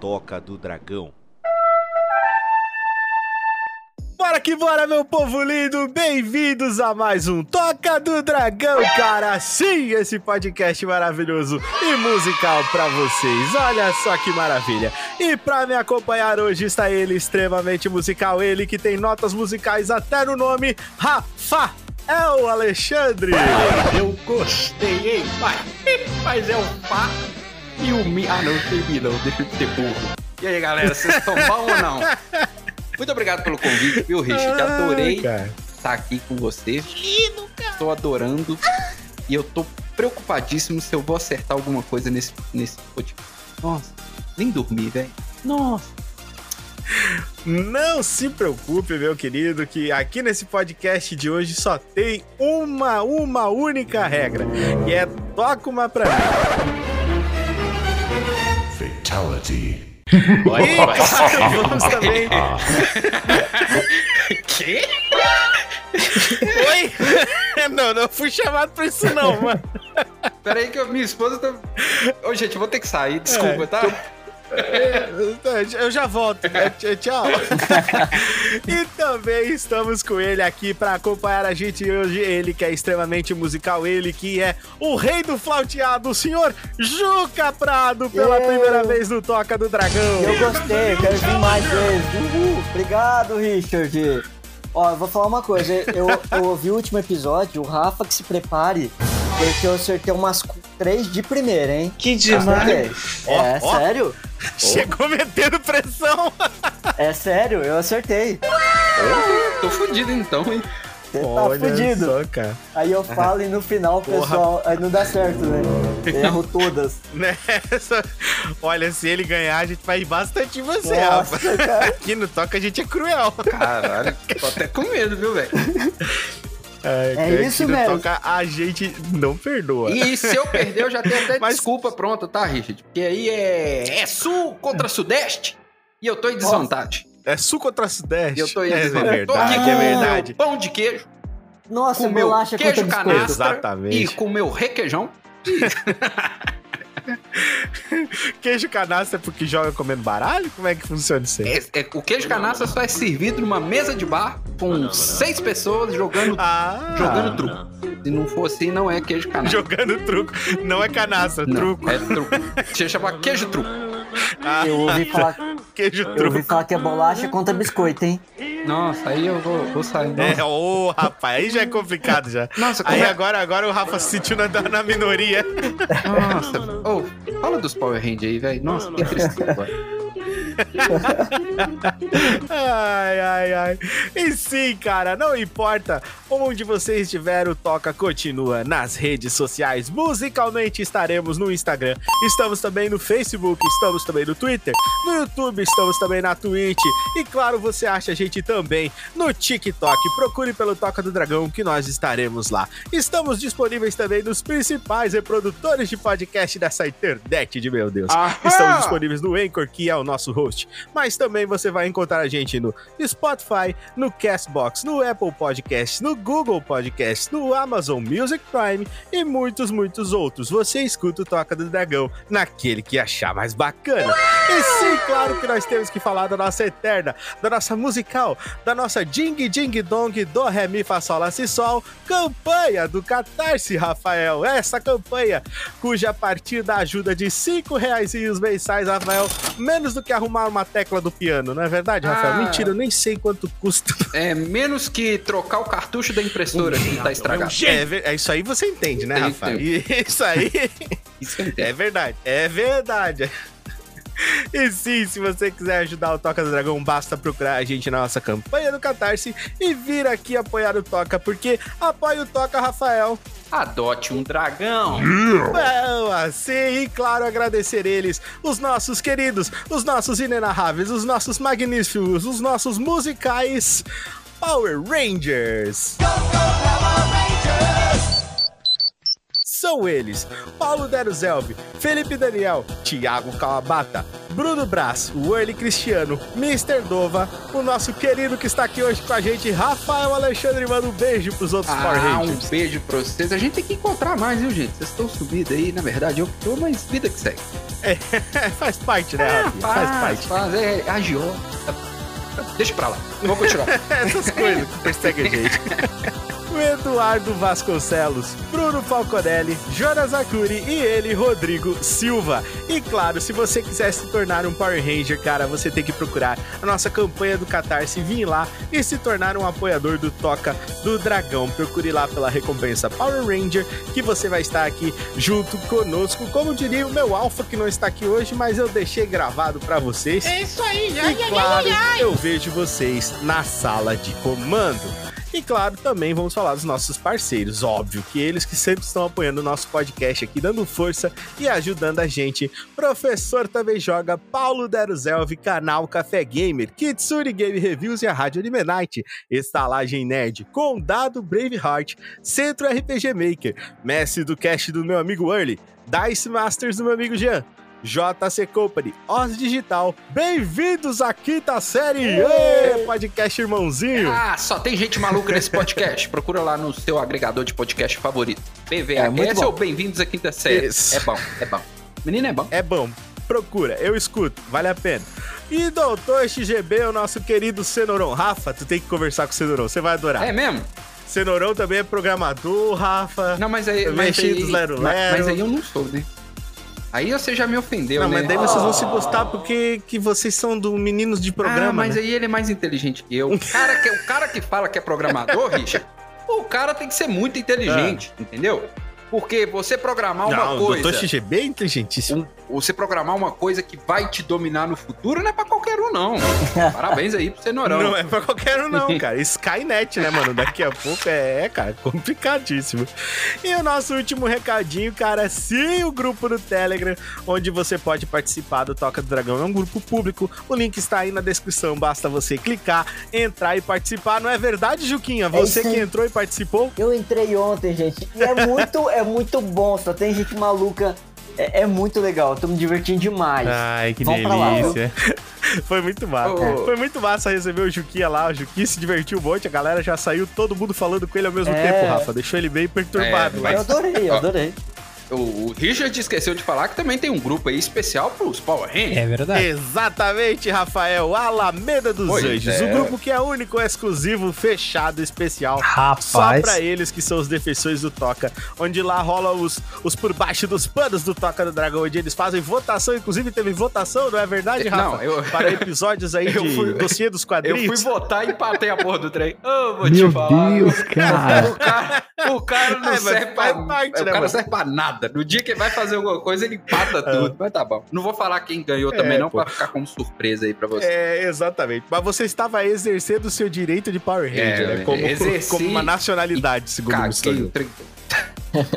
Toca do Dragão. Bora que bora, meu povo lindo! Bem-vindos a mais um Toca do Dragão, cara! Sim, esse podcast maravilhoso e musical pra vocês. Olha só que maravilha! E pra me acompanhar hoje está ele, extremamente musical, ele que tem notas musicais até no nome, Rafa! É o Alexandre! Eu gostei, hein? Mas, mas é o Fá e o Mi. Ah, não, tem Mi, não, deixa eu ser burro. E aí, galera, vocês estão bom ou não? Muito obrigado pelo convite, viu, Richard? Adorei estar aqui com você. Lindo, cara. Estou adorando. E eu tô preocupadíssimo se eu vou acertar alguma coisa nesse, nesse podcast. Nossa, nem dormi, velho. Nossa. Não se preocupe, meu querido, que aqui nesse podcast de hoje só tem uma, uma única regra, que é toca uma pra mim. Fatality. Claro, vamos também. Quê? Oi? Não, não fui chamado pra isso não, mano. Pera aí que eu- minha esposa tá... Ô, gente, eu vou ter que sair, desculpa, É, tá? Eu já volto. né? Tchau, Tchau. E também estamos com ele aqui pra acompanhar a gente hoje. Ele que é extremamente musical, ele que é o rei do flauteado, o senhor Juca Prado, pela Eu. primeira vez no Toca do Dragão. Eu gostei, eu quero vir mais vezes. Uhul. Obrigado, Richard. Ó, eu vou falar uma coisa. Eu, eu ouvi o último episódio, o Rafa que se prepare, porque eu acertei umas três de primeira, hein? Que. Ó, É ó. sério? Chegou metendo pressão. É sério, eu acertei. Tô fudido então, hein? Você tá fudido. só, cara. Aí eu falo e no final, Porra. pessoal, aí não dá certo, né? Erro todas. Nessa. Olha, se ele ganhar, a gente vai ir bastante em você, Nossa, rapaz. cara. Aqui no Toca a gente é cruel. Caralho, tô até com medo, viu, velho? É, É isso aqui no mesmo. Toca a gente não perdoa. E se eu perder, eu já tenho até Mas- desculpa pronta, tá, Richard? Porque aí é, é sul contra sudeste e eu tô em desvantagem. É sul contra sudeste. Eu tô em é desvantagem. Tô aqui verdade, com é o meu verdade. pão de queijo, Nossa, com o meu bolacha queijo canastra Exatamente. e com o meu requeijão. Queijo canastra é porque joga comendo baralho? Como é que funciona isso aí? É- é- o queijo canastra só é servido numa mesa de bar com seis pessoas jogando, Ah, jogando truco. Se não for assim, não é queijo canastra. Jogando truco. Não é canastra, Não, truco. É truco. Se chama queijo truco. Ah, Eu ouvi falar, queijo eu ouvi truco. falar que é bolacha contra biscoito, hein? Nossa, aí eu vou, vou sair. É, Nossa, ô, rapaz, aí já é complicado já. Nossa, como Aí é- agora, agora o Rafa se sentiu na, na minoria. nossa. Ô, fala dos Power Rangers aí, velho. Nossa, que tristeza. Ai, ai, ai. E sim, cara, não importa onde você estiver, o Toca continua nas redes sociais. Musicalmente estaremos no Instagram, estamos também no Facebook, estamos também no Twitter, no YouTube, estamos também na Twitch. E claro, você acha a gente também no TikTok. Procure pelo Toca do Dragão que nós estaremos lá. Estamos disponíveis também nos principais reprodutores de podcast dessa internet de meu Deus. Estamos disponíveis no Anchor, que é o nosso host. Mas também você vai encontrar a gente no Spotify, no Castbox, no Apple Podcasts, no Google Podcasts, no Amazon Music Prime e muitos, muitos outros. Você escuta o Toca do Dragão naquele que achar mais bacana. E sim, claro que nós temos que falar da nossa eterna, da nossa musical, da nossa Ding Ding Dong do Ré Mi Fá Sol Lá Si Sol, campanha do Catarse, Rafael. Essa campanha, cuja a partir da ajuda de 5 reais mensais, Rafael, menos do que arrumar uma tecla do piano, não é verdade, Rafael? Ah. Mentira, eu nem sei quanto custa. É menos que trocar o cartucho da impressora que tá estragado. É, é isso aí você entende, né, Rafael? entendo. Isso aí Isso é verdade, é verdade. E sim, se você quiser ajudar o Toca do Dragão, basta procurar a gente na nossa campanha do Catarse e vir aqui apoiar o Toca, porque apoia o Toca, Rafael. Adote um dragão. Well, assim, e claro, agradecer eles, os nossos queridos, os nossos inenarráveis, os nossos magníficos, os nossos musicais Power Rangers. São eles: Paulo Deruzelvi, Felipe Daniel, Thiago Kawabata, Bruno Brás, Worley Cristiano, Mr. Dova, o nosso querido que está aqui hoje com a gente, Rafael Alexandre. Manda um beijo pros outros Power Ah, um Rangers. beijo pra vocês. A gente tem que encontrar mais, viu, gente? Vocês estão subidos aí, na verdade, eu tô, mas vida que segue. faz parte, né, Rafinha? Faz parte. Faz, é, é agiota. Deixa pra lá. Vamos continuar. Essas coisas que perseguem a gente. O Eduardo Vasconcelos, Bruno Falconelli, Jonas Acuri e ele, Rodrigo Silva. E claro, se você quiser se tornar um Power Ranger, cara, você tem que procurar a nossa campanha do Catarse, vir lá e se tornar um apoiador do Toca do Dragão. Procure lá pela recompensa Power Ranger, que você vai estar aqui junto conosco. Como diria o meu Alpha, que não está aqui hoje, mas eu deixei gravado para vocês. É isso aí, E ai, ai, claro, ai, ai. eu vejo vocês na sala de comando. E claro, também vamos falar dos nossos parceiros, óbvio, que eles que sempre estão apoiando o nosso podcast aqui, dando força e ajudando a gente. Professor também joga, Paulo Deruzelvi, canal Café Gamer, Kitsune Game Reviews e a Rádio Limenite, Estalagem Nerd, Condado Braveheart, Centro RPG Maker, Messi do Cast do meu amigo Early, Dice Masters do meu amigo Jean, JC Company, Oz Digital, bem-vindos à quinta série, Ê, podcast irmãozinho. Ah, só tem gente maluca nesse podcast. Procura lá no seu agregador de podcast favorito. É, BVHS bom. ou Bem-vindos à Quinta Série. Isso. É bom, é bom. Menino é bom. É bom, procura, eu escuto, vale a pena. E doutor XGB, o nosso querido Cenourão. Rafa, tu tem que conversar com o Cenourão, você vai adorar. É mesmo? Cenourão também é programador, Rafa. Não, mas aí. Mas é cheio aí, mas, mas aí eu não sou, né? Aí você já me ofendeu, Não, né? mas daí vocês vão se gostar porque que vocês são do meninos de programa, ah, mas né? aí ele é mais inteligente que eu. O cara que, o cara que fala que é programador, Richard, o cara tem que ser muito inteligente, entendeu? Porque você programar uma Não, o coisa. doutor XGB é inteligentíssimo. Você programar uma coisa que vai te dominar no futuro não é pra qualquer um, não. Parabéns aí pro Cenourão. Não é pra qualquer um, não, cara. Skynet, né, mano? Daqui a pouco é, é, cara, complicadíssimo. E o nosso último recadinho, cara, sim, o grupo do Telegram, onde você pode participar do Toca do Dragão. É um grupo público. O link está aí na descrição. Basta você clicar, entrar e participar. Não é verdade, Juquinha? Você isso aí. que entrou e participou? Eu entrei ontem, gente, e é muito, é muito bom, só tem gente maluca. É, é muito legal, tô me divertindo demais. Ai, que Vamos pra lá, delícia. Foi muito massa. Ô. Foi muito massa receber o Juquinha lá. O Juquinha se divertiu um monte. A galera já saiu, todo mundo falando com ele ao mesmo É. tempo, Rafa. Deixou ele bem perturbado. É, mas eu adorei, eu adorei. O, o Richard esqueceu de falar que também tem um grupo aí especial pros Power Rangers. É verdade. Exatamente, Rafael. Alameda dos Pois Anjos. é. O grupo que é único, exclusivo, fechado, especial. Só Rapaz. pra eles que são os defensores do Toca. Onde lá rola os, os por baixo dos panos do Toca do Dragão. Onde eles fazem votação. Inclusive teve votação, não é verdade, Rafa? Não, eu- Para episódios aí Eu de fui- dossiê dos Eu quadrinhos. fui votar e empatei a porra do trem. Ô, vou Meu te falar. Deus, cara. O cara, o cara não É, serve pra, parte, o né, cara mano? serve pra nada. No dia que ele vai fazer alguma coisa, ele empata tudo. Mas tá bom. Não vou falar quem ganhou também, É, não, pô. pra ficar como surpresa aí pra você. É, exatamente. Mas você estava exercendo o seu direito de Power Ranger, É, né? Como, exerci como uma nacionalidade, segundo o Caguei o.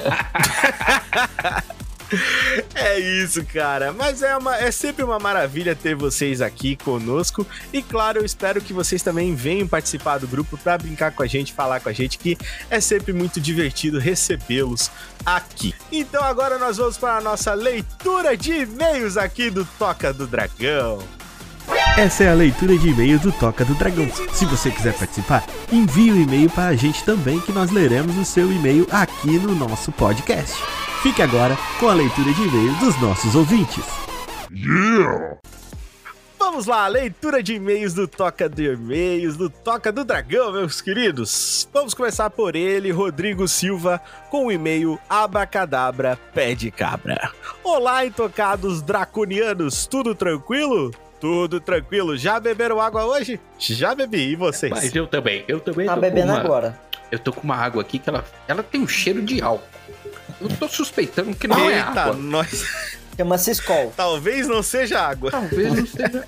É isso, cara. Mas é, uma, é sempre uma maravilha ter vocês aqui conosco. E claro, eu espero que vocês também venham participar do grupo para brincar com a gente, falar com a gente, que é sempre muito divertido recebê-los aqui. Então agora nós vamos para a nossa leitura de e-mails aqui do Toca do Dragão. Essa é a leitura de e-mails do Toca do Dragão. Se você quiser participar, envie o e-mail para a gente também, que nós leremos o seu e-mail aqui no nosso podcast. Fique agora com a leitura de e-mails dos nossos ouvintes. Vamos lá, leitura de e-mails do Toca de E-mails, do Toca do Dragão, meus queridos. Vamos começar por ele, Rodrigo Silva, com o e-mail Abacadabra Pé de Cabra. Olá, intocados draconianos, tudo tranquilo? Tudo tranquilo. Já beberam água hoje? Já bebi. E vocês? Mas eu também, eu também Tá tô bebendo uma, agora. Eu tô com uma água aqui que ela, ela tem um cheiro de álcool. Eu tô suspeitando que não é Eita, água. nós. Chama-se Skol. Talvez não seja água. Talvez não seja.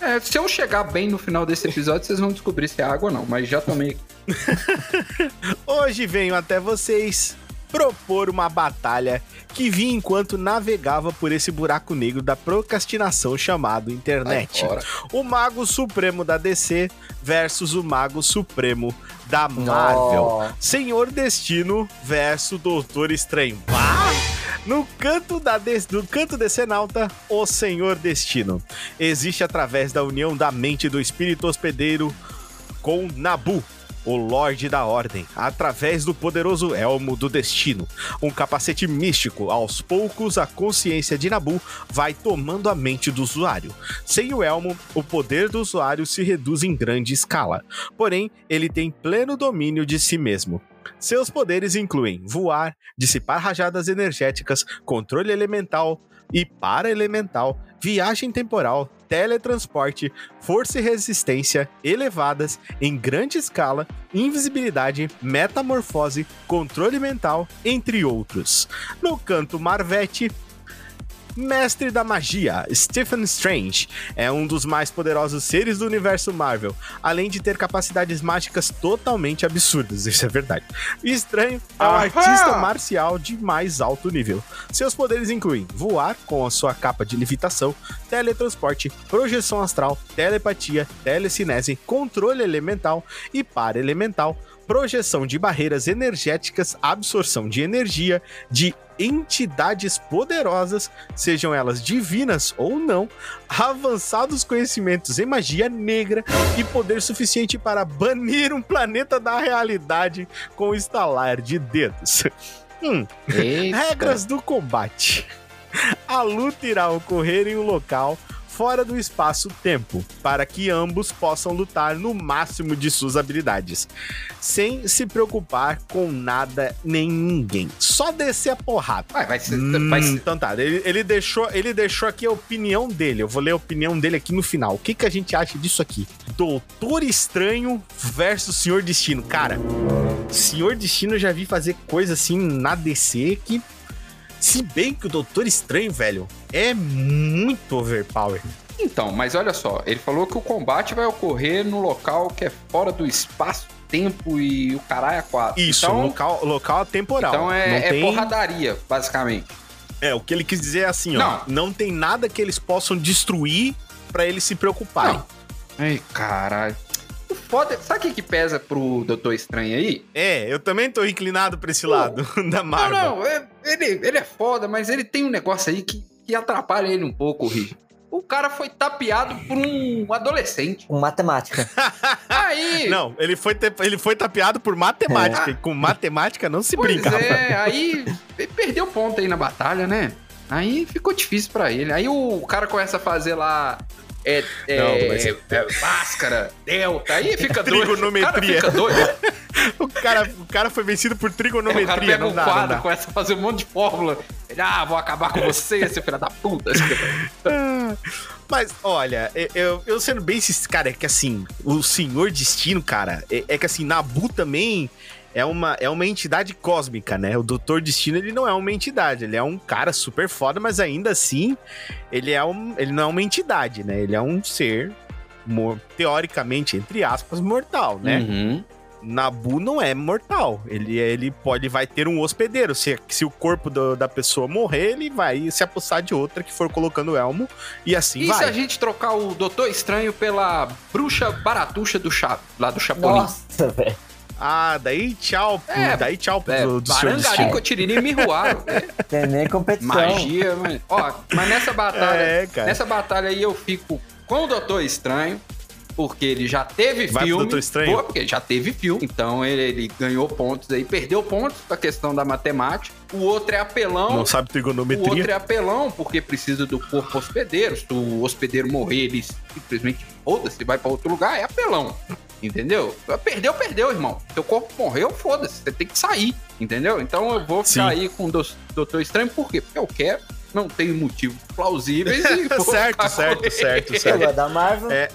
É, se eu chegar bem no final desse episódio, vocês vão descobrir se é água ou não. Mas já tomei. Hoje venho até vocês propor uma batalha que vinha enquanto navegava por esse buraco negro da procrastinação chamado internet. O Mago Supremo da DC versus o Mago Supremo da Marvel. Senhor Destino versus Doutor Estranho. Ah! No canto, da des... no canto Decenalta, o Senhor Destino. Existe através da união da mente do espírito hospedeiro com Nabu, o Lorde da Ordem, através do poderoso Elmo do Destino, um capacete místico. Aos poucos, a consciência de Nabu vai tomando a mente do usuário. Sem o Elmo, o poder do usuário se reduz em grande escala, porém, ele tem pleno domínio de si mesmo. Seus poderes incluem voar, dissipar rajadas energéticas, controle elemental e para-elemental, viagem temporal, teletransporte, força e resistência elevadas em grande escala, invisibilidade, metamorfose, controle mental, entre outros. No canto Marvete, Mestre da Magia, Stephen Strange, é um dos mais poderosos seres do universo Marvel, além de ter capacidades mágicas totalmente absurdas, isso é verdade. Estranho é um Aham! artista marcial de mais alto nível. Seus poderes incluem voar com a sua capa de levitação, teletransporte, projeção astral, telepatia, telecinese, controle elemental e para-elemental, projeção de barreiras energéticas, absorção de energia de entidades poderosas, sejam elas divinas ou não, avançados conhecimentos em magia negra e poder suficiente para banir um planeta da realidade com o estalar de dedos. Hum. Regras do combate. A luta irá ocorrer em um local fora do espaço-tempo, para que ambos possam lutar no máximo de suas habilidades, sem se preocupar com nada nem ninguém. Só descer a porrada. Vai, vai ser. Hum, vai ser- Então tá, ele, ele deixou, ele deixou aqui a opinião dele. Eu vou ler a opinião dele aqui no final. O que, que a gente acha disso aqui? Doutor Estranho versus Senhor Destino. Cara, Senhor Destino eu já vi fazer coisa assim na DC que. Se bem que o Doutor Estranho, velho, é muito overpower. Então, mas olha só, ele falou que o combate vai ocorrer no local que é fora do espaço, tempo e o caralho a quatro. Isso, então, local, local temporal. então é, não é tem... porradaria, basicamente. É, o que ele quis dizer é assim, ó. Não. Não tem nada que eles possam destruir pra eles se preocuparem. Não. Ai, caralho. O foda, sabe o que, que pesa pro Doutor Estranho aí? É, eu também tô inclinado pra esse Pô. lado da Marvel. Não, não, é- ele, ele é foda, mas ele tem um negócio aí que, que atrapalha ele um pouco, Richard. O cara foi tapeado por um adolescente. Com matemática. Aí. Não, ele foi, te- ele foi tapeado por matemática. E com matemática não se Pois brinca, rapaz. é, aí ele perdeu ponto aí na batalha, né? Aí ficou difícil pra ele. Aí o cara começa a fazer lá. É, é, Não, mas- é máscara, delta, aí fica doido. Trigonometria. O cara fica doido. O cara, o cara foi vencido por É, o cara trigonometria. pega Não um dá, quadro, dá. começa a fazer um monte de fórmula. Ele, ah, vou acabar com você, seu filho da puta. Mas, olha, eu, eu, sendo bem sincero, cara, é que assim, o Senhor Destino, cara, é, é que assim, Nabu também é uma, é uma entidade cósmica, né? O Doutor Destino, ele não é uma entidade, ele é um cara super foda, mas ainda assim, ele, é um, ele não é uma entidade, né? Ele é um ser, mor- teoricamente, entre aspas, mortal, né? Uhum. Nabu não é mortal. Ele, ele pode vai ter um hospedeiro. Se, se o corpo do- da pessoa morrer, ele vai se apossar de outra que for colocando o elmo. E assim E vai. se a gente trocar o Doutor Estranho pela bruxa baratuxa do chá, lá do Chapolin? Nossa, velho. Ah, daí tchau. pro- É, daí tchau pro É, do, do Senhor Barangari. Cotiriri e Miruaro. É, Tem nem competição. magia, mano. Ó, mas nessa batalha, É, cara. nessa batalha aí eu fico com o Doutor Estranho, porque ele já teve Vai pro filme. Doutor Estranho? Boa, porque ele já teve filme. Então ele, ele ganhou pontos aí, perdeu pontos com a questão da matemática. O outro é apelão. Não sabe O trigonometria. outro é apelão, porque precisa do corpo hospedeiro. Se o hospedeiro morrer, ele simplesmente foda-se, vai pra outro lugar, é apelão. Entendeu? Perdeu, perdeu, irmão. Seu corpo morreu, foda-se. Você tem que sair. Entendeu? Então eu vou ficar Sim. aí com o Do- Doutor Estranho, por quê? Porque eu quero, não tenho motivos plausíveis e vou certo, certo, certo, certo. Agora, da Marvel, É,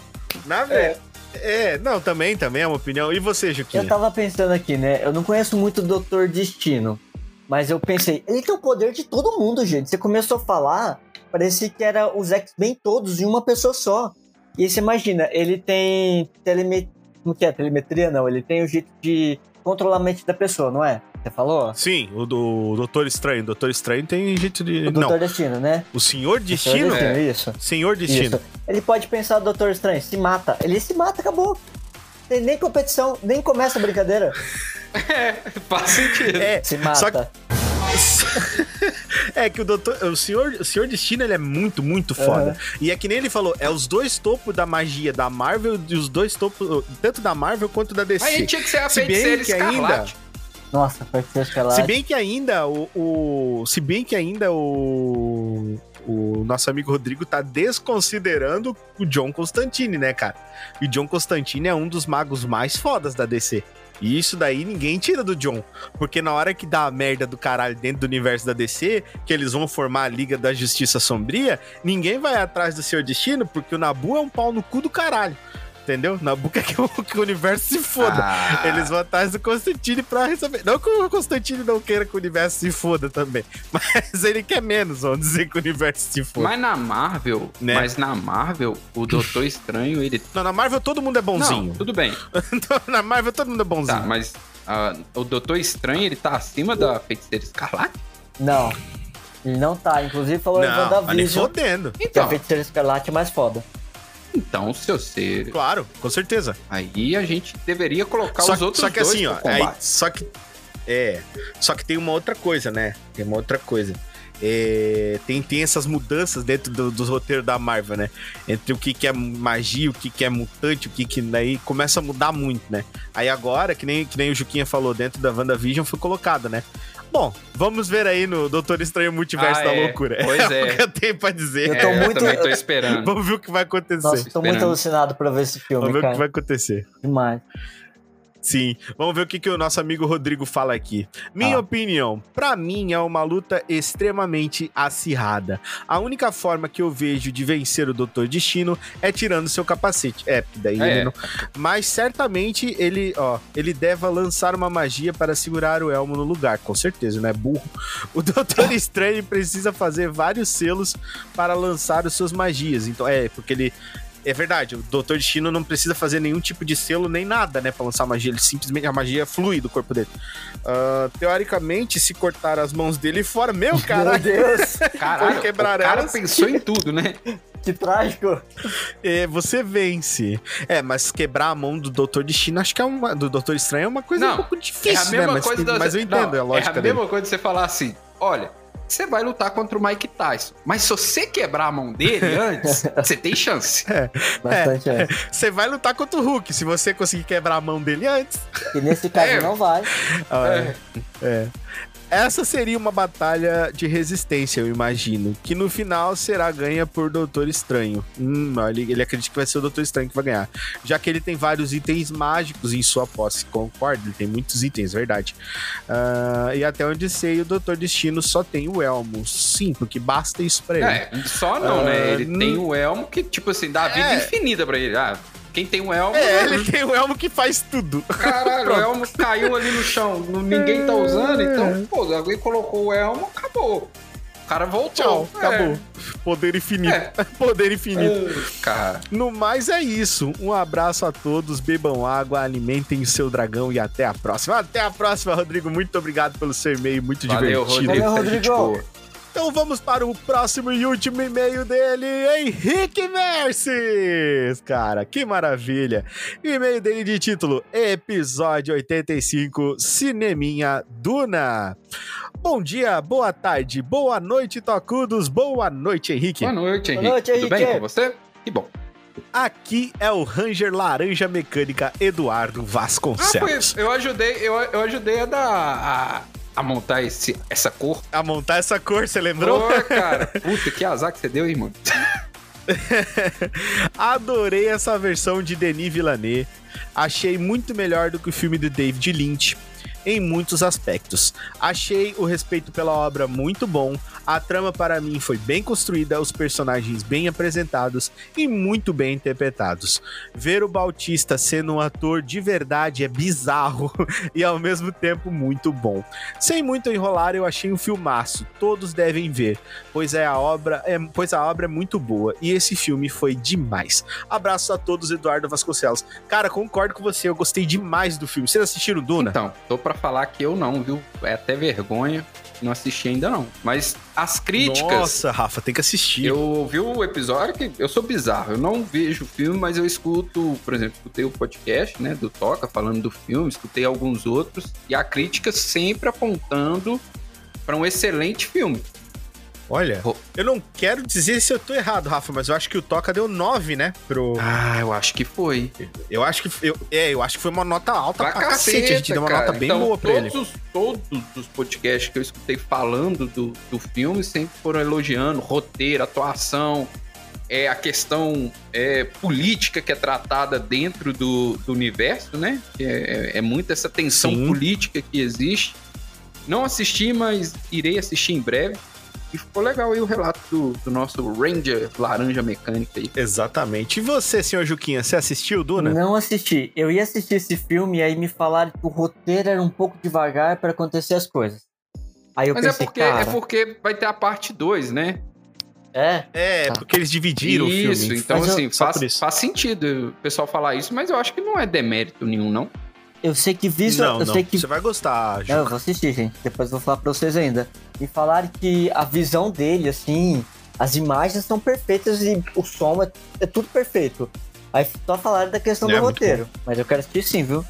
Na verdade. É. não, também, também é uma opinião. E você, Juquinha? eu tava pensando aqui, né? Eu não conheço muito o Doutor Destino. Mas eu pensei, ele tem o poder de todo mundo, gente. Você começou a falar, parecia que era os X-Men todos em uma pessoa só. E aí você imagina, ele tem telemetria. Não que é telemetria, não. Ele tem o jeito de controlar a mente da pessoa, não é? Você falou? Sim, o do Doutor Estranho. O Doutor Estranho tem jeito de. O Doutor Destino, né? o Senhor Senhor Destino? Destino, isso. Senhor Destino. Isso. Ele pode pensar, Doutor Estranho, se mata. Ele se mata, acabou. Tem nem competição, nem começa a brincadeira. Faz sentido. É, Se mata. só que é que o doutor, o senhor, o senhor Destino ele é muito, muito foda. Aham. E é que nem ele falou, é os dois topos da magia da Marvel e os dois topos, tanto da Marvel quanto da DC. Aí tinha que ser a Se bem feiticeira que ainda-. Nossa, Feiticeiro Escarlate. Se bem que ainda o, o- se bem que ainda o o nosso amigo Rodrigo tá desconsiderando o John Constantine, né, cara? E o John Constantine é um dos magos mais fodas da DC. E isso daí ninguém tira do John. Porque na hora que dá a merda do caralho dentro do universo da DC, que eles vão formar a Liga da Justiça Sombria, ninguém vai atrás do seu destino, porque o Nabu é um pau no cu do caralho. Entendeu? Nabu quer que o, que o universo se foda. Ah. Eles vão atrás do Constantine pra receber. Não que o Constantine não queira que o universo se foda também. Mas ele quer menos, vamos dizer que o universo se foda. Mas na Marvel, Né? mas na Marvel, o Doutor Estranho, ele. Não, na Marvel todo mundo é bonzinho. Não, tudo bem. Então, na Marvel todo mundo é bonzinho. Tá, mas ah, o Doutor Estranho, ele tá acima da feiticeira escarlate? Não. Ele não tá. Inclusive falou em não, mas nem WandaVision fodendo. que a Então, Feiticeiro Escarlate é mais foda. Então, se você. Claro, com certeza. Aí a gente deveria colocar Só, os outros só que dois assim, ó. pro aí- só que. É. Só que tem uma outra coisa, né? Tem uma outra coisa. É, tem, tem essas mudanças dentro do- dos roteiros da Marvel, né? Entre o que, que é magia, o que, que é mutante, o que, que daí começa a mudar muito, né? Aí agora, que nem, que nem o Juquinha falou, dentro da WandaVision foi colocado, né? Bom, vamos ver aí no Doutor Estranho Multiverso Ah, da é. Loucura. Pois é. o que eu tenho pra dizer. Eu tô É, muito- também tô esperando. Vamos ver o que vai acontecer. Nossa, tô muito alucinado pra ver esse filme, Vamos ver o que cara. vai acontecer. Demais. Sim, vamos ver o que, que o nosso amigo Rodrigo fala aqui. Minha Ah. opinião, pra mim é uma luta extremamente acirrada. A única forma que eu vejo de vencer o Doutor Destino é tirando seu capacete. É, daí É. ele não... Mas certamente ele, ó, ele deve lançar uma magia para segurar o elmo no lugar, com certeza, não é burro. O Doutor Estranho precisa fazer vários selos para lançar as suas magias. Então, é, porque ele é verdade, o Doutor Destino não precisa fazer nenhum tipo de selo nem nada, né, pra lançar magia. Ele simplesmente, a magia flui do corpo dele. Ah, teoricamente, se cortar as mãos dele fora, meu Meu caralho, Deus, Caralho, quebrar o cara elas. pensou em tudo, né? que trágico. é, você vence. É, mas quebrar a mão do Doutor Destino, acho que é uma. Do Doutor Estranho é uma coisa Não, um pouco É difícil, a mesma né? Mas, coisa da- mas eu entendo, Não, é a lógica É a dele. mesma coisa de você falar assim: olha, você vai lutar contra o Mike Tyson, mas se você quebrar a mão dele antes, você tem chance. Bastante é. Você vai lutar contra o Hulk, se você conseguir quebrar a mão dele antes. E nesse caso É. não vai. Ah, é. Essa seria uma batalha de resistência, eu imagino. Que no final será ganha por Doutor Estranho. Hum, ele, ele acredita que vai ser o Doutor Estranho que vai ganhar. Já que ele tem vários itens mágicos em sua posse. Concordo, ele tem muitos itens, verdade. Ah, e até onde sei, o Doutor Destino só tem o Elmo. Sim, porque basta isso pra ele. É, só não, né? Ah, Ele tem o elmo que, tipo assim, dá vida É. infinita pra ele. Ah, quem tem o elmo. É, ele tem o Elmo que faz tudo. Caralho, o elmo caiu ali no chão, ninguém tá usando, então, pô, alguém colocou o elmo, acabou. O cara voltou. Tchau, acabou. Poder infinito. É. Poder infinito. É. Cara, No mais é isso. Um abraço a todos, bebam água, alimentem o seu dragão e até a próxima. Até a próxima, Rodrigo. Muito obrigado pelo seu e-mail, muito valeu, divertido. Rodrigo. Valeu, gente Rodrigo. Boa. Então vamos para o próximo e último e-mail dele, Henrique Merces. Cara, que maravilha. E-mail dele de título: Episódio 85 Cineminha Duna. Bom dia, boa tarde, boa noite, Tocudos. Boa noite, Henrique. Boa noite, Henrique. noite, Tudo bem Henrique. com você? Que bom. Aqui é o Ranger Laranja Mecânica Eduardo Ah, foi, Vasconcelos. eu ajudei, eu, eu ajudei a dar a, montar esse, essa cor. A montar essa cor, você lembrou? Pô, cara. Puta, que azar que você deu, hein, mano? Adorei essa versão de Denis Villeneuve. Achei muito melhor do que o filme de David Lynch. Em muitos aspectos. Achei o respeito pela obra muito bom, a trama para mim foi bem construída, os personagens bem apresentados e muito bem interpretados. Ver o Bautista sendo um ator de verdade é bizarro e ao mesmo tempo muito bom. Sem muito enrolar, eu achei um filmaço, todos devem ver, pois é a obra é, pois a obra é muito boa e esse filme foi demais. Abraços a todos, Eduardo Vasconcelos. Cara, concordo com você, eu gostei demais do filme. Vocês assistiram Duna? Então, tô pra falar que eu não, viu? É até vergonha. Não assisti ainda não. Mas as críticas. Nossa, Rafa, tem que assistir. Eu ouvi o episódio que eu sou bizarro. Eu não vejo o filme, mas eu escuto, por exemplo, escutei o podcast, né, do Toca falando do filme, escutei alguns outros e a crítica sempre apontando para um excelente filme. Olha, Ro- eu não quero dizer se eu tô errado, Rafa, mas eu acho que o Toca deu 9, né? Pro... Ah, eu acho que foi. Eu acho que eu, é, eu acho que foi uma nota alta pra, Pra cacete. A gente deu uma nota bem Então, boa pra ele. todos, Os, todos os podcasts que eu escutei falando do, do filme sempre foram elogiando roteiro, atuação, é, a questão é, política que é tratada dentro do, do universo, né? É, é, é muito essa tensão Sim. política que existe. Não assisti, mas irei assistir em breve. E ficou legal aí o relato do, do nosso Ranger Laranja Mecânica aí. Exatamente. E você, senhor Juquinha, você assistiu Duna? Não assisti. Eu ia assistir esse filme e aí me falaram que o roteiro era um pouco devagar para acontecer as coisas. Aí eu Mas é pensei, porque, cara, é porque vai ter a parte 2, né? é, É, Tá. porque eles dividiram isso, o filme. então Mas assim, faz, faz sentido o pessoal falar isso, mas eu acho que não é demérito nenhum, não. Eu sei que visual, Não, eu não. sei que Você vai gostar, Ju. Não, eu vou assistir, gente. Depois eu vou falar pra vocês ainda. Me falaram que a visão dele, assim, as imagens são perfeitas e o som é, é tudo perfeito. Aí só falaram da questão É, do muito roteiro. Mas eu quero assistir sim, viu?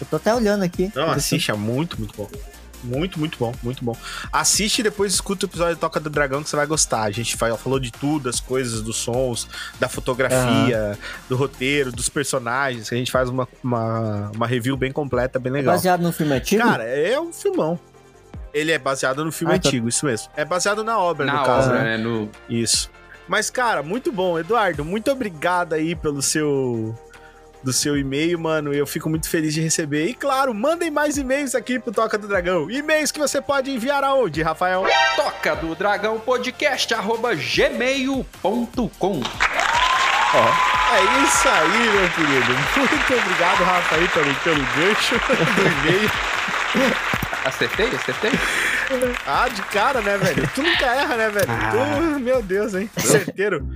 Eu tô até olhando aqui. Não, assiste, é muito, muito bom. Muito, muito bom, muito bom. Assiste e depois escuta o episódio Toca do Dragão que você vai gostar. A gente fa- falou de tudo, as coisas, dos sons, da fotografia, do roteiro, dos personagens. que A gente faz uma, uma, uma review bem completa, bem É legal. baseado no filme antigo? Cara, é um filmão. Ele é baseado no filme Ah, tá. antigo, isso mesmo. É baseado na obra, Na no caso, obra, né? né? No... Isso. Mas, cara, muito bom. Eduardo, muito obrigado aí pelo seu. Do seu e-mail, mano. Eu fico muito feliz de receber. E claro, mandem mais e-mails aqui pro Toca do Dragão. E-mails que você pode enviar aonde, Rafael? Toca do Dragão Podcast, arroba gmail.com. É isso aí, meu querido. Muito obrigado, Rafa, aí, pelo, pelo gancho do e-mail. Acertei? Acertei? Ah, de cara, né, velho? Tu nunca erra, né, velho? Tu, meu Deus, hein? Certeiro.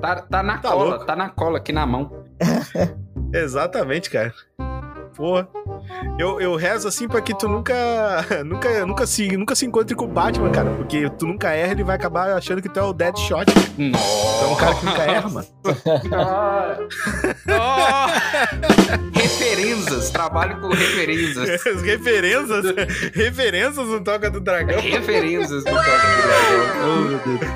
Tá, tá na Tá cola, louco. tá na cola aqui na mão. Exatamente, cara. Porra. Eu, eu rezo assim pra que tu nunca, nunca, nunca, se, nunca se encontre com o Batman, cara. Porque tu nunca erra, ele vai acabar achando que tu é o Deadshot. Tu é um cara que nunca erra, mano. referências, trabalho com referências. As referências, referências no Toca do Dragão. Referências do Toca do Dragão. Oh, meu Deus do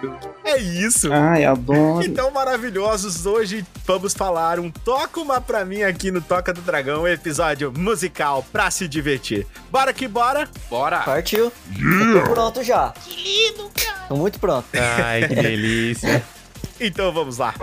céu. É isso. Ai, adoro. Então, maravilhosos, hoje vamos falar um Toca Uma Pra Mim aqui no Toca do Dragão, episódio musical pra se divertir. Bora que bora! Bora! Partiu. Eu tô pronto já. Que lindo, cara. Tô muito pronto. Ai, que delícia. então vamos lá.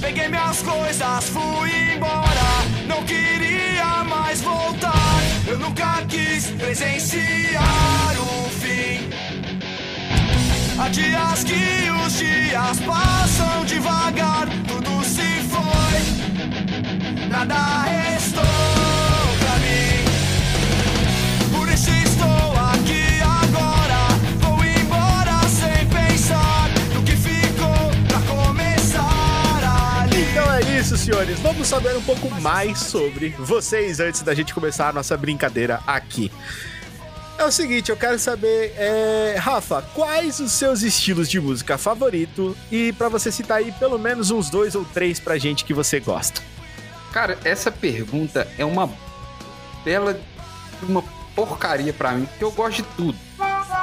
Peguei minhas coisas, fui embora. Não queria mais voltar. Eu nunca quis presenciar o fim. Há dias que os dias passam devagar. Tudo se foi, nada restou pra mim. Por isso estou aqui agora. Vou embora sem pensar no que ficou pra começar ali. Então é isso, senhores. Vamos saber um pouco mais sobre vocês antes da gente começar a nossa brincadeira aqui. É o seguinte, eu quero saber, é, Rafa, quais os seus estilos de música favorito e pra você citar aí pelo menos uns dois ou três pra gente que você gosta. Cara, essa pergunta é uma bela uma porcaria pra mim, porque eu gosto de tudo.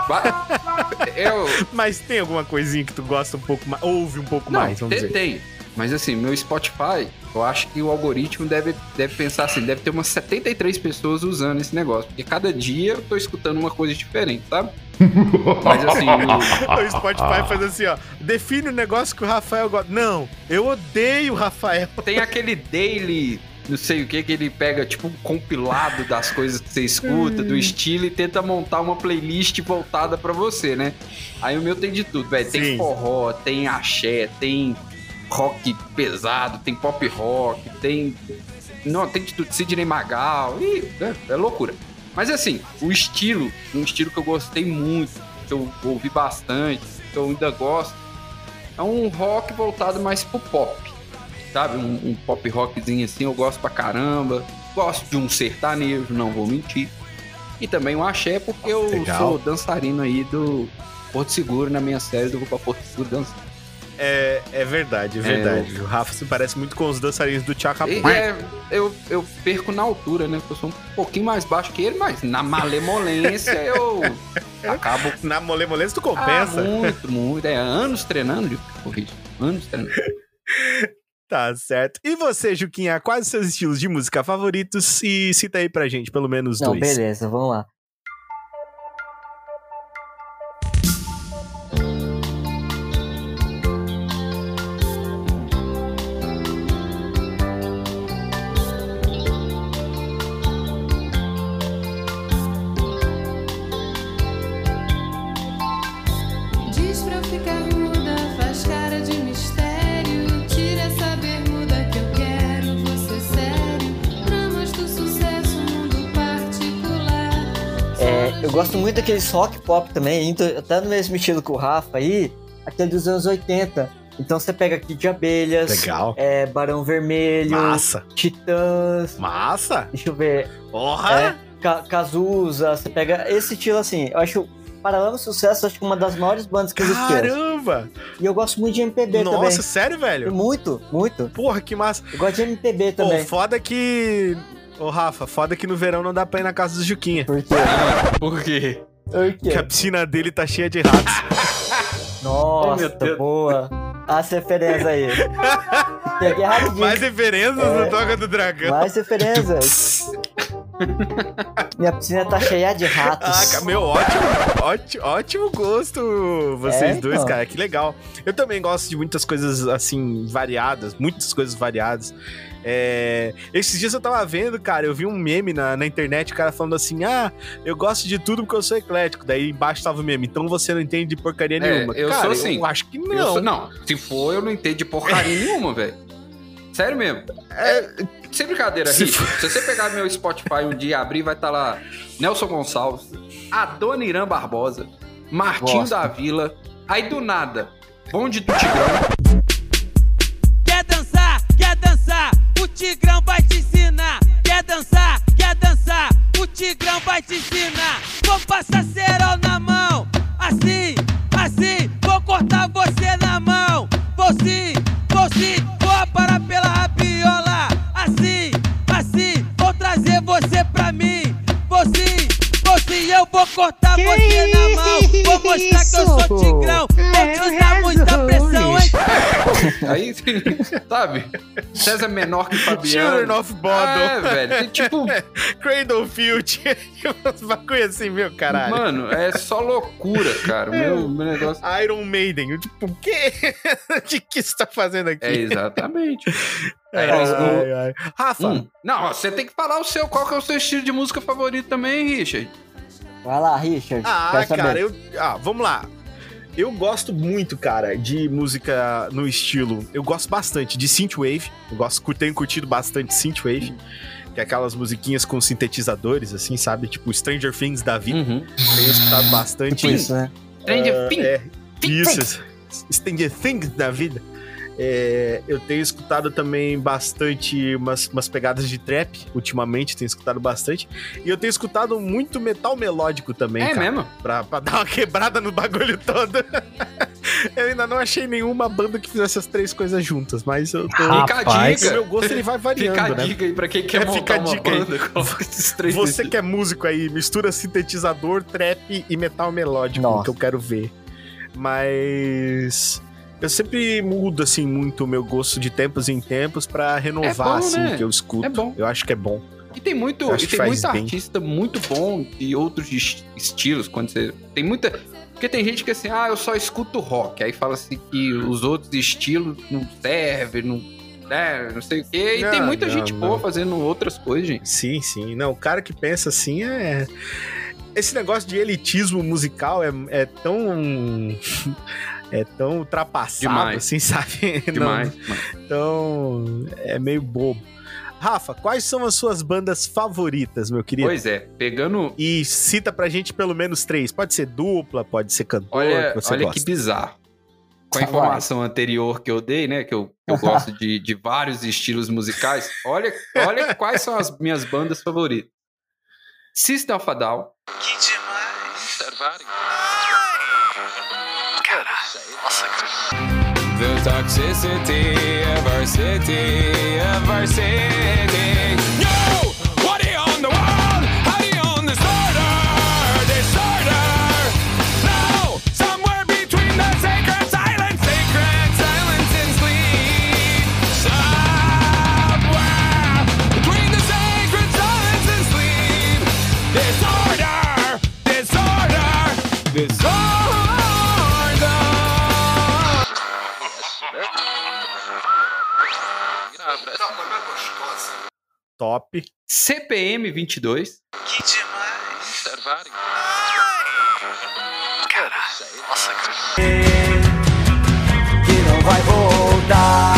Eu, Mas tem alguma coisinha que tu gosta um pouco mais, ouve um pouco não, mais, vamos tem, dizer. tem. Mas assim, meu Spotify, eu acho que o algoritmo deve, deve pensar assim, deve ter umas 73 pessoas usando esse negócio. Porque cada dia eu tô escutando uma coisa diferente, sabe? Mas assim, o- O Spotify faz assim, ó. Define o negócio que o Rafael gosta. Não, eu odeio o Rafael. tem aquele daily, não sei o que, que ele pega tipo um compilado das coisas que você escuta, do estilo, e tenta montar uma playlist voltada pra você, né? Aí o meu tem de tudo, velho. Tem forró, tem axé, tem rock pesado, tem pop rock, tem. Não, tem Sidney Magal, e é, é loucura. Mas assim, o estilo, um estilo que eu gostei muito, que eu ouvi bastante, que eu ainda gosto, é um rock voltado mais pro pop sabe? Um, um pop rockzinho assim, eu gosto pra caramba. Gosto de um sertanejo, não vou mentir. E também um axé, porque eu Legal. sou dançarino aí do Porto Seguro, na minha série do Vou pra Porto Seguro dançar. É, é verdade, é verdade. O Rafa se parece muito com os dançarinos do Tchaka E, é, eu, eu perco na altura, né? Porque eu sou um pouquinho mais baixo que ele, mas na malemolência eu acabo. Na molemolência tu Ah, compensa. muito, muito. É anos treinando, de corrigir. Anos treinando. Tá certo. E você, Juquinha, quais os seus estilos de música favoritos? E cita aí pra gente, pelo menos Não, dois. beleza, vamos lá. Daqueles rock pop também, indo até no mesmo estilo que o Rafa aí, aquele dos anos 80. Então você pega aqui de abelhas, Legal. é, Barão Vermelho, Massa. Titãs, Massa. deixa eu ver, Porra. é, Ca- Cazuza, você pega esse estilo assim, eu acho Paralama Sucesso, acho que uma das maiores bandas que existiram. Caramba. E eu gosto muito de MPB Nossa, também. sério, velho? Muito, muito. Porra, que massa. Eu gosto de MPB Pô, também. foda que... Ô, Rafa, foda que no verão não dá pra ir na casa do Juquinha. Por quê? Por quê? Por quê? Que a piscina dele tá cheia de ratos. Oh, Nossa, Deus. boa. As referências aí. Peguei rapidinho. Mais referências É. no Toca do Dragão. Mais referências. Minha piscina tá cheia de ratos. Ah, meu, ótimo, ótimo, ótimo gosto vocês É, dois, então. cara, que legal. Eu também gosto de muitas coisas, assim, variadas, muitas coisas variadas. É, Esses dias eu tava vendo, cara, eu vi um meme na, na internet, o cara falando assim, ah, eu gosto de tudo porque eu sou eclético. Daí embaixo tava o meme, então você não entende de porcaria É, nenhuma. eu cara, sou assim. eu acho que não. Sou- não, se for, eu não entendo de porcaria nenhuma, velho. Sério mesmo. É, sem brincadeira, Se Rick. Se você pegar meu Spotify um dia e abrir, vai estar lá Nelson Gonçalves, a Dona Irã Barbosa, Martinho Gosto. da Vila, aí do nada, Bonde do Tigrão. Quer dançar? O Tigrão vai te ensinar. Quer dançar? Quer dançar? O Tigrão vai te ensinar. Vou passar cerol na mão. Assim, assim, vou cortar você na mão. Vou sim, vou sim, vou parar pela rabiola. Assim, assim, vou trazer você pra mim. Eu vou cortar você na mão. Vou mostrar que eu sou Tigrão. Vou te dar muita pressão, hein? Aí, sabe? César menor que Fabiano. Children of Bodom. É, velho. Tem, tipo, Cradlefield. Bagulho assim, meu caralho. mano, é só loucura, cara. Meu, meu negócio. Iron Maiden. Eu, tipo, o quê? O que que você tá fazendo aqui? É exatamente. Ai, É, ai, ai. Rafa, Hum. Não, você tem que falar o seu, qual que é o seu estilo de música favorito também, Richard? Vai lá, Richard. Ah, cara, eu. Ah, vamos lá. Eu gosto muito, cara, de música no estilo. Eu gosto bastante de synthwave. Eu gosto, tenho curtido bastante synthwave. Que é aquelas musiquinhas com sintetizadores, assim, sabe? Tipo Stranger Things da vida. Uhum. Tenho escutado bastante. Tipo isso, né? Stranger Ah, Things. É, isso. Stranger Things da vida. É, eu tenho escutado também bastante umas, umas pegadas de trap, ultimamente, tenho escutado bastante. E eu tenho escutado muito metal melódico também, É cara. mesmo? Pra, pra dar uma quebrada no bagulho todo. eu ainda não achei nenhuma banda que fizesse as três coisas juntas, mas eu tô. Fica a Rapaz. o dica. meu gosto ele vai variando, Fica a né? dica aí pra quem quer É, montar fica a uma dica aí. banda. Coloca esses três Você que é músico aí, mistura sintetizador, trap e metal melódico, Nossa. que eu quero ver. Mas. Eu sempre mudo, assim, muito o meu gosto de tempos em tempos pra renovar, É bom, assim, né? o que eu escuto. É bom. Eu acho que é bom. E tem muito, e tem muito bem. artista muito bom de outros est- estilos. Quando você. Tem muita. Porque tem gente que assim, ah, eu só escuto rock. Aí fala assim que os outros estilos não servem, não. Né, não sei o quê. E tem Não, muita não, gente não. boa fazendo outras coisas, gente. Sim, sim. Não, o cara que pensa assim é. Esse negócio de elitismo musical é, é tão. É tão ultrapassado, Demais. assim, sabe? Demais. então, é meio bobo. Rafa, quais são as suas bandas favoritas, meu querido? Pois é, pegando. E cita pra gente pelo menos três. Pode ser dupla, pode ser cantor, Olha, que você olha gosta. que bizarro. Com a Vai. informação anterior que eu dei, né? Que eu, eu gosto de, de vários estilos musicais. Olha, olha quais são as minhas bandas favoritas. System of a Down. Que demais. Toxicity of our city, of our city. Top. CPM 22. Que demais. que não vai voltar.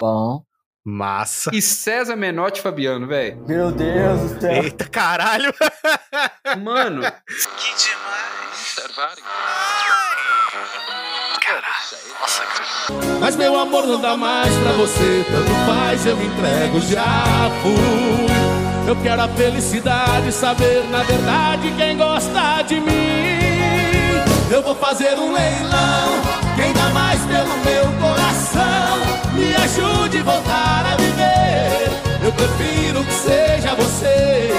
Bom. Massa. E César Menotti e Fabiano, velho. Meu Deus do céu. Eita, caralho. Mano, Que demais. Mas meu amor não dá mais pra você, tanto faz, eu me entrego, já fui. Eu quero a felicidade, saber na verdade quem gosta de mim. Eu vou fazer um leilão, quem dá mais pelo meu coração, ajude a voltar a viver. Eu prefiro que seja você.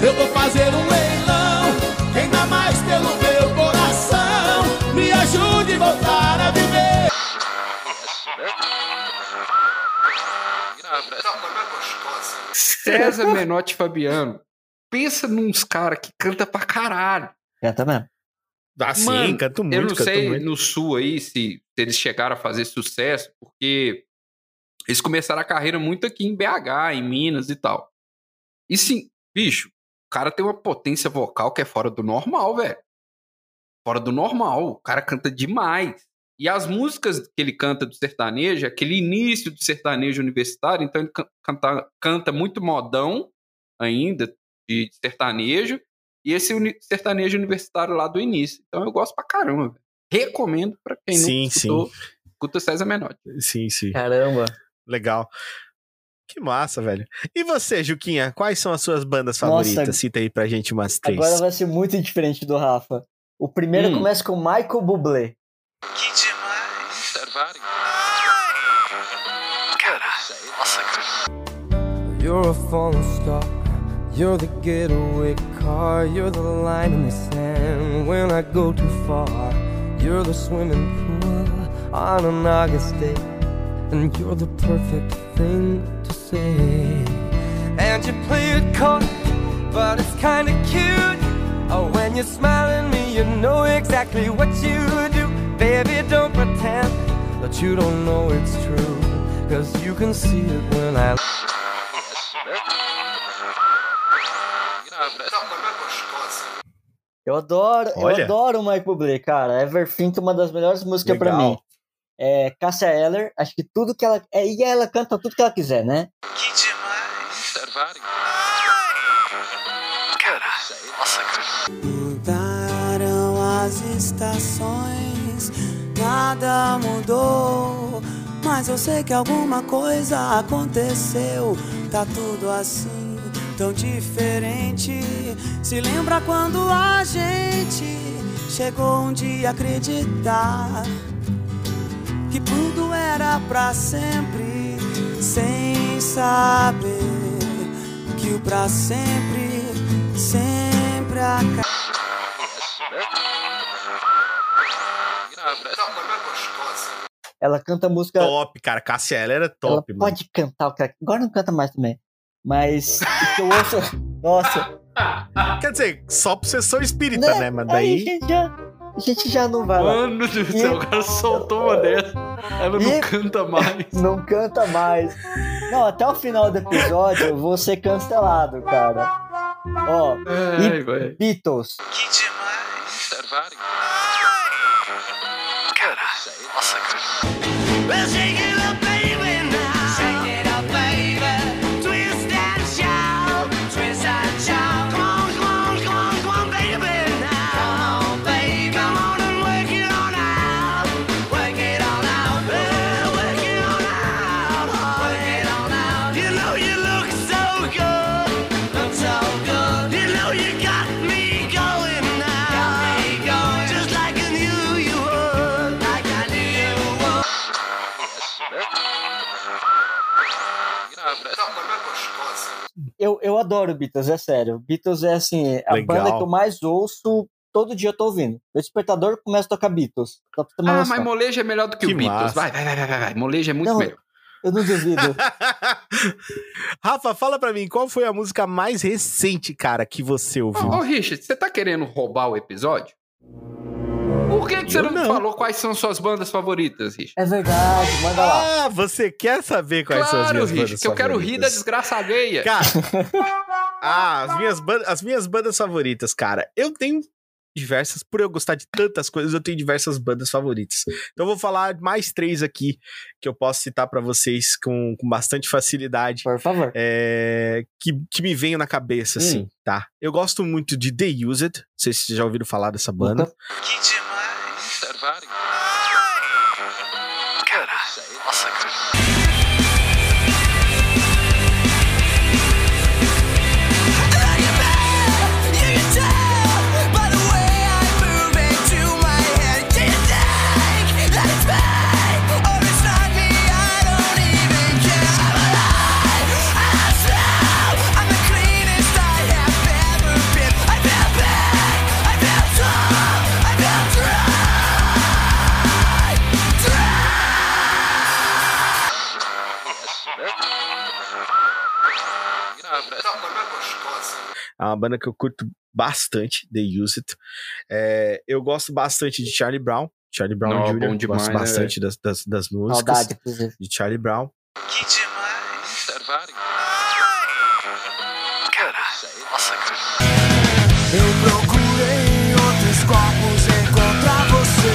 Eu vou fazer um leilão, quem dá mais pelo meu coração, me ajude a voltar a viver. César Menotti Fabiano. Pensa nos caras que canta pra caralho. Canta mesmo. Ah, sim, canto muito, eu não sei muito. no sul aí se, se eles chegaram a fazer sucesso, porque eles começaram a carreira muito aqui em BH, em Minas e tal. E sim, bicho, o cara tem uma potência vocal que é fora do normal, velho. Fora do normal. O cara canta demais. E as músicas que ele canta do sertanejo, aquele início do sertanejo universitário, então ele can- canta, canta muito modão ainda de sertanejo e esse uni- sertanejo universitário lá do início. Então eu gosto pra caramba. velho. Recomendo pra quem Sim, não escutou, escuta César Menotti. Sim, sim. Caramba. Legal. Que massa, velho. E você, Juquinha, quais são as suas bandas Nossa. favoritas? Cita aí pra gente umas três. Agora vai ser muito diferente do Rafa. O primeiro Hum. começa com Michael Bublé. Que demais. You're a falling star. You're the getaway car. You're the line in the sand when I go too far. You're the swimming pool on an August day. And you're the perfect thing to say. And you play it cold, but it's kinda cute. Oh, when you smile at me, you know exactly what you do. Baby, don't pretend that you don't know it's true. Cause you can see it when I Eu adoro, Olha. eu adoro o Michael Bublé, cara. Everfink é uma das melhores músicas pra Legal. mim. É, Cássia Eller, acho que tudo que ela. É, e ela canta tudo que ela quiser, né? Que demais. Mudaram as estações. Nada mudou, mas eu sei que alguma coisa aconteceu. Tá tudo assim, tão diferente. Se lembra quando a gente chegou um dia a acreditar que tudo era pra sempre, sem saber que o pra sempre sempre acaba. Ela canta música. Top, cara. Cássia Eller era ela top, mano. pode cantar, cara. Agora não canta mais também. Mas o que eu ouço. Nossa, Quer dizer, só por sessão espírita, né? Mas Aí a daí. gente já, a gente já não vai lá. Mano do E- céu, o cara soltou uma dessa. Ela não E- canta mais. Não canta mais. Não, até o final do episódio eu vou ser cancelado, cara. Ó, Ai, vai. Beatles. Que demais. Servari. Caralho, nossa, cara. Eu, eu adoro Beatles, é sério. Beatles é assim, a Legal. banda que eu mais ouço, todo dia eu tô ouvindo. Meu despertador começa a tocar Beatles. Ah, mas molejo é melhor do que, Que o Beatles. massa. Vai, vai, vai, vai, vai, vai. Molejo é muito Não, melhor. Eu não duvido. Rafa, fala pra mim, qual foi a música mais recente, cara, que você ouviu? Ô, ô, Richard, você tá querendo roubar o episódio? Por que, que você não, não. falou quais são suas bandas favoritas, Richard? É verdade, manda lá. Ah, você quer saber quais são as Claro, minhas Richard, bandas que eu quero rir da favoritas? desgraça alheia. Cara, ah, as minhas, ban- as minhas bandas favoritas, cara. Eu tenho diversas, por eu gostar de tantas coisas, eu tenho diversas bandas favoritas. Então eu vou falar mais três aqui que eu posso citar pra vocês com, com bastante facilidade. Por favor. é, que, que me venham na cabeça, assim, tá? Eu gosto muito de The Used. Não sei se vocês já ouviram falar dessa banda. Que demais. É uma banda que eu curto bastante, The Used. É, eu gosto bastante de Charlie Brown. Charlie Brown Não, Jr. bom demais, gosto né, bastante das, das, das músicas Saudade, inclusive. de Charlie Brown. Que demais. Caralho, nossa, cara. Eu procurei outros corpos encontrar você.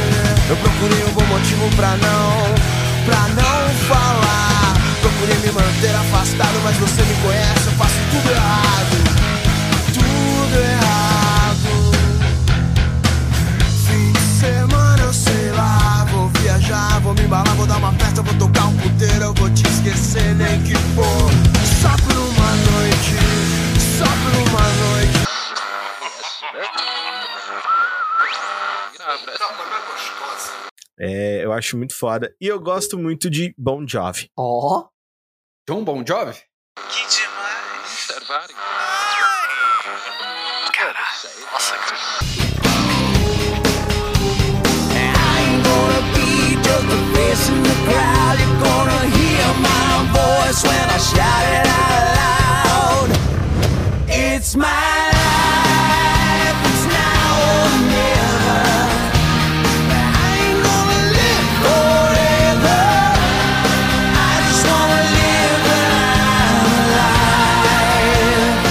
Eu procurei um bom motivo pra não, pra não falar. Procurei me manter afastado, mas você me conhece, eu faço tudo errado. Vou me embalar, vou dar uma festa, vou tocar um puteiro, eu vou te esquecer, nem que for. Só por uma noite, só por uma noite. É, eu acho muito foda. E eu gosto muito de Bon Jovi. Ó, John Bon Jovi? Que when I shout it out loud. It's my life, it's now or never. I ain't gonna live forever. I just wanna live my life.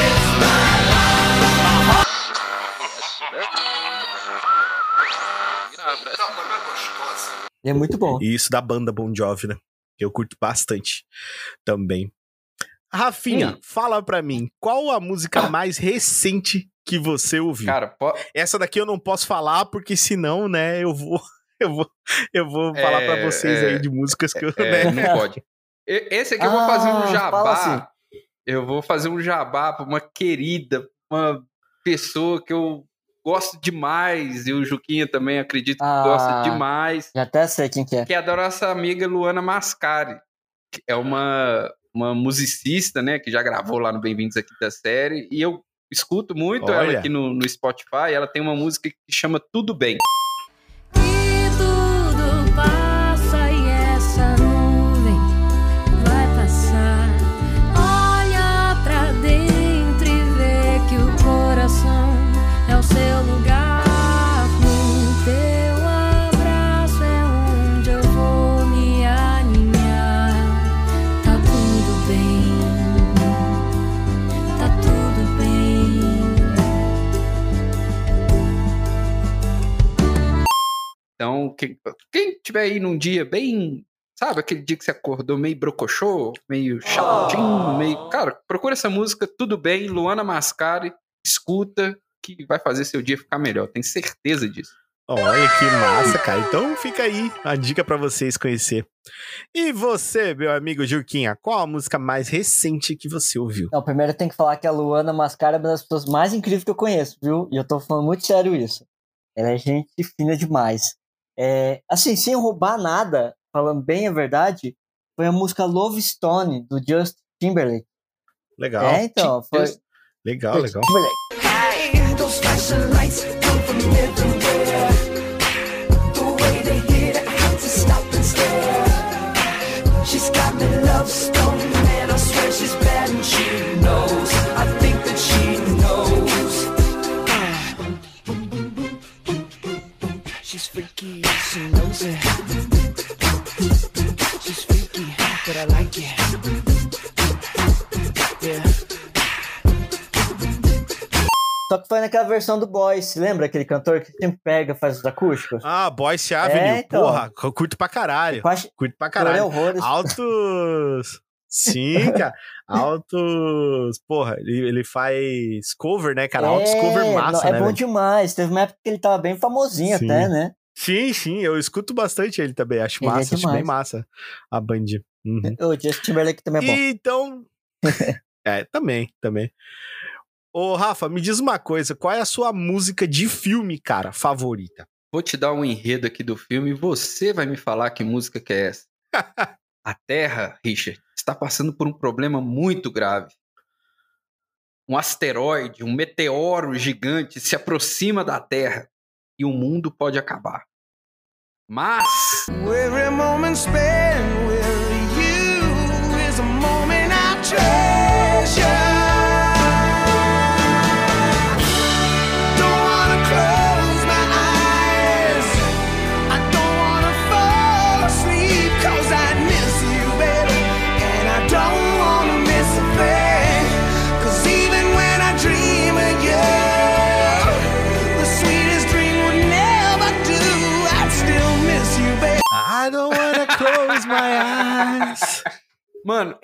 It's my life. é muito bom. E isso da banda Bon Jovi, né? Eu curto bastante também. Rafinha, Hum. fala pra mim, qual a música mais recente que você ouviu. Cara, po- Essa daqui eu não posso falar, porque senão, né, eu vou. Eu vou, eu vou É, falar pra vocês é, aí de músicas que eu. é, né? não pode. E- Esse aqui eu vou fazer Ah, um jabá. fala assim. Eu vou fazer um jabá pra uma querida, uma pessoa que eu gosto demais, e o Juquinha também acredito que Ah. gosta demais, Já até sei quem que é. que é a da nossa amiga Luana Mascari. que É uma, uma musicista, né, que já gravou lá no Bem-vindos aqui da série, e eu escuto muito ela Olha. aqui no, no Spotify. Ela tem uma música que chama Tudo Bem. E tudo passa Então, quem, quem tiver aí num dia bem. Sabe, aquele dia que você acordou meio brocochô, meio chatinho, meio. Cara, procura essa música, tudo bem, Luana Mascari, escuta, que vai fazer seu dia ficar melhor. Tenho certeza disso. Olha que massa, cara. Então fica aí a dica pra vocês conhecer. E você, meu amigo Juquinha, qual a música mais recente que você ouviu? Não, primeiro tem que falar que a Luana Mascara é uma das pessoas mais incríveis que eu conheço, viu? E eu tô falando muito sério isso. Ela é gente fina demais. É, assim, sem roubar nada, falando bem a verdade, foi a música Love Stone, do Justin Timberlake. Legal. É, então, foi... Legal, foi legal. Timberlake. Hey, freaky, she knows it. She's freaky, but I like it. Yeah. Só que foi naquela versão do Boys, lembra aquele cantor que sempre pega, faz os acústicos? Ah, Boyce Avenue. É, então. Porra, eu curto pra caralho. Quase Curto pra caralho. horrores. Altos. Sim, cara. Altos. Porra, ele, ele faz cover, né, cara? Altos cover massa, não, é né? bom velho? demais. Teve uma época que ele tava bem famosinho Sim. até, né? Sim, sim, eu escuto bastante ele também. Acho Ele é massa, acho bem massa a Band. Uhum. O Justin Timberlake também é bom. E então. é, também, também. Ô, Rafa, me diz uma coisa: qual é a sua música de filme, cara, favorita? Vou te dar um enredo aqui do filme e você vai me falar que música que é essa. A Terra, Richard, está passando por um problema muito grave. Um asteroide, um meteoro gigante se aproxima da Terra e o mundo pode acabar. Mas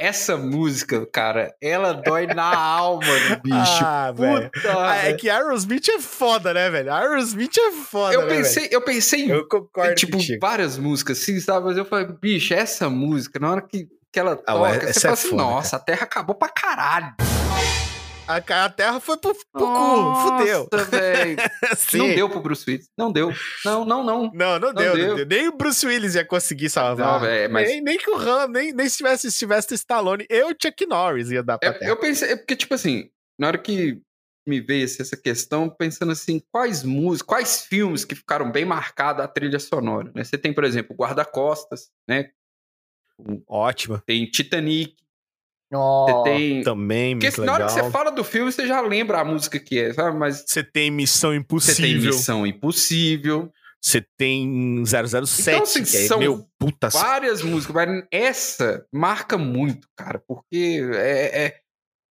essa música, cara, ela dói na alma do bicho. Ah, velho. Ah, é velho. que Aerosmith é foda, né, velho? Aerosmith é foda, eu né, pensei, eu pensei em velho? Eu concordo tipo, contigo. várias músicas, assim, sabe? Mas eu falei, bicho, essa música, na hora que, que ela Ah, toca, ué, você essa fala é assim, foda, nossa, a Terra acabou pra caralho. A, a Terra foi pro, pro cu, Nossa, fudeu. velho. Sim. Não deu pro Bruce Willis. Não deu. Não, não, não. Não, não, Não deu, deu. não deu. Nem o Bruce Willis ia conseguir salvar. Não, velho, mas- nem, nem que o Ram, nem, nem se tivesse, se tivesse Stallone, eu Chuck Norris ia dar pra É, Terra. eu pensei, é porque, tipo assim, na hora que me veio assim, essa questão, pensando assim, quais músicas, quais filmes que ficaram bem marcados a trilha sonora, né? Você tem, por exemplo, Guarda-Costas, né? Ótima. Tem Titanic, Você tem... Também, Porque muito na hora que você fala do filme, você já lembra a música que é, sabe? Mas Você tem Missão você tem Impossível. Missão Impossível, Você tem 007, Então, assim, que é são meu puta... várias músicas, mas essa marca muito, cara, porque é, é-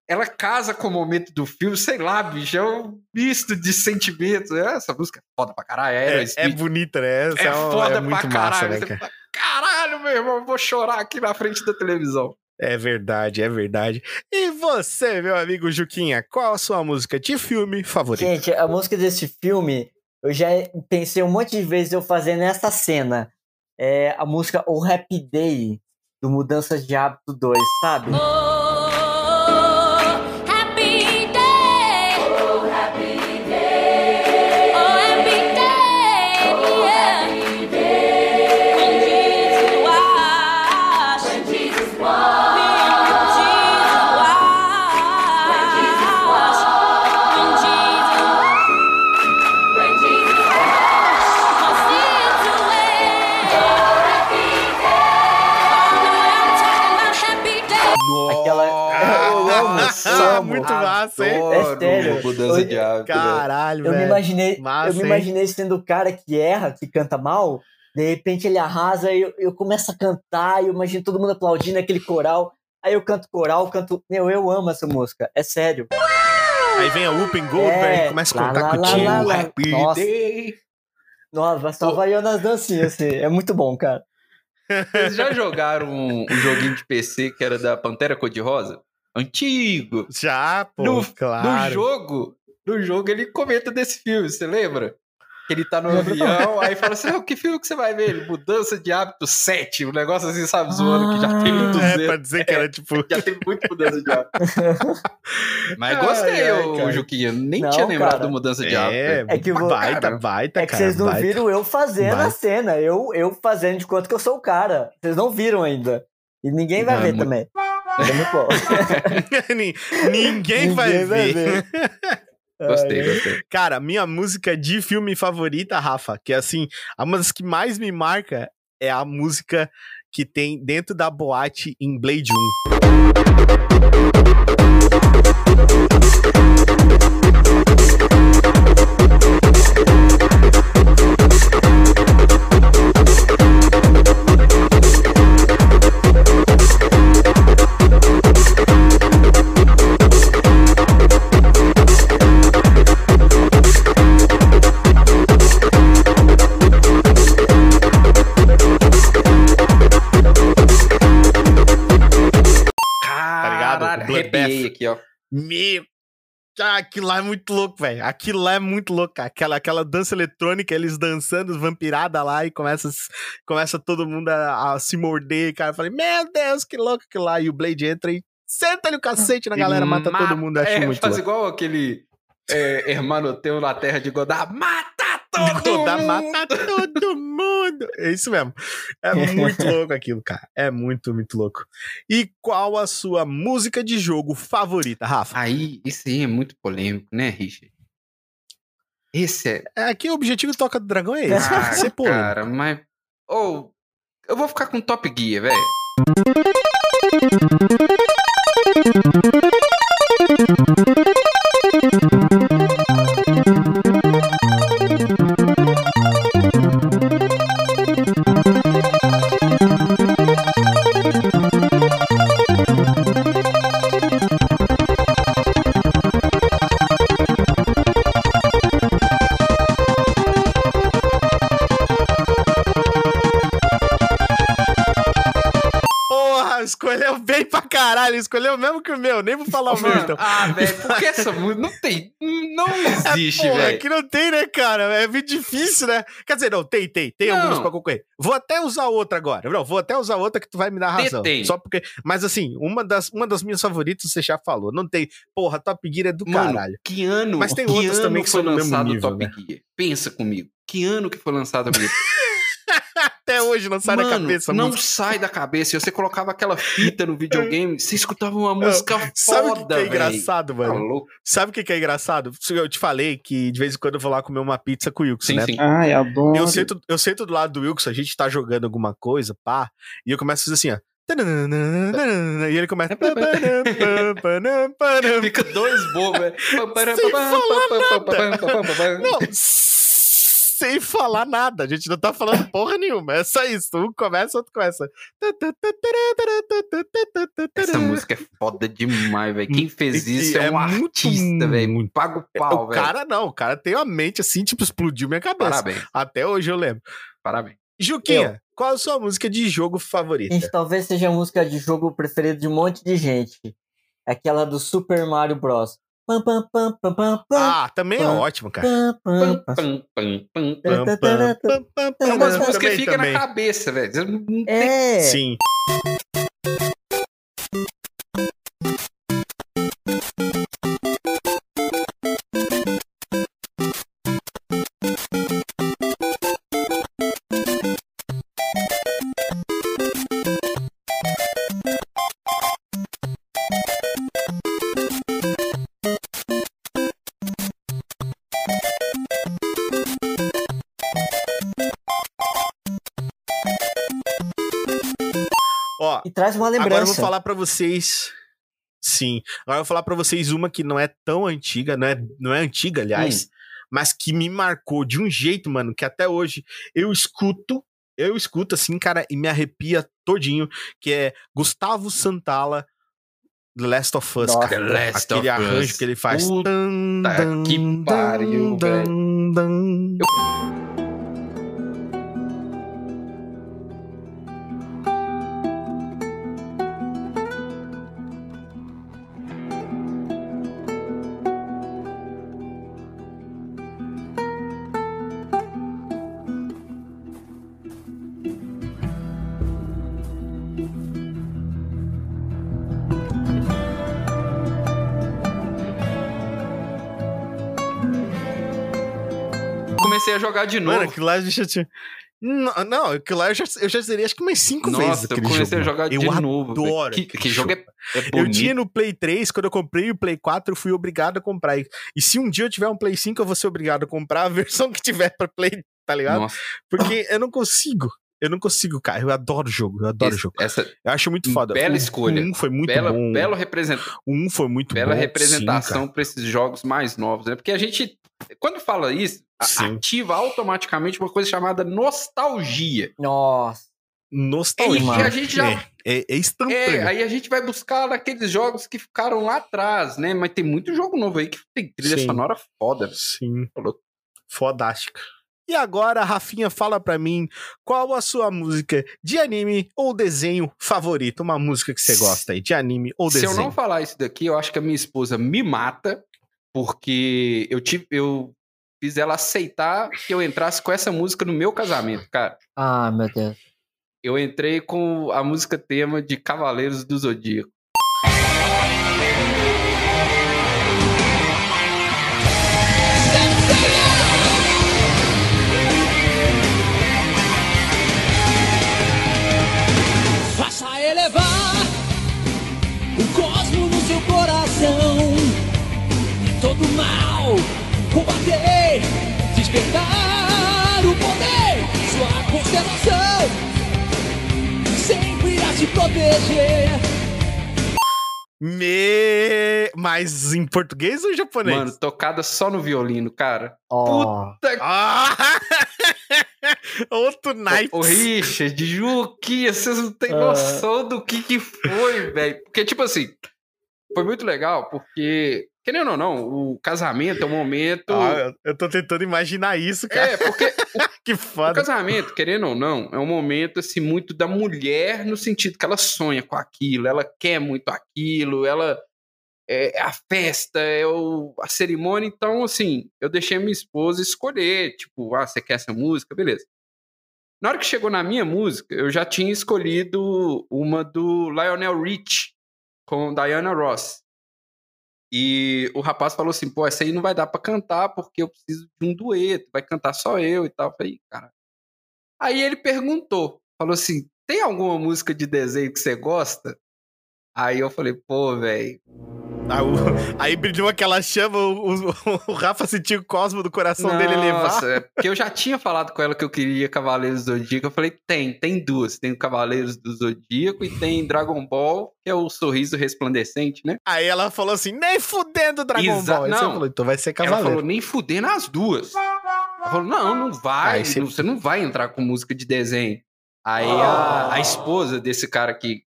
ela casa com o momento do filme, sei lá, bicho, é um misto de sentimentos. Essa música é foda pra caralho, é É, é bonita, né? Essa É uma- foda é muito pra caralho. massa, né, cara? fala, Caralho, meu irmão, eu vou chorar aqui na frente da televisão. É verdade, é verdade. E você, meu amigo Juquinha, qual a sua música de filme favorita? Gente, a música desse filme, eu já pensei um monte de vezes eu fazer nessa cena. É a música O Happy Day, do Mudanças de Hábito 2, sabe? Happy massa, hein? É sério. Mudança de hábito. né? Caralho, Eu me velho. imaginei, Massa, eu me hein? imaginei sendo o cara que erra, que canta mal, de repente ele arrasa e eu, eu começo a cantar, e eu imagino todo mundo aplaudindo aquele coral. Aí eu canto coral, canto. Meu, eu amo essa música, é sério. Aí vem a Whoopen Goldberg, É, começa a cantar contigo. Happy Nossa. Day. Nossa, só vai eu nas dancinhas, assim. É muito bom, cara. Vocês já jogaram um, um joguinho de PC que era da Pantera Cor-de-Rosa? Antigo. Já, pô, No, claro. no jogo, no jogo ele comenta desse filme, você lembra? Que ele tá no avião, aí fala assim: "Ah, que filme que você vai ver? Ele, Mudança de hábito 7, um negócio assim, sabe, zoando, que já tem muito É, pra dizer que era tipo. Já tem muito mudança de hábito. Mas gostei, ô. Juquinha. Nem Não, tinha lembrado cara. mudança de É, hábito. É que vo- baita, Cara, baita, É que cara, vocês não baita. viram eu fazendo a Baita. cena. Eu, eu fazendo de conta que eu sou o cara. Vocês não viram ainda. E ninguém vai Não, ver muito- também. É muito bom. Ni- Ninguém vai Ninguém vai ver. Gostei, gostei. Cara, minha música de filme favorita, Rafa, que é assim, uma das que mais me marca é a música que tem dentro da boate em Blade 1. Aqui, ó. Meu. Ah, aquilo lá é muito louco, velho. Aquilo lá é muito louco. cara. Aquela, aquela dança eletrônica, eles dançando, vampirada lá, e começa, começa todo mundo a, a se morder. Cara, eu falei, meu Deus, que louco aquilo lá. E o Blade entra e senta-lhe o cacete na galera, mata todo mundo. Eu acho é, muito faz louco. igual aquele é, Hermanoteu na Terra de Godard. Mata todo mundo! mata todo mundo. É isso mesmo. É muito louco aquilo, cara. É muito, muito louco. E qual a sua música de jogo favorita, Rafa? Aí, isso aí é muito polêmico, né, Richard? Esse é. É, aqui o objetivo do Toca do Dragão é esse. Ah, ser polêmico. cara, mas. Ou. eu vou ficar com Top Gear, velho. Mesmo que o meu. Nem vou falar o meu, então. ah, velho, porque essa música não tem. Não existe, Porra, velho. que não tem, né, cara? É muito difícil, né? Quer dizer, não, tem, tem. Tem Não. alguns pra concorrer. Vou até usar outra agora. Não, vou até usar outra que tu vai me dar razão. Tem. Só porque. Mas assim, uma das, uma das minhas favoritas você já falou. Não tem. Porra, Top Gear é do Mano, caralho. que ano, Mas tem que outras também que foi lançado nível, Top né? Gear? Pensa comigo. Que ano que foi lançado Gear? Até hoje não sai Mano, da cabeça. não música. sai da cabeça. E você colocava aquela fita no videogame, você escutava uma música Sabe o que foda, que é velho. engraçado, Tá mano? Sabe o que que é engraçado? Eu te falei que de vez em quando eu vou lá comer uma pizza com o Wilkson, Sim, né? sim. Ai, adoro. Eu sento, eu sento do lado do Wilkson, a gente tá jogando alguma coisa, pá, e eu começo a fazer assim, ó. E ele começa. Fica dois bobos, velho. Sem falar Não, sem falar nada. A gente não tá falando porra nenhuma. É só isso. Um começa, outro começa. Essa música é foda demais, velho. Quem fez isso é, é um muito, artista, velho. muito. Paga o O pau, velho. cara não, o cara tem uma mente assim, tipo, explodiu minha cabeça. Parabéns, Até hoje eu lembro. parabéns. Juquinha, qual a sua música de jogo favorita? Gente, talvez seja a música de jogo preferida de um monte de gente. Aquela do Super Mario Bros. Pam, pam, pam, pam, pam, pam, Ah, também é ótimo, cara. É umas músicas que ficam também. na cabeça, velho. É, Sim. Traz uma Agora eu vou lembrança. falar pra vocês. Sim. Agora eu vou falar pra vocês uma que não é tão antiga, não é, não é antiga, aliás, mas que me marcou de um jeito, mano, que até hoje eu escuto, eu escuto assim, cara, e me arrepia todinho, que é Gustavo Santala, The Last of Us, Nossa, cara. Last Aquele of Us. arranjo que ele faz. Puta que pariu, velho. dan. Comecei a jogar de novo. Mano, aquilo lá deixa eu Não, não, aquilo lá eu já, eu já zerei acho que umas cinco vezes. Nossa, eu comecei jogo, a jogar de eu novo. adoro. Que, que jogo é, é Eu tinha no Play 3, quando eu comprei o Play 4, eu fui obrigado a comprar. E e se um dia eu tiver um Play 5, eu vou ser obrigado a comprar a versão que tiver pra Play, tá ligado? Nossa, Porque eu não consigo. Eu não consigo, cara. Eu adoro o jogo, eu adoro o esse- jogo. essa Eu acho muito foda. Bela O- escolha. O 1 foi muito bela, bom. bela, representa, O 1 foi muito bela bom. representação para esses jogos mais novos, né? Porque a gente, quando fala isso, Sim. ativa automaticamente uma coisa chamada nostalgia. Nossa. Nostalgia. E a gente já- É, é, é É, instantâneo. aí a gente vai buscar naqueles jogos que ficaram lá atrás, né? Mas tem muito jogo novo aí que tem trilha Sim. sonora foda. Sim. Falou. Fodástica. E agora, Rafinha, fala pra mim qual a sua música de anime ou desenho favorita? Uma música que você gosta aí, de anime ou Se desenho. eu não falar isso daqui, eu acho que a minha esposa me mata, porque eu tive, eu fiz ela aceitar que eu entrasse com essa música no meu casamento, cara. Ah, meu Deus. Eu entrei com a música tema de Cavaleiros do Zodíaco. Me... Mas em português ou em japonês? Mano, tocada só no violino, cara. Ó. Puta Ah! Outro Night. Ô, Richard, Juquinha, vocês não têm Ah. noção do que que foi, velho. Porque, tipo assim, foi muito legal, porque, querendo ou não, o casamento é um momento... Ah, eu- tô tentando imaginar isso, cara. é, porque Que o foda. casamento, querendo ou não, é um momento, assim, muito da mulher, no sentido que ela sonha com aquilo, ela quer muito aquilo, ela... É a festa, é o, a cerimônia, então, assim, eu deixei a minha esposa escolher, tipo, ah, você quer essa música? Beleza. Na hora que chegou na minha música, eu já tinha escolhido uma do Lionel Rich com Diana Ross. E o rapaz falou assim: pô, essa aí não vai dar pra cantar porque eu preciso de um dueto, vai cantar só eu e tal. Eu falei, cara. Aí ele perguntou, falou assim: tem alguma música de desenho que você gosta? Aí eu falei, pô, velho. Ah, Aí brilhou aquela chama, o, o- o Rafa sentiu o cosmo do coração dele elevar. Nossa, é porque eu já tinha falado com ela que eu queria Cavaleiros do Zodíaco. Eu falei, tem, tem duas. Tem o Cavaleiros do Zodíaco e tem Dragon Ball, que é o sorriso resplandecente, né? Aí ela falou assim: nem fudendo Dragon Exa- Ball. Aí você não. falou, então vai ser Ela Cavaleiro. falou, nem fuder nas duas. Ela falou, não, não vai. Você- não- Você não vai entrar com música de desenho. Aí Oh. a, a esposa desse cara que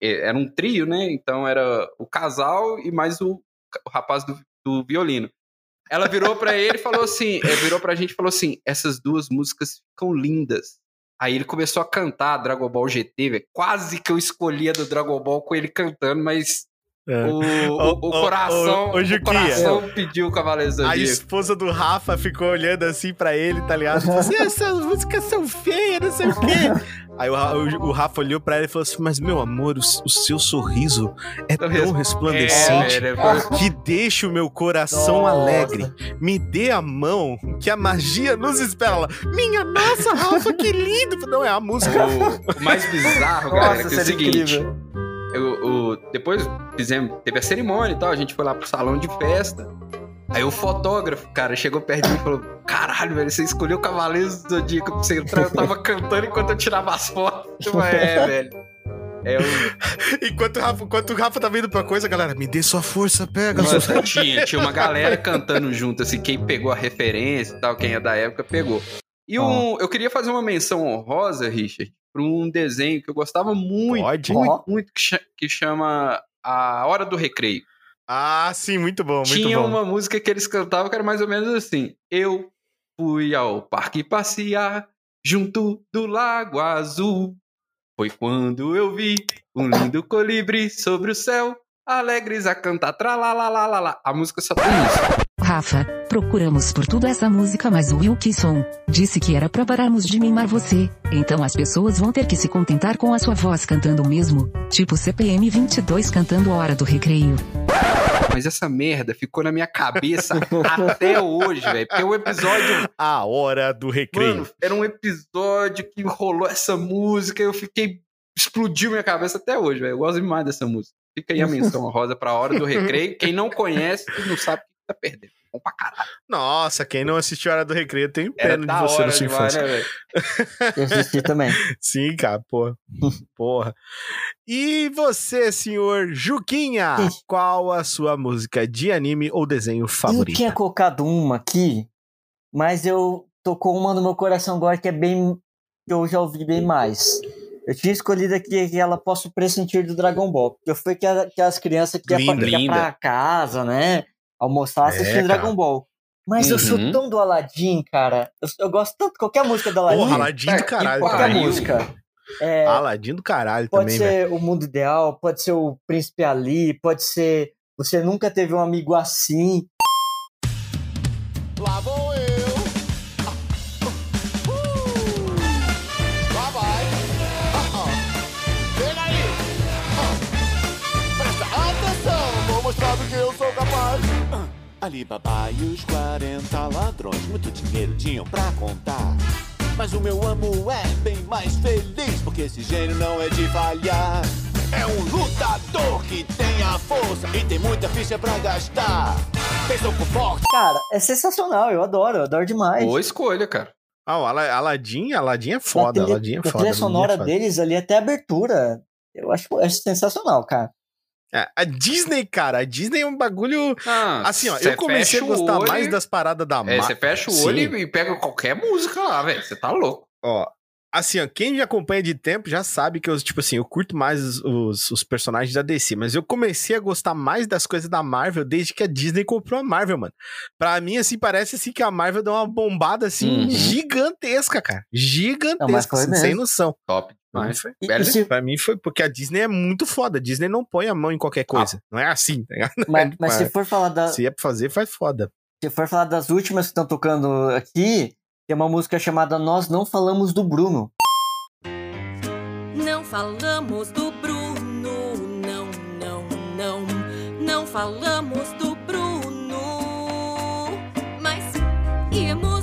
era um trio, né? Então era o casal e mais o, o rapaz do, do violino. Ela virou pra ele e falou assim, eh, virou pra gente e falou assim, essas duas músicas ficam lindas. Aí ele começou a cantar Dragon Ball GT, velho. Quase que eu escolhia do Dragon Ball com ele cantando, mas É. o, o- o ô, coração, o Juquinha. coração pediu o Cavaleiro do A Zodíaco. esposa do Rafa ficou olhando assim pra ele, tá ligado? Falou assim, essas músicas são feias, não sei o quê. Aí o, Ra- o- o Rafa olhou pra ela e falou assim, mas meu amor, o, o seu sorriso é tão res- resplandecente É, que deixa o meu coração Nossa. alegre. Me dê a mão, que a magia nos espera. Ela, Minha nossa, Rafa, que lindo! Não, é a música. o, o mais bizarro, galera, Nossa, que é o seguinte. incrível. Eu, eu- depois fizemos, teve a cerimônia e tal, a gente foi lá pro salão de festa. Aí o fotógrafo, cara, chegou perto de mim e falou: Caralho, velho, você escolheu o Cavaleiro do Zodíaco pra você entrar. Eu tava cantando enquanto eu tirava as fotos. Falei, é, velho. É, Enquanto o Rafa, enquanto o Rafa tá vindo pra coisa, galera, me dê sua força, pega. Mano, sua... tinha, tinha uma galera cantando junto, assim, quem pegou a referência e tal, quem é da época pegou. E um, eu queria fazer uma menção honrosa, Richard, pra um desenho que eu gostava muito, Pode? muito, muito, que, cha- que chama A Hora do Recreio. Ah, sim, muito bom, muito Tinha bom. uma música que eles cantavam que era mais ou menos assim: Eu fui ao parque passear junto do Lago Azul. Foi quando eu vi um lindo colibri sobre o céu, alegres a cantar tralalalala. A música só tem isso. Rafa, procuramos por tudo essa música, mas o Wilkison disse que era pra pararmos de mimar você. Então as pessoas vão ter que se contentar com a sua voz cantando mesmo, tipo CPM 22 cantando Hora do Recreio. Mas essa merda ficou na minha cabeça até hoje, velho. Porque o episódio. A hora do recreio. Mano, era um episódio que rolou essa música e eu fiquei. Explodiu minha cabeça até hoje, velho. Eu gosto demais dessa música. Fica aí a menção rosa pra hora do recreio. Quem não conhece, não sabe o que tá perdendo. Bom pra caralho. Nossa, quem não assistiu a Hora do Recreio, eu tenho Era pena de você na sua infância. né? Eu assisti também. Sim, cara, porra. porra. E você, senhor Juquinha, qual a sua música de anime ou desenho Eu favorita? tinha colocado uma aqui, mas eu tocou uma no meu coração agora que é bem. que eu já ouvi bem mais. Eu tinha escolhido aqui aquela Posso Pressentir do Dragon Ball. Porque foi que, a- que as crianças que iam pra, ia pra casa, né? Almoçar assistindo É. Dragon Ball. Mas eu sou Uhum. tão do Aladdin, cara. Eu, eu gosto tanto de qualquer música do Aladdin. Porra, Aladdin Tá do que caralho qualquer também. música. É, Aladdin do caralho Pode também, velho. ser o mundo ideal, pode ser o príncipe Ali, pode ser você nunca teve um amigo assim. Alibaba e os 40 ladrões, muito dinheiro tinham pra contar. Mas o meu amo é bem mais feliz, porque esse gênio não é de falhar. É um lutador que tem a força e tem muita ficha pra gastar. Pensou com forte. Cara, é sensacional, eu adoro, eu adoro demais. Boa escolha, cara. Ah, o Ala- Aladdin, Aladdin é A foda, trilha- Aladdin é a foda. trilha Aladdin é sonora foda. deles ali, até a abertura, eu acho, acho sensacional, cara. É, a Disney, cara, a Disney é um bagulho. Ah, Assim, ó, eu comecei a gostar olho mais das paradas da É, Marvel. você fecha o Sim. olho e pega qualquer música lá, velho. Você tá louco. Ó, assim, ó, quem me acompanha de tempo já sabe que eu, tipo assim, eu curto mais os, os, os personagens da DC, mas eu comecei a gostar mais das coisas da Marvel desde que a Disney comprou a Marvel, mano. Pra mim, assim, parece assim que a Marvel deu uma bombada, assim, Uhum. gigantesca, cara. Gigantesca, assim, sem noção. Top. Pra mim Mas, foi- E- e se- Pra mim foi porque a Disney é muito foda. A Disney não põe a mão em qualquer coisa. Não é assim, tá ligado? mas, mas se for falar da, Se é pra fazer, faz foda. se for falar das últimas que estão tocando aqui, tem uma música chamada Nós Não Falamos do Bruno. Não falamos do Bruno, não, não, não. Não falamos do Bruno, mas íamos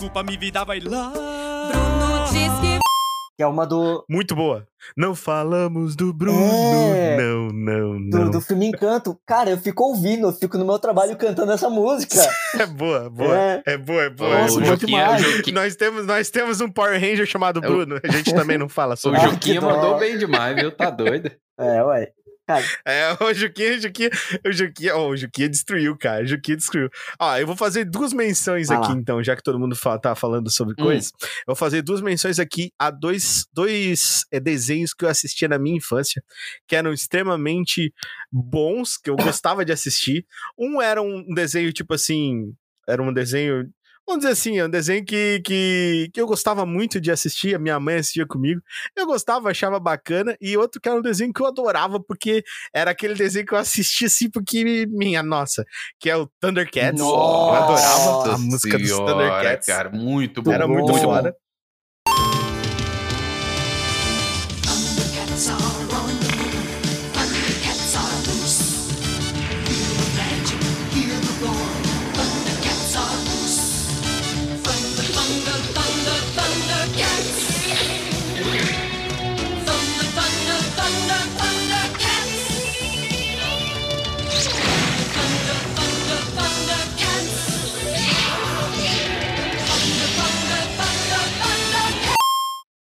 Desculpa, minha vida vai lá. Bruno diz que Que é uma do, Muito boa. Não falamos do Bruno. É. Não, não, do, não. do filme Encanto. Cara, eu fico ouvindo, eu fico no meu trabalho cantando essa música. É boa, boa. É. É, boa, é boa. É Nossa, o boa. o demais. Juquinha, Nós temos, nós temos um Power Ranger chamado É o- Bruno. A gente também não fala o sobre que dó. mandou bem demais, viu? Tá doido. É, ué. Cara. É, o Juquinha, o Juquinha, o Juquinha, oh, o Juquinha destruiu, cara. O Juquinha destruiu. Ó, eu vou fazer duas menções Vai aqui, lá. então, já que todo mundo fa- tá falando sobre Hum. coisas. Eu vou fazer duas menções aqui a dois, dois é, desenhos que eu assistia na minha infância, que eram extremamente bons, que eu gostava de assistir. Um era um desenho, tipo assim, era um desenho. Vamos dizer assim, é um desenho que, que, que eu gostava muito de assistir, a minha mãe assistia comigo. Eu gostava, achava bacana. E outro que era um desenho que eu adorava, porque era aquele desenho que eu assistia assim, porque, minha nossa, que é o Thundercats. eu adorava a música dos Senhora, Thundercats. cara, muito bom. Era muito bom. foda. Thundercats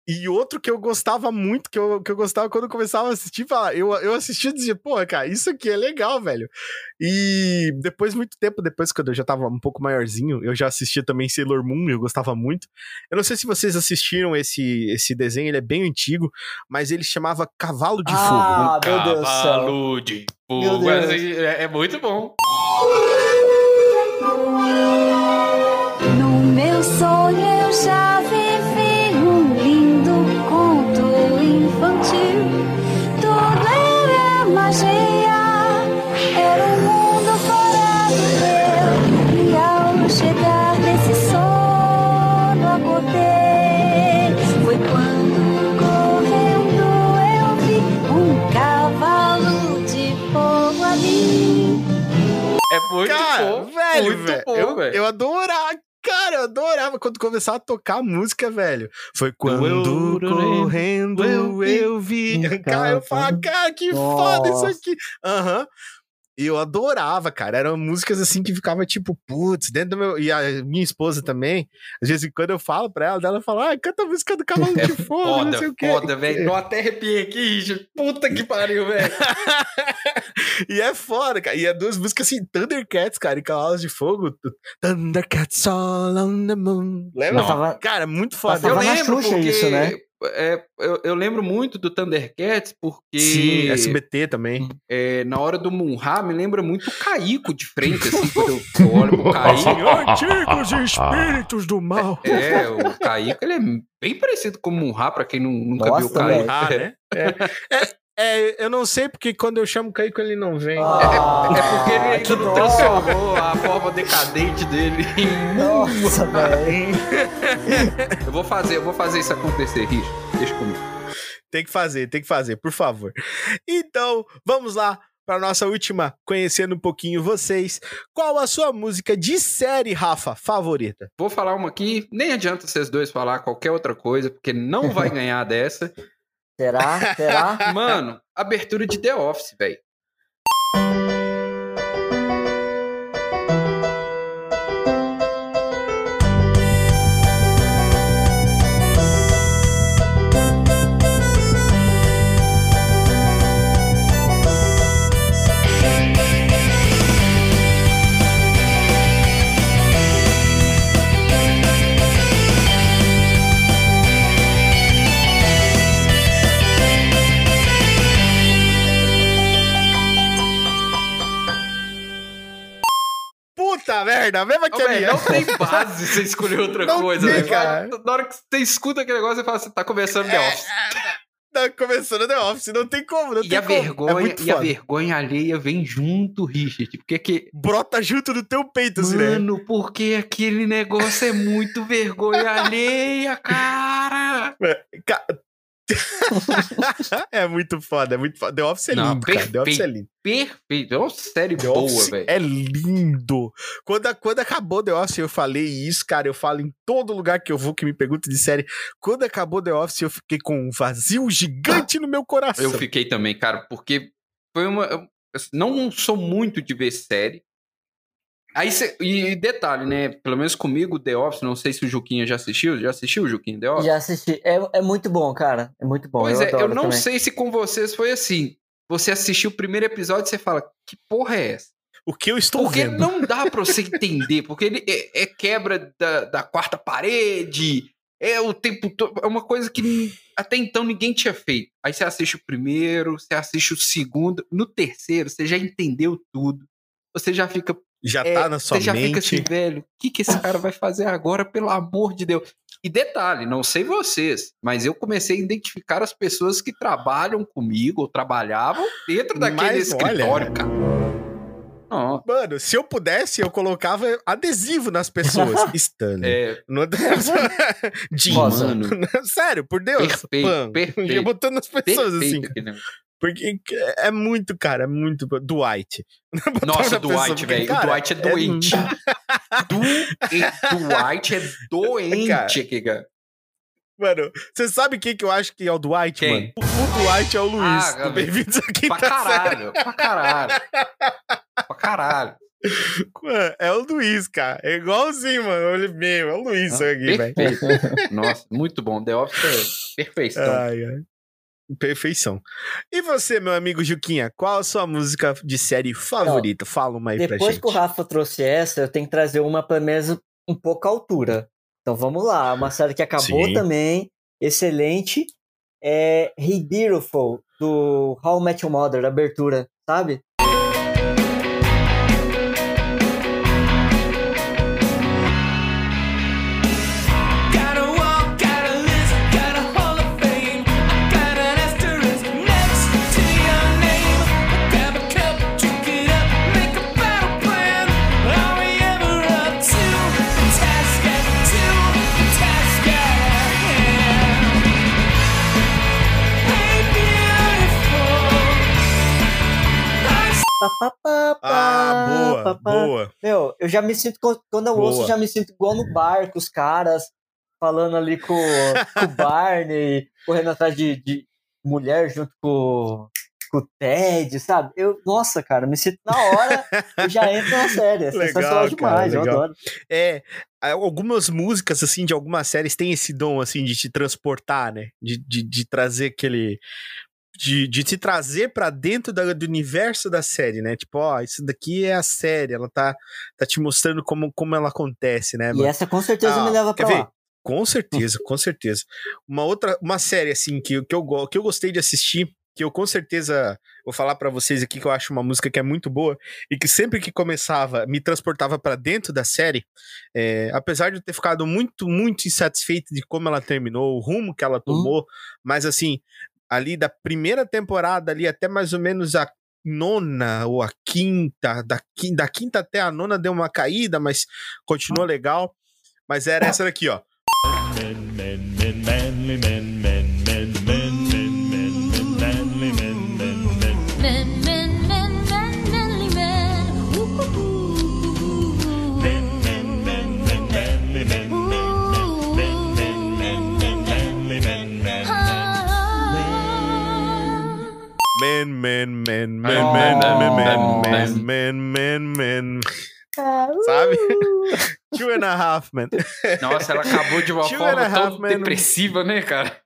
E outro que eu gostava muito, que eu, que eu gostava quando eu começava a assistir, falar, eu, eu assistia e dizia, pô, cara, isso aqui é legal, velho. E depois, muito tempo depois, quando eu já tava um pouco maiorzinho, eu já assistia também Sailor Moon, eu gostava muito. Eu não sei se vocês assistiram esse, esse desenho, ele é bem antigo, mas ele chamava Cavalo de Ah, Fogo. meu Deus do céu. Cavalo de Meu fogo. Deus. É, é muito bom. No meu sonho eu já vivi muito Cara, bom. velho, muito velho, bom, eu, velho. eu adorava, cara, eu adorava quando começava a tocar a música, velho. Foi quando Eu- correndo eu eu vi. Cara, eu falava, cara, que foda isso aqui. Aham. E eu adorava, cara. Eram músicas assim que ficava tipo, putz, dentro do meu. E a minha esposa também. Às vezes, quando eu falo pra ela, ela fala, ah, canta a música do Cavalo É de Fogo, não sei foda, o quê. foda, velho. Eu até arrepiei aqui. Puta que pariu, velho. e é foda, cara. E é duas músicas assim, Thundercats, cara, e Cavalos de Fogo. Thundercats all on the moon. Lembra? Cara, muito foda. Eu lembro Xuxa porque... isso, né? É, eu, eu lembro muito do Thundercats porque Sim, SBT também. é, na hora do Munha me lembra muito o Caico de frente, assim, quando eu, eu olho pro Caico. Antigos espíritos do mal. É, o Caico, ele é bem parecido com o Munha, pra quem nu- nunca viu o Nossa, Caico. né? É, é, é, eu não sei porque quando eu chamo o Caico ele não vem. Ah, É porque ele ainda que não transformou a forma decadente dele em Nossa, velho. Eu vou fazer, eu vou fazer isso acontecer, Richard. Deixa comigo. Tem que fazer, tem que fazer, por favor. Então, vamos lá para nossa última, conhecendo um pouquinho vocês. Qual a sua música de série, Rafa, favorita? Vou falar uma aqui, nem adianta vocês dois falar qualquer outra coisa, porque não vai ganhar dessa. Será? Será? Mano, abertura de The Office, velho. Puta merda, a mesma que Ô, a minha. não tem base você escolher outra Não coisa, tem, velho. cara. Na hora que você escuta aquele negócio, você fala assim, tá começando The Office. Tá começando The Office, não tem como, não E tem a como. é vergonha, muito e a foda. vergonha alheia vem junto, Richard. Porque que. Brota junto no teu peito, assim, né? Mano, porque aquele negócio é muito vergonha alheia, cara. É muito foda, é muito foda. The Office é Não, lindo, cara. The Office é lindo. Perfeito. É uma série The boa, velho. é lindo. Quando, quando acabou The Office, eu falei isso, cara. Eu falo em todo lugar que eu vou que me pergunta de série. Quando acabou The Office, eu fiquei com um vazio gigante no meu coração. Eu fiquei também, cara, porque foi uma. eu não sou muito de ver série. Aí cê, e detalhe, né? Pelo menos comigo, The Office, não sei se o Juquinha já assistiu. Já assistiu o Juquinha The Office? Já assisti. É, é muito bom, cara. É muito bom. Pois eu é, eu não também. sei se com vocês foi assim. você assistir o primeiro episódio e você fala, que porra é essa? O que eu estou Porque vendo? não dá pra você entender, porque ele é, é quebra da, da quarta parede, é o tempo todo, é uma coisa que até então ninguém tinha feito. Aí você assiste o primeiro, você assiste o segundo, no terceiro você já entendeu tudo. Você já fica Já é, tá na sua já mente. fica assim, velho, o que, que esse cara vai fazer agora, pelo amor de Deus? E detalhe, não sei vocês, mas eu comecei a identificar as pessoas que trabalham comigo ou trabalhavam dentro daquele Mas, olha, escritório, cara. Não, Mano, se eu pudesse, eu colocava adesivo nas pessoas. Stanley. é, No... Jim, Nossa. mano. Sério, por Deus. Perfeito, perfeito. Já botando nas pessoas assim. perfeito negócio. Porque é muito, cara, é muito. Dwight. Botava Nossa, Dwight, velho. O Dwight é doente. Du... Dwight é doente, Cara. cara. Mano, você sabe quem que eu acho que é o Dwight, Quem? mano? O, Dwight é o Luiz. Ah, Bem-vindos aqui Pra caralho, pra caralho. Pra caralho. Mano, é o Luiz, cara. É igualzinho, mano. Olha, meu, é o Luiz isso aqui, velho. Perfeito. Nossa, muito bom. The Office é perfeição. Ai, ai. Perfeição. E você, meu amigo Juquinha, qual a sua música de série favorita? Fala uma aí pra Depois gente. que o Rafa trouxe essa, eu tenho que trazer uma pelo menos um pouco à altura. Então vamos lá, uma série que acabou Sim. também, excelente. É Hey Beautiful, do How I Met Your Mother, abertura, sabe? Pá, pá, pá, Ah, boa, boa. Meu, eu já me sinto, quando eu ouço, Boa. eu já me sinto igual no bar, com os caras falando ali com, com o Barney, correndo atrás de, de mulher junto com, com o Ted, sabe? Eu, nossa, cara, me sinto na hora, eu já entro na série. É Legal, sensacional cara, demais, eu adoro. É, algumas músicas, assim, de algumas séries têm esse dom, assim, de te transportar, né? De, de, de trazer aquele. De, de te trazer pra dentro da- do universo da série, né? Tipo, ó, isso daqui é a série, ela tá, tá te mostrando como, como ela acontece, né? E mano? essa com certeza Ah, me leva pra ver? lá. Com certeza, com certeza. Uma outra, uma série assim que, que, eu, que eu gostei de assistir, que eu com certeza vou falar pra vocês aqui que eu acho uma música que é muito boa e que sempre que começava me transportava pra dentro da série, é, apesar de eu ter ficado muito, muito insatisfeito de como ela terminou, o rumo que ela tomou, mas assim, ali da primeira temporada ali até mais ou menos a nona ou a quinta, da, quin- da quinta até a nona deu uma caída, mas continuou legal. Mas era essa daqui, ó. Men, Man, man, man, man, Oh. man, man, man, Oh. man, man, man, man. Sabe? Two and a half, man. Nossa, ela acabou de uma Two forma tão men. depressiva, né, cara?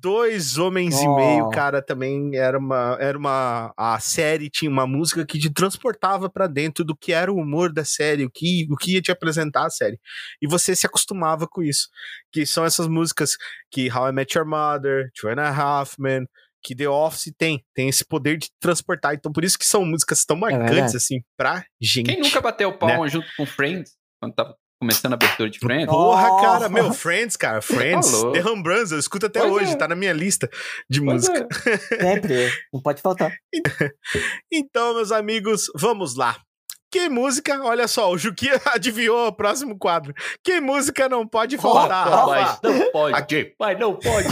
Dois homens e Oh. meio, cara, também era uma, era uma. A série tinha uma música que te transportava pra dentro do que era o humor da série, o que, o que ia te apresentar a série. E você se acostumava com isso. Que são essas músicas que How I Met Your Mother, Two and a Half Men, que The Office tem. Tem esse poder de transportar. Então, por isso que são músicas tão marcantes, verdade. assim, pra gente. Quem nunca bateu palma junto com Friends, quando tava começando a abertura de Friends? Porra, Oh. cara, meu, Friends, cara, Friends, Falou. The Rembrandt, eu escuto até Pois hoje, é. tá na minha lista de Pois música. é. Sempre, não pode faltar. Então, meus amigos, vamos lá. Que música, olha só, o Juquinha adivinhou o próximo quadro. Que música não pode faltar, Rafa? não pode, mas não pode.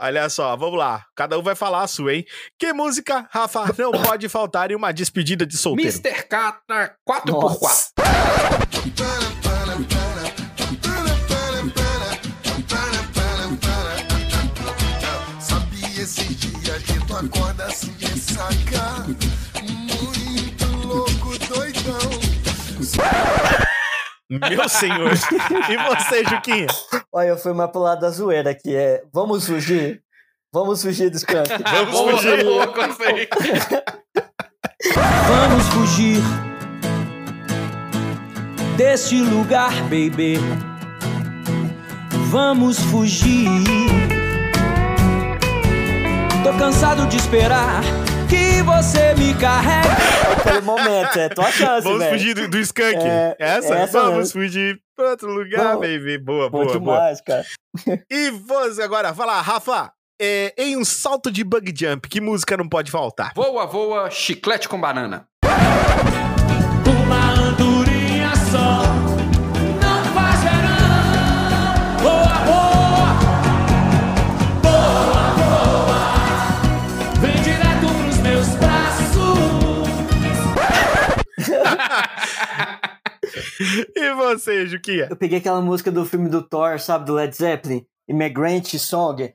Olha só, vamos lá. Cada um vai falar a sua, hein? Que música, Rafa, não pode faltar em uma despedida de solteiro? Mr. Catra 4x4. Nossa. Sabia esses dias que tu acorda assim e saca Muito louco, doidão Meu senhor. e você, Juquinha? Olha, eu fui mais pro lado da zoeira, que é Vamos Fugir. Vamos fugir do Skank. Vamos fugir. Vamos fugir deste lugar, baby. Vamos fugir. Tô cansado de esperar que você me carregue. Aquele momento, é tua chance, Vamos velho. fugir do, do Skunk. É, essa? essa Vamos mesmo. fugir pra outro lugar, Bom. baby. Boa, boa, boa. demais, cara. E você agora, lá, Rafa. é, em um salto de bug jump, que música não pode faltar? Voa, voa, chiclete com banana. E você, Juquinha? Eu peguei aquela música do filme do Thor, sabe, do Led Zeppelin, Immigrant Song.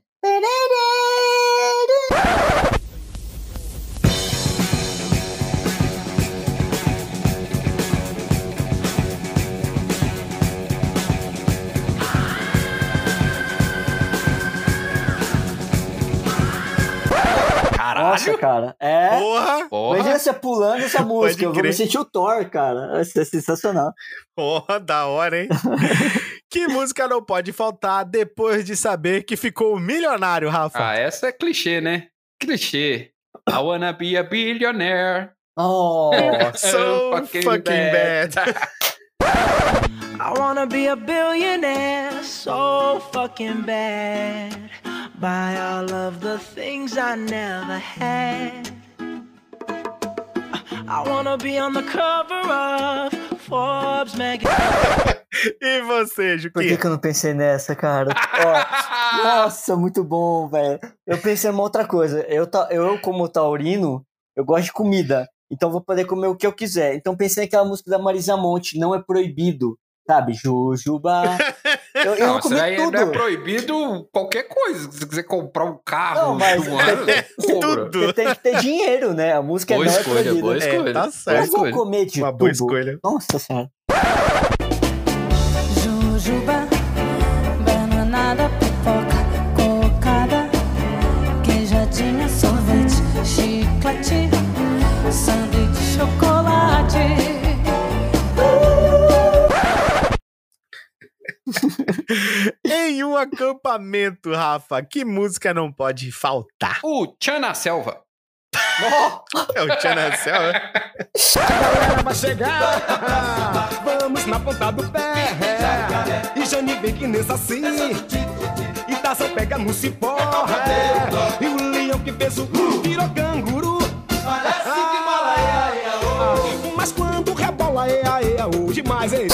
Nossa, cara. É. Porra! Porra. Imagina você pulando essa música. Eu vou me sentir o Thor, cara. Vai ser sensacional. Porra, da hora, hein? que música não pode faltar depois de saber que ficou milionário, Rafa? Ah, essa é clichê, né? Clichê. I wanna be a billionaire. Oh, so fucking fucking, bad. bad. I wanna be a billionaire, so fucking bad. Buy all of the things I never had. I wanna be on the cover of Forbes magazine. e você, por que, Juquinha? que eu não pensei nessa, cara? Ó, nossa, muito bom, velho. Eu pensei em uma outra coisa. Eu, ta- eu, como taurino, eu gosto de comida. Então vou poder comer o que eu quiser. Então pensei naquela música da Marisa Monte, Não é Proibido. Sabe? Jujuba. Eu, eu Não, não isso comi aí tudo. não é proibido qualquer coisa. Se você quiser comprar um carro, Não, mas um ano, tudo. Porque tem que ter dinheiro, né? A música Boa não é escolha, proibida. boa É, escolha. tá boa certo. Eu vou comer de Uma tudo. boa escolha. Nossa senhora. em um acampamento, Rafa, que música não pode faltar? O Tchan na Selva. É o Tia na Selva? galera vai chegar. Vamos na ponta do pé. E Jane vem que nessa assim. E Taça pega no cipó. E o leão que fez o virou canguru. É aê, hoje mais é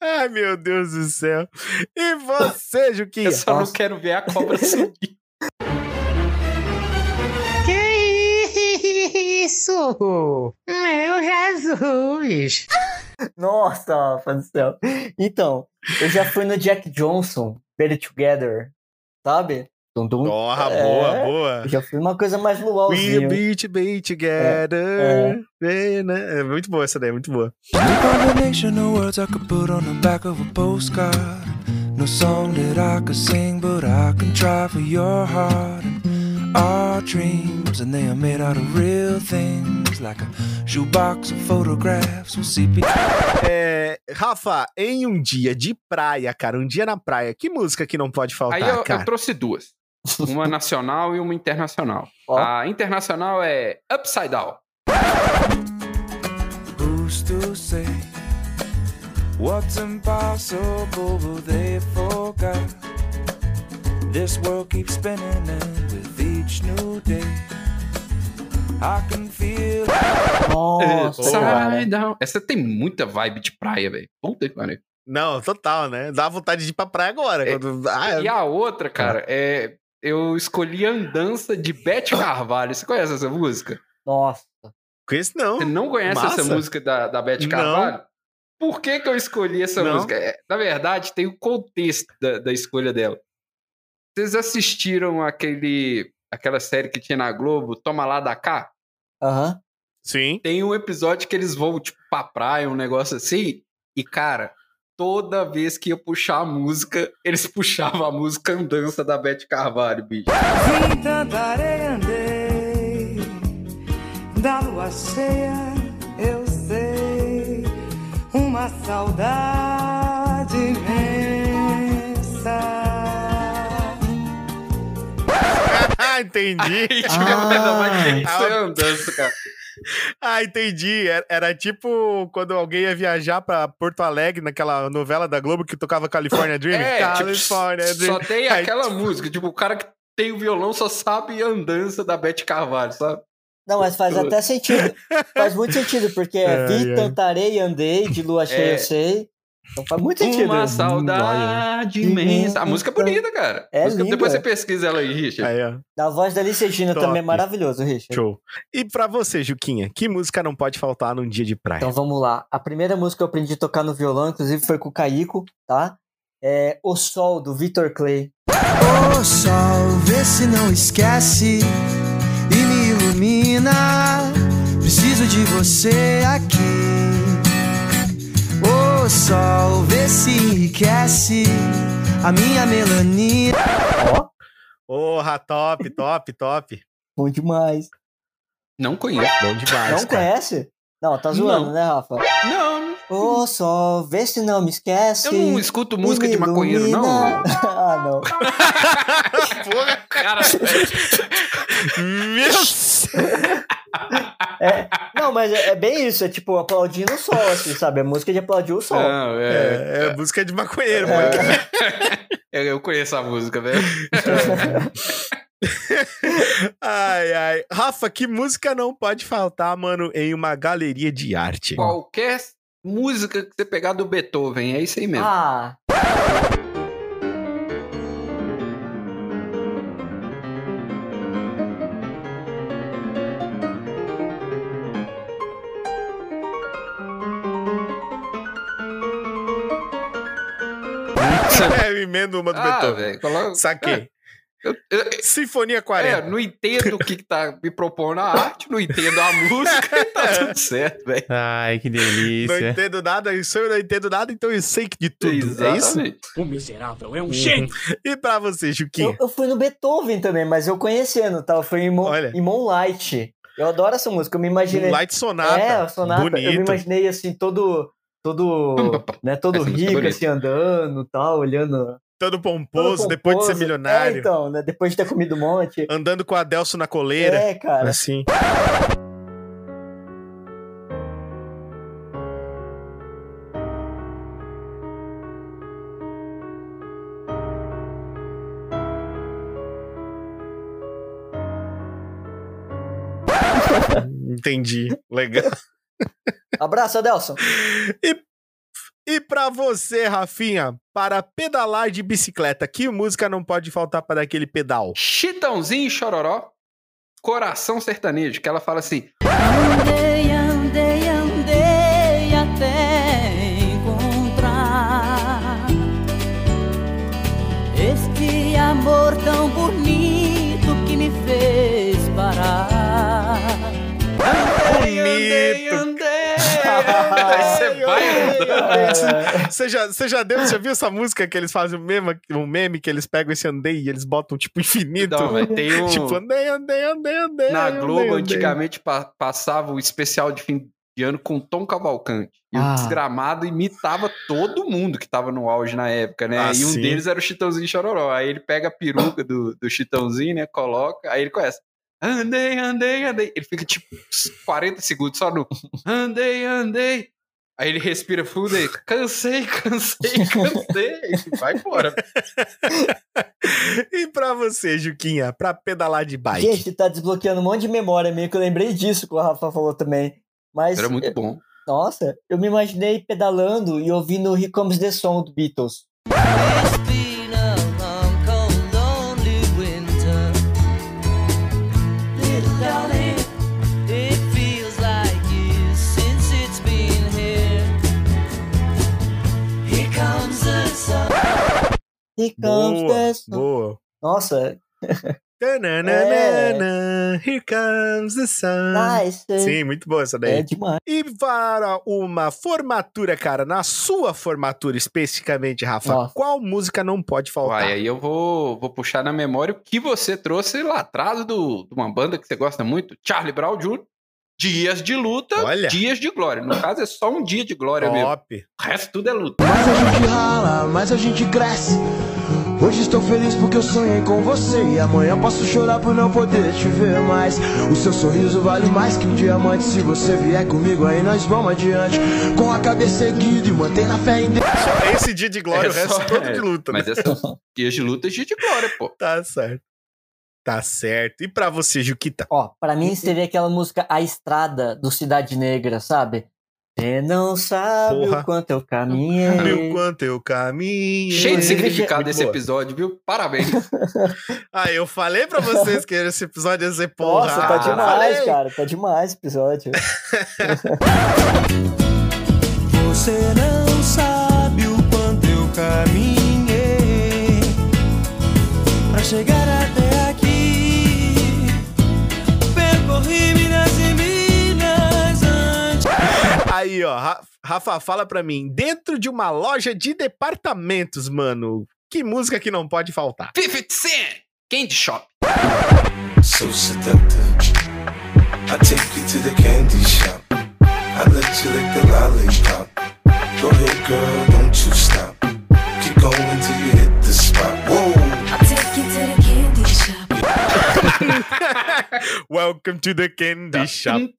Ai, meu Deus do céu. E você, Juquinha? Eu só não Nossa. quero ver a cobra subir. Que isso? Meu Jesus! Nossa, Rafa do céu. Então, eu já fui no Jack Johnson, Better Together, sabe? Dum, dum. Porra, É, boa, boa. Eu já fui uma coisa mais We luauzinho. beat, be together. É, né? É muito boa essa daí, muito boa. combination of words I could put on the back of a postcard. No song that I could sing, but I can try for your heart. And our dreams, and they are made out of real things, like a shoebox of photographs. See. É, Rafa, em um dia de praia, cara, um dia na praia, que música que não pode faltar, Aí eu, eu cara? trouxe duas. Uma nacional e uma internacional. Ó. A internacional é Upside Down. What's impossible? They forgot? This world keeps spinning, and with each new day, I can feel. Nossa. Upside Down. Essa tem muita vibe de praia, velho. Puta que pariu. Não, total, né? Dá vontade de ir pra praia agora. É, quando- Ah, E a outra, cara, é. Eu escolhi Andança de Beth Carvalho. Você conhece essa música? Nossa. conheço não. Você não conhece Massa. essa música da, da Não. Carvalho? Por que, que eu escolhi essa Não. música? É, na verdade, tem o contexto da, da escolha dela. Vocês assistiram aquele, aquela série que tinha na Globo, Toma Lá da Cá? Aham. Sim. Tem um episódio que eles vão, tipo, pra praia, um negócio assim. E, cara, toda vez que ia puxar a música, eles puxavam a música Andança da Beth Carvalho, bicho. Vim tanta areia, andei da lua cheia, eu sei, uma saudade imensa. Ah, entendi. Isso é andança, cara. Ah, entendi. Era, era tipo quando alguém ia viajar pra Porto Alegre naquela novela da Globo que tocava California Dreaming. É, tipo, California só Dreaming. tem Aí, aquela música, tipo, o cara que tem o violão só sabe a andança da Beth Carvalho, sabe? Não, mas faz até sentido. Faz muito sentido, porque é vi ai. tanta areia, andei, de lua cheia, É. eu sei. Então faz muito sentido. Uma saudade imensa. A música é bonita, cara. É A música- linda. Depois você pesquisa ela aí, Richard. Aí, ó. Da voz da Alice Regina Top. também é maravilhoso, Richard. Show. E pra você, Juquinha, que música não pode faltar num dia de praia? Então vamos lá. A primeira música que eu aprendi a tocar no violão, inclusive, foi com o Caico, tá? É O Sol, do Victor Clay. Ô sol, vê se não esquece e me ilumina. Preciso de você aqui. Ô sol, vê se enriquece a minha melanina. Porra, top, top, top. Bom demais. Não conheço. Bom demais. Não cara. conhece? Não, tá zoando, Não. né, Rafa? Não, Ô sol, vê se não me esquece. eu não escuto música de maconheiro, não. ah, não. Porra, cara. Meu É, não, mas é, é bem isso, é tipo aplaudindo o sol, assim, sabe? É música de aplaudir o sol. Não, é, É, é música de maconheiro, É. mano. eu, eu conheço a música, velho. Ai, ai. Rafa, que música não pode faltar, mano, em uma galeria de arte? Qualquer música que você pegar do Beethoven, é isso aí mesmo. Ah, É, eu emendo uma do Ah, Beethoven. velho, coloca- Saquei. Eu- eu- Sinfonia 40. É, não entendo o que, que tá me propondo a arte, não entendo a música e tá tudo certo, velho. Ai, que Não delícia. entendo nada, isso eu não entendo nada, então eu sei que de tudo. É isso? Exatamente. O miserável é um Uhum. gênio. E pra você, Juquinha? eu, eu fui no Beethoven também, mas eu conhecendo, tá? Eu fui em, Mon Olha. em Moonlight. Eu adoro essa música, eu me imaginei. Moonlight Sonata. É, a sonata. Bonito. Eu me imaginei assim, todo. Todo. né, todo Essa é rico, assim, andando tal, olhando. Todo todo pomposo, depois de ser pomposo. milionário. É, então, né? Depois de ter comido um monte. Andando com a Adelso na coleira. É, cara. Assim. Entendi. Legal. Abraço, Adelson. E, e pra você, Rafinha, para pedalar de bicicleta, que música não pode faltar para aquele pedal? Chitãozinho e Chororó, Coração Sertanejo, que ela fala assim: vai andando. Você já, você já deu, você viu essa música que eles fazem um meme, um meme que eles pegam esse andei e eles botam tipo infinito? Não, mas tem um- Tipo, andei, andei, andei, andei. Na andei, Globo, andei. antigamente, pa- passava o especial de fim de ano com Tom Cavalcante. E Ah. o desgramado imitava todo mundo que tava no auge na época, né? Ah, e um sim. deles era o Chitãozinho Chororó. Aí ele pega a peruca do, do Chitãozinho, né? Coloca, aí ele começa. Andei, andei, andei. Ele fica tipo uns 40 segundos só no andei, andei. Aí ele respira fundo e cansei, cansei, cansei. E vai embora. E pra você, Juquinha, pra pedalar de bike? Gente, tá desbloqueando um monte de memória meio que eu lembrei disso que o Rafa falou também. Mas. Era muito bom. Nossa, eu me imaginei pedalando e ouvindo Here Comes the Song do Beatles. Here comes Boa, the Song. boa. Nossa, Tananana, Here comes the sun. Aí. Sim, muito boa essa daí. É demais. E para uma formatura, cara, na sua formatura especificamente, Rafa, Nossa. qual música não pode faltar? Vai, aí eu vou, vou puxar na memória o que você trouxe lá atrás do, de uma banda que você gosta muito, Charlie Brown Jr., Dias de Luta, Olha. Dias de Glória. No caso, é só um dia de glória mesmo. Top. O resto tudo é luta. Mas a gente rala, mas a gente cresce. Hoje estou feliz porque eu sonhei com você. E amanhã posso chorar por não poder te ver mais. O seu sorriso vale mais que um diamante. Se você vier comigo, aí nós vamos adiante. Com a cabeça erguida e manter a fé em Deus. Só esse dia de glória, o resto só- todo é, de luta. Mas né? é só Dias de Luta e Dias de Glória, pô. Tá certo. Tá certo. E pra você, Juquita? Ó, pra mim seria aquela música A Estrada do Cidade Negra, sabe? Você não sabe Porra. o quanto eu caminhei. Meu quanto eu caminho. Cheio de significado esse episódio, viu? Parabéns. Ah, eu falei pra vocês que esse episódio ia ser porra. Nossa, tá demais, Falei. cara. Tá demais esse episódio. Você não sabe o quanto eu caminhei pra chegar até Aí, ó, Ra- Rafa, fala pra mim, dentro de uma loja de departamentos, mano, que música que não pode faltar? 50 Cent, Candy Shop. So seductive. I take you to the candy shop. I let you lick the lollipop. Go ahead, girl, don't you stop. Keep going till you hit the spot. Whoa. Welcome to the candy shop.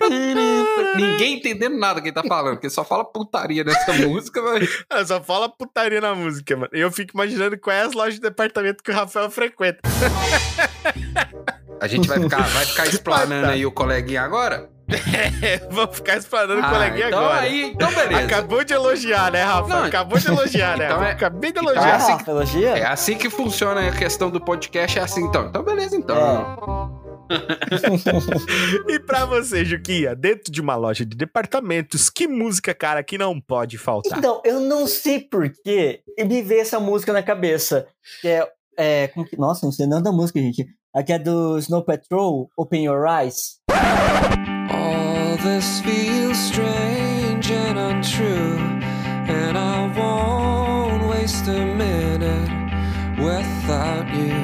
Ninguém entendendo nada que ele tá falando, porque só fala putaria nessa música. Ah, Só fala putaria na música, mano. Eu fico imaginando quais é as lojas de departamento que o Rafael frequenta. A gente vai ficar, vai ficar explanando Ah, tá. aí o coleguinha agora? Vamos ficar explanando o Ah, coleguinha então agora. aí- então beleza. Acabou de elogiar, né, Rafa? Não, Acabou de elogiar, né? então é- Acabei de então é elogiar. assim Ah, elogia? É assim que funciona a questão do podcast, é assim então. Então beleza, então. E pra você, Juquinha, dentro de uma loja de departamentos, que música, cara, que não pode faltar? Então, eu não sei porquê me veio essa música na cabeça. Que é. é como que, nossa, não sei nada da música, gente. Aqui é do Snow Patrol, Open Your Eyes. All this feels strange and untrue, and I won't waste a minute without you.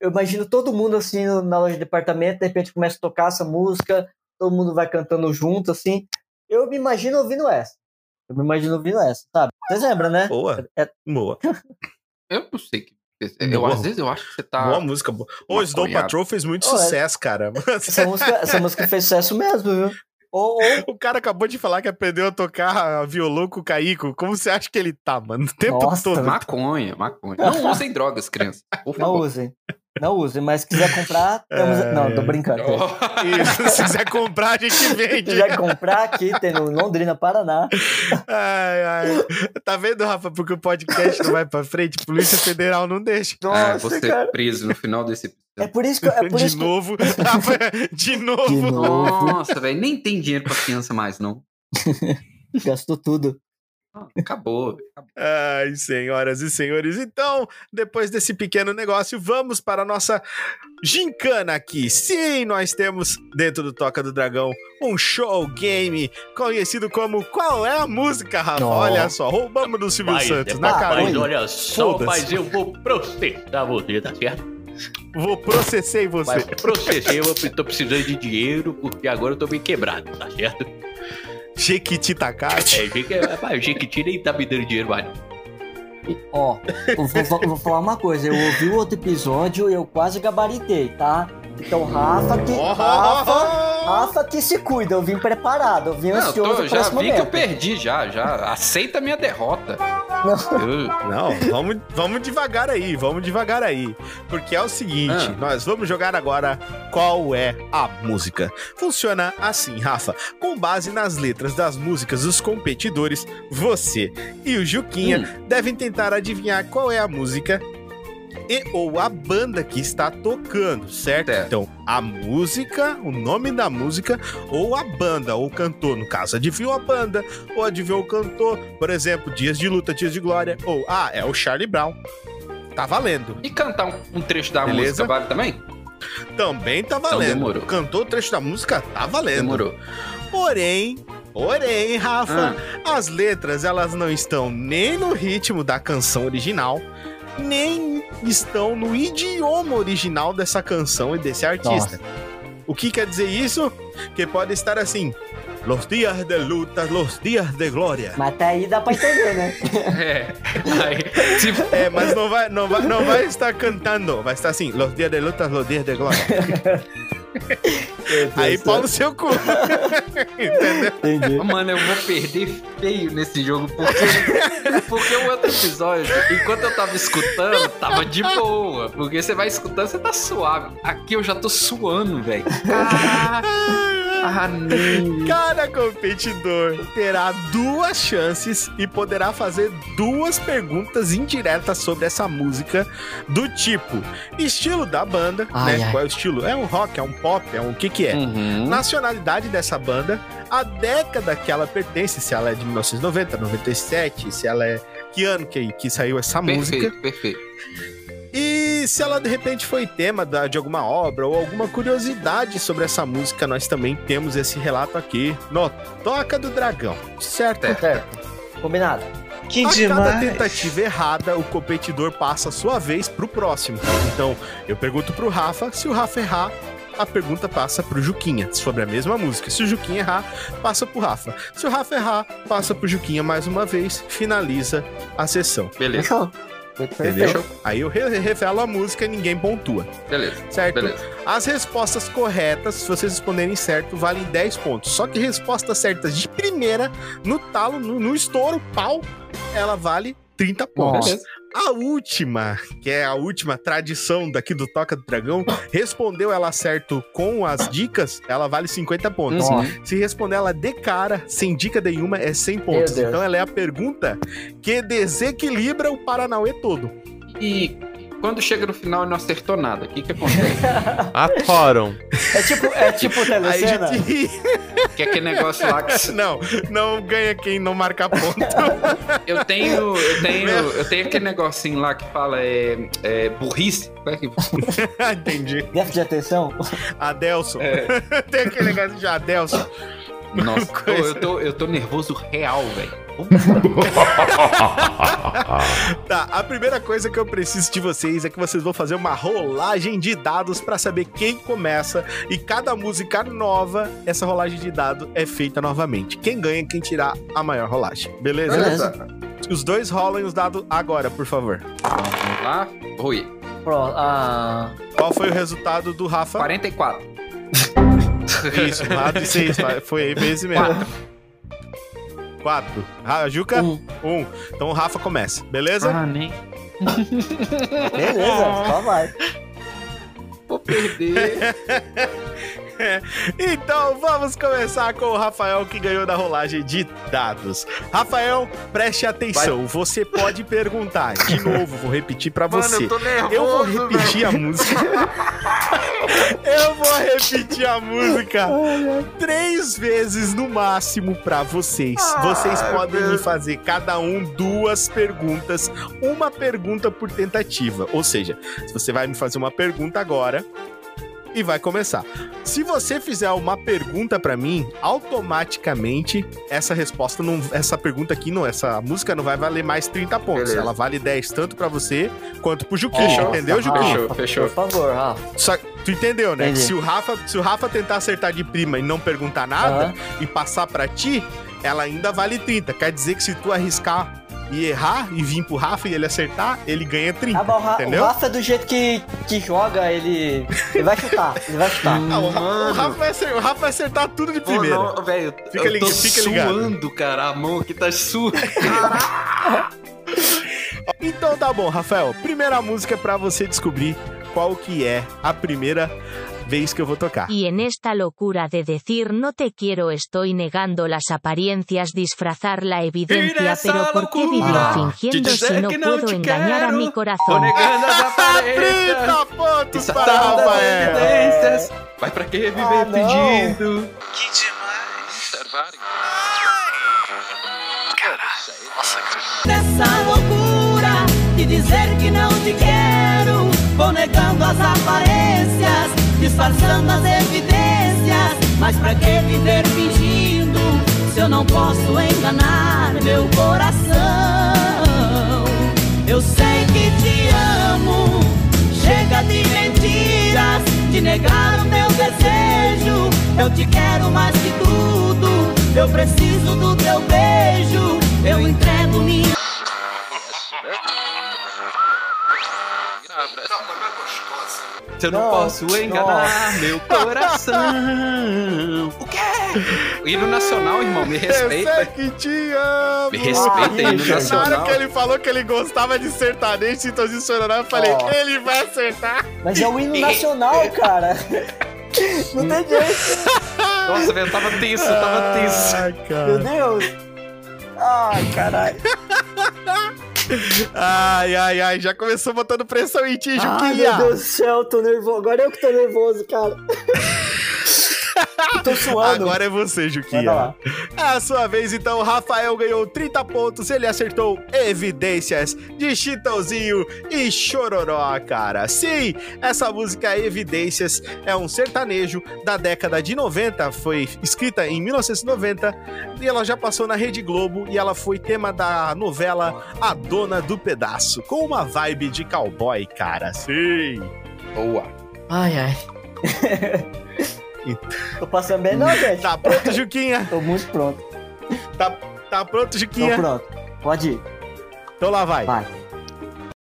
Eu imagino todo mundo assim na loja de departamento, de repente começa a tocar essa música, todo mundo vai cantando junto, assim. Eu me imagino ouvindo essa. Eu me imagino ouvindo essa, sabe? Vocês lembram, né? Boa. É, Boa. Eu não sei. que- Eu, Boa. às vezes eu acho que você tá. Boa música. Boa. Ô, Snow. Patrol fez muito Ô, é- sucesso, cara. essa, música, essa música fez sucesso mesmo, viu? Ou, ou O cara acabou de falar que aprendeu a tocar violão com o Caíco. Como você acha que ele tá, mano? O tempo Nossa, todo. Maconha, maconha. Não usem drogas, crianças. Não usem. Não usem, mas se quiser comprar, temos... É. Não, tô brincando. Isso, se quiser comprar, a gente Se vende. quiser comprar aqui, tem no Londrina, Paraná. Ai, ai. Tá vendo, Rafa? Porque o podcast não vai pra frente, Polícia Federal não deixa. Ah, Nossa, vou ser cara. preso no final desse episódio. É por isso que... É por de isso que... novo. Rafa, de novo. De novo. Nossa, velho, nem tem dinheiro pra criança mais, não. Gastou tudo. Acabou. acabou. Ai, senhoras e senhores. Então, depois desse pequeno negócio, vamos para a nossa gincana aqui. Sim, nós temos dentro do Toca do Dragão um show game conhecido como Qual é a Música, Rafa? Olha só, roubamos do Silvio Mas, Santos é, na rapaz, cara. olha só, mas eu vou processar você, tá certo? Vou processei você. Mas processei, eu tô precisando de dinheiro, porque agora eu tô bem quebrado, tá certo? Jequiti Takati. É, Jequi- rapaz, o Jequiti nem tá me dando dinheiro mais. Ó, vou, vou- vou falar uma coisa. Eu ouvi o outro episódio e eu quase gabaritei, tá? Então, Rafa que. Oh, Rafa, Rafa que se cuida. Eu vim preparado. Eu vim Não, ansioso tô- por já vi momento. que eu perdi, já, já. Aceita a minha derrota. Eu- Não, vamos, vamos devagar aí, vamos devagar aí. Porque é o seguinte, Ah. nós vamos jogar agora qual é a música. Funciona assim, Rafa. Com base nas letras das músicas dos competidores, você e o Juquinha Hum. devem tentar adivinhar qual é a música e ou a banda que está tocando, certo? Então, a música, o nome da música, ou a banda, ou o cantor. No caso, adivinhou a banda, ou adivinhou o cantor. Por exemplo, Dias de Luta, Dias de Glória. Ou, ah, é o Charlie Brown. Tá valendo. E cantar um, um trecho da Beleza? música vale também? Também tá Então valendo. demorou. Cantou o trecho da música, tá valendo. Demorou. Porém, porém, Rafa, as letras elas não estão nem no ritmo da canção original, nem estão no idioma original dessa canção e desse artista. O que quer dizer isso? Que pode estar assim: Los dias de luta, los dias de glória. Mas até aí dá pra entender, né? É. Aí, tipo, É, mas não vai, não vai, não vai estar cantando, vai estar assim: Los dias de luta, los dias de glória. Aí pau no seu cu. Entendeu? Entendi. Mano, eu vou perder feio nesse jogo, porque, porque o outro episódio, enquanto eu tava escutando, tava de boa. Porque você vai escutando, você tá suave. Aqui eu já tô suando, velho. Ah, ah. Cada competidor terá duas chances e poderá fazer duas perguntas indiretas sobre essa música do tipo estilo da banda, Ai, né? ai. Qual é o estilo? É um rock, é um pop, é um o que que é? Uhum. Nacionalidade dessa banda, a década que ela pertence, se ela é de 1990, 97, se ela é que ano que, que saiu essa música. Perfeito, perfeito. E se ela de repente foi tema da- de alguma obra ou alguma curiosidade sobre essa música, nós também temos esse relato aqui no Toca do Dragão, certo? Certo. Combinado. Que a cada demais. tentativa errada, o competidor passa a sua vez pro próximo. Então, eu pergunto pro Rafa, se o Rafa errar, a pergunta passa pro Juquinha, sobre a mesma música. Se o Juquinha errar, passa pro Rafa. Se o Rafa errar, passa pro Juquinha mais uma vez, finaliza a sessão. Beleza. Entendeu? Aí eu re- revelo a música e ninguém pontua. beleza. Certo? Beleza. As respostas corretas, se vocês responderem certo, valem 10 pontos. Só que respostas certas de primeira, no talo, no, no estouro, pau, ela vale 30 pontos. Beleza. A última, que é a última tradição daqui do Toca do Dragão, respondeu ela certo com as dicas, ela vale 50 pontos. Uhum. Se responder ela de cara, sem dica nenhuma, é 100 pontos. Então ela é a pergunta que desequilibra o Paranauê todo. E quando chega no final e não acertou nada, o que que acontece? Atoram. É tipo, é tipo telecena. gente que é aquele negócio lá que Não, não ganha quem não marca ponto. eu tenho, eu tenho, eu tenho aquele negocinho lá que fala é, é burrice. Como é que- Entendi. Déficit de atenção. Adelson. É. Tem aquele negócio de Adelson. Nossa, eu, tô, eu tô nervoso real, velho. Tá, a primeira coisa que eu preciso de vocês é que vocês vão fazer uma rolagem de dados pra saber quem começa e cada música nova, essa rolagem de dado é feita novamente. Quem ganha é quem tirar a maior rolagem. Beleza? Beleza. Os dois rolam os dados agora, por favor. Vamos lá. Rui. Pro, ah, Qual foi o resultado do Rafa? 44. Isso, lado de seis. Foi aí, foi esse mesmo. Quatro. Ra- Juca? Um. Um. Então o Rafa começa, beleza? Ah, nem. beleza, só vai. Vou perder. Então vamos começar com o Rafael que ganhou da rolagem de dados. Rafael, preste atenção. Você pode perguntar. De novo, vou repetir pra você. tô nervoso, Eu vou repetir a música. Eu vou repetir a música três vezes no máximo pra vocês. Vocês podem me fazer cada um duas perguntas, uma pergunta por tentativa. Ou seja, se você vai me fazer uma pergunta agora e vai começar. Se você fizer uma pergunta pra mim, automaticamente essa resposta não, essa pergunta aqui não, essa música não vai valer mais 30 pontos. Beleza. Ela vale 10 tanto pra você quanto pro Juquinho, Fechou. entendeu, Juquinho? Fechou, fechou. Por favor, Rafa. Só tu entendeu, né? Entendi. Se o Rafa, se o Rafa tentar acertar de prima e não perguntar nada Aham. e passar pra ti, ela ainda vale 30. Quer dizer que se tu arriscar e errar e vir pro Rafa e ele acertar, ele ganha 30. Ah, bom, o Ra- o entendeu? Rafa, do jeito que, que joga, ele. Ele vai chutar. Ele vai chutar. Ah, o, Ra- o. Rafa vai acertar, o Rafa vai acertar tudo de primeira. não, velho, Fica eu tô fica ligado. suando, cara. A mão aqui tá suando. Então tá bom, Rafael. Primeira música pra você descobrir qual que é a primeira vez que eu vou tocar. Y en esta locura de decir no te quiero estoy negando las apariencias, disfrazar la evidencia, pero ¿por qué vivir locura fingiendo si no puedo engañar a quero, mi corazón? 30 pontos para Rafael. evidências. Mas pra que viver Ah, fingindo? Que demais. Caralho. Nossa, cara. Dessa loucura de dizer que não te quero, vou negando as aparências, disfarçando as evidências. Mas pra que viver fingindo se eu não posso enganar meu coração? Eu sei que te amo, chega de mentiras, de negar o meu desejo. Eu te quero mais que tudo, eu preciso do teu beijo, eu entrego minha. Se eu não, Não, posso enganar nossa. meu coração. O quê? Hino nacional, irmão, me Eu sei respeita. que te amo. Me respeita, hino Na hora nacional. que ele falou que ele gostava de sertanejo, sintonia sonora, eu falei, Ó. ele vai acertar. Mas é o hino nacional, cara. Não tem jeito. Nossa, velho, eu tava tenso, eu tava tenso. Ai, Meu cara. Deus. Ai, caralho. Ai, ai, ai, já começou botando pressão em ti, Ai, Juquinha. meu Deus do céu, tô nervoso. Agora eu que tô nervoso, cara. Eu tô suando. Agora é você, Juquinha. É a sua vez, então. O Rafael ganhou 30 pontos. Ele acertou evidências de Chitãozinho e Chororó, cara. Sim, essa música Evidências é um sertanejo da década de 90. Foi escrita em 1990 e ela já passou na Rede Globo e ela foi tema da novela A Dona do Pedaço, com uma vibe de cowboy, cara. Sim. Boa. Ai, ai. Tô passando bem, não, gente? Tá pronto, Juquinha? Tô muito pronto. Tá, tá pronto, Tô Juquinha? pronto. Pode ir. Então lá vai. Vai.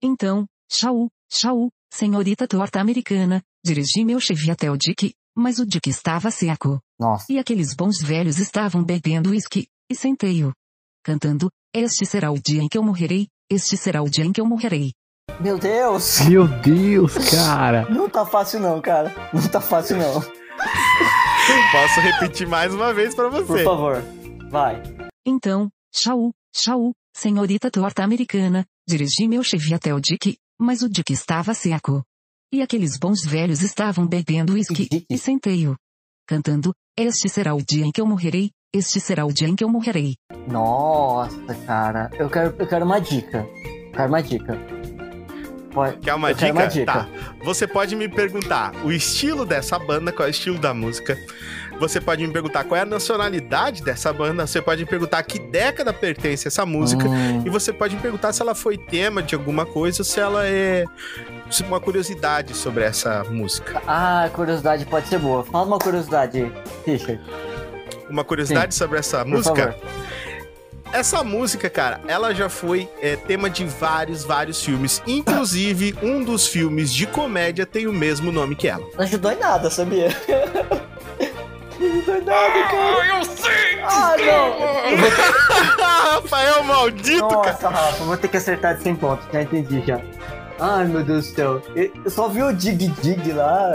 Então, tchau, tchau, senhorita torta americana, dirigi meu Chevy até o Dick, mas o Dick estava seco. Nossa. E aqueles bons velhos estavam bebendo uísque, e sentei-o. Cantando, este será o dia em que eu morrerei, este será o dia em que eu morrerei. Meu Deus. Meu Deus, cara. Não tá fácil não, cara. Não tá fácil não. Posso repetir mais uma vez pra você. Por favor. Vai. Então, tchau, tchau, senhorita torta americana, dirigi meu Chevy até o Dick, mas o Dick estava seco. E aqueles bons velhos estavam bebendo uísque, e sentei-o. Cantando, este será o dia em que eu morrerei, este será o dia em que eu morrerei. Nossa, cara. Eu quero, eu quero uma dica. Eu quero uma dica. Pode, Quer uma dica? uma dica. Tá. Você pode me perguntar o estilo dessa banda, qual é o estilo da música. Você pode me perguntar qual é a nacionalidade dessa banda. Você pode me perguntar a que década pertence essa música. Hum. E você pode me perguntar se ela foi tema de alguma coisa ou se ela é uma curiosidade sobre essa música. Ah, curiosidade pode ser boa. Fala uma curiosidade, Richard. Uma curiosidade Sim. sobre essa Por música? favor. Essa música, cara, ela já foi é, tema de vários, vários filmes. Inclusive, um dos filmes de comédia tem o mesmo nome que ela. Não ajudou em nada, sabia? Não ajudou em nada, cara. eu sei! Ah, não! Rafael maldito, Nossa, cara. Rafa, vou ter que acertar de 100 pontos. Já entendi, já. Ai, meu Deus do céu. Eu só vi o Dig Dig lá.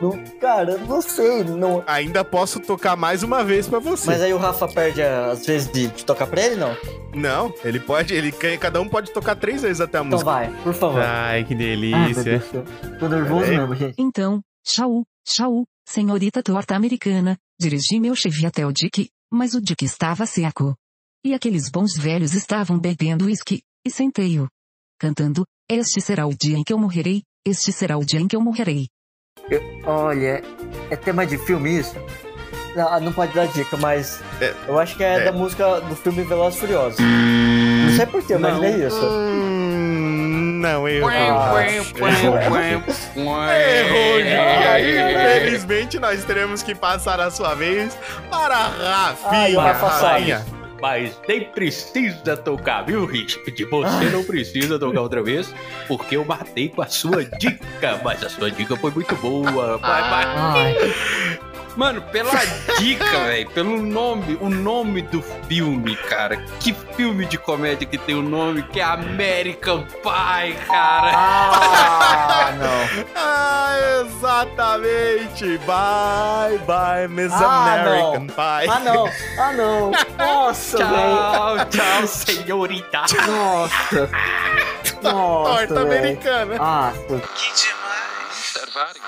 Não, cara, não sei. Não... Ainda posso tocar mais uma vez pra você. Mas aí o Rafa perde às vezes de, de tocar pra ele, não? Não, ele pode, ele cada um pode tocar três vezes até a Então música. vai, por favor. Ai, que delícia. Céu. Tô nervoso mesmo, gente. Então, tchau, tchau, senhorita torta americana, dirigi meu Chevy até o Dick, mas o Dick estava seco. E aqueles bons velhos estavam bebendo uísque, e sentei-o. Cantando, este será o dia em que eu morrerei, este será o dia em que eu morrerei. Eu- olha, é tema de filme isso? Não, não pode dar dica, mas É. eu acho que é, É. da música do filme Velozes e Furiosos. Não sei porquê, mas Não. é isso. Hum, não, eu. Ah, Errou, Ai. Infelizmente, nós teremos que passar a sua vez para a Ai, Rafinha. Rafa sabe. Rafinha. Mas nem precisa tocar, viu, Richard? Você não precisa tocar outra vez, porque eu matei com a sua dica. Mas a sua dica foi muito boa. Vai, vai. Mano, pela dica, velho, pelo nome, o nome do filme, cara. Que filme de comédia que tem o nome que é American Pie, cara. Ah, não. Ah, exatamente. Bye, bye, Miss Ah, American não. Pie. Ah, não. Ah, não. Nossa, velho. Tchau, tchau, senhorita. Nossa. Nossa, Torta velho. americana. Ah, Que demais. Servário.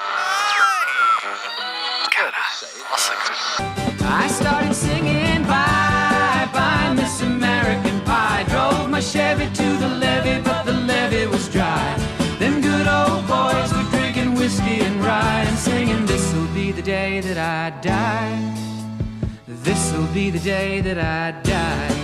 Chevy to the levee, but the levee was dry. Them good old boys were drinking whiskey and rye and singing, This'll be the day that I die. This'll be the day that I die.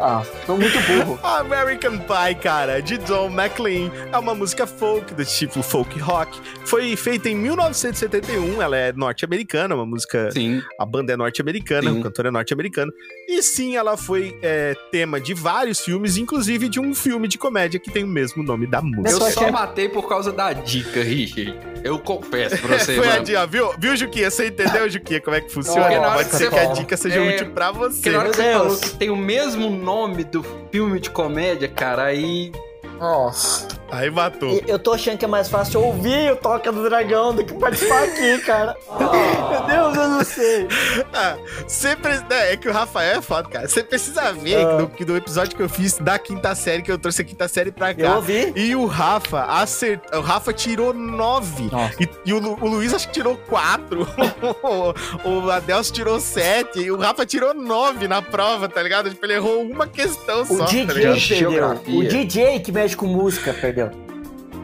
Ah, tô muito burro. American Pie, cara, de John McLean. É uma música folk, do tipo folk rock. Foi feita em 1971, ela é norte-americana, uma música... Sim. A banda é norte-americana, o cantor é norte-americano. E sim, ela foi é, tema de vários filmes, inclusive de um filme de comédia que tem o mesmo nome da música. Eu só matei por causa da dica, Richard. Eu confesso pra você, Foi a mano. dica, viu? Viu, Juquinha? Você entendeu, Juquinha, como é que funciona? Pode que ser que a dica seja É, útil pra você. Porque na hora que você falou que tem o mesmo nome do filme de comédia, cara, aí. Nossa. Aí matou. E Eu tô achando que é mais fácil ouvir o Toca do Dragão do que participar aqui, cara. Meu Deus, eu não sei. Ah, você pre- né, É que o Rafael é foda, cara. Você precisa ver Ah. do, que do episódio que eu fiz da quinta série, que eu trouxe a quinta série pra cá. Eu ouvi. E o Rafa acertou. O Rafa tirou nove. Nossa. E, e o, Lu- o Luiz acho que tirou quatro. o, o Adelso tirou sete. E o Rafa tirou nove na prova, tá ligado? Tipo, ele errou uma questão O só, tá DJ perdeu. Geografia. O DJ que com música perdeu.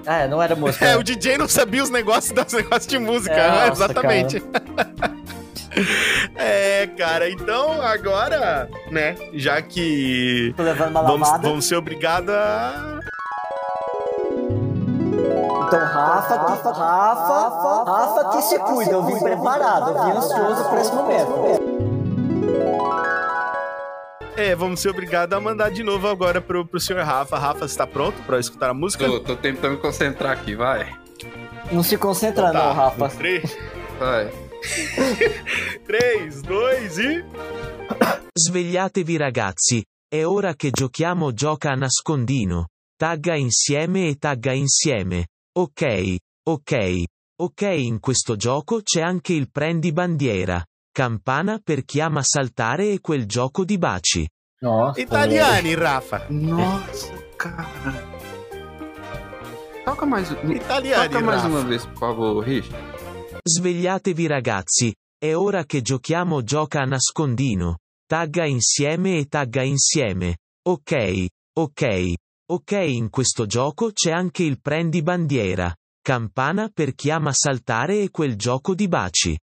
É, não era música. É, o DJ não sabia os negócios dos negócios de música, É, né? nossa, exatamente. é, cara, então agora, né, já que Tô levando uma vamos, lavada. vamos ser obrigados a. Então, Rafa, Rafa, Rafa, Rafa que se cuida. Eu vim preparado, eu vim ansioso pra esse momento. É, vamos ser obrigados a mandar de novo agora pro, pro senhor Rafa. Rafa, você tá pronto pra escutar a música? Tô, tô tentando me concentrar aqui, vai. Não se concentra não, Rafa. 3, Vai. 3, 2 e. Svegliatevi ragazzi, è ora che giochiamo gioca a nascondino. Tagga insieme e tagga insieme. Ok, ok, ok in questo gioco c'è anche il prendi bandiera. Campana per chi ama saltare e quel gioco di baci. Nossa. Italiani, Rafa. Nossa, cara. Toca mais, Italiani, toca mais Rafa. uma vez, por favor, Rich. Svegliatevi ragazzi, è ora che giochiamo gioca a nascondino. Tagga insieme e tagga insieme. Ok, ok, ok in questo gioco c'è anche il prendi bandiera. Campana per chi ama saltare e quel gioco di baci.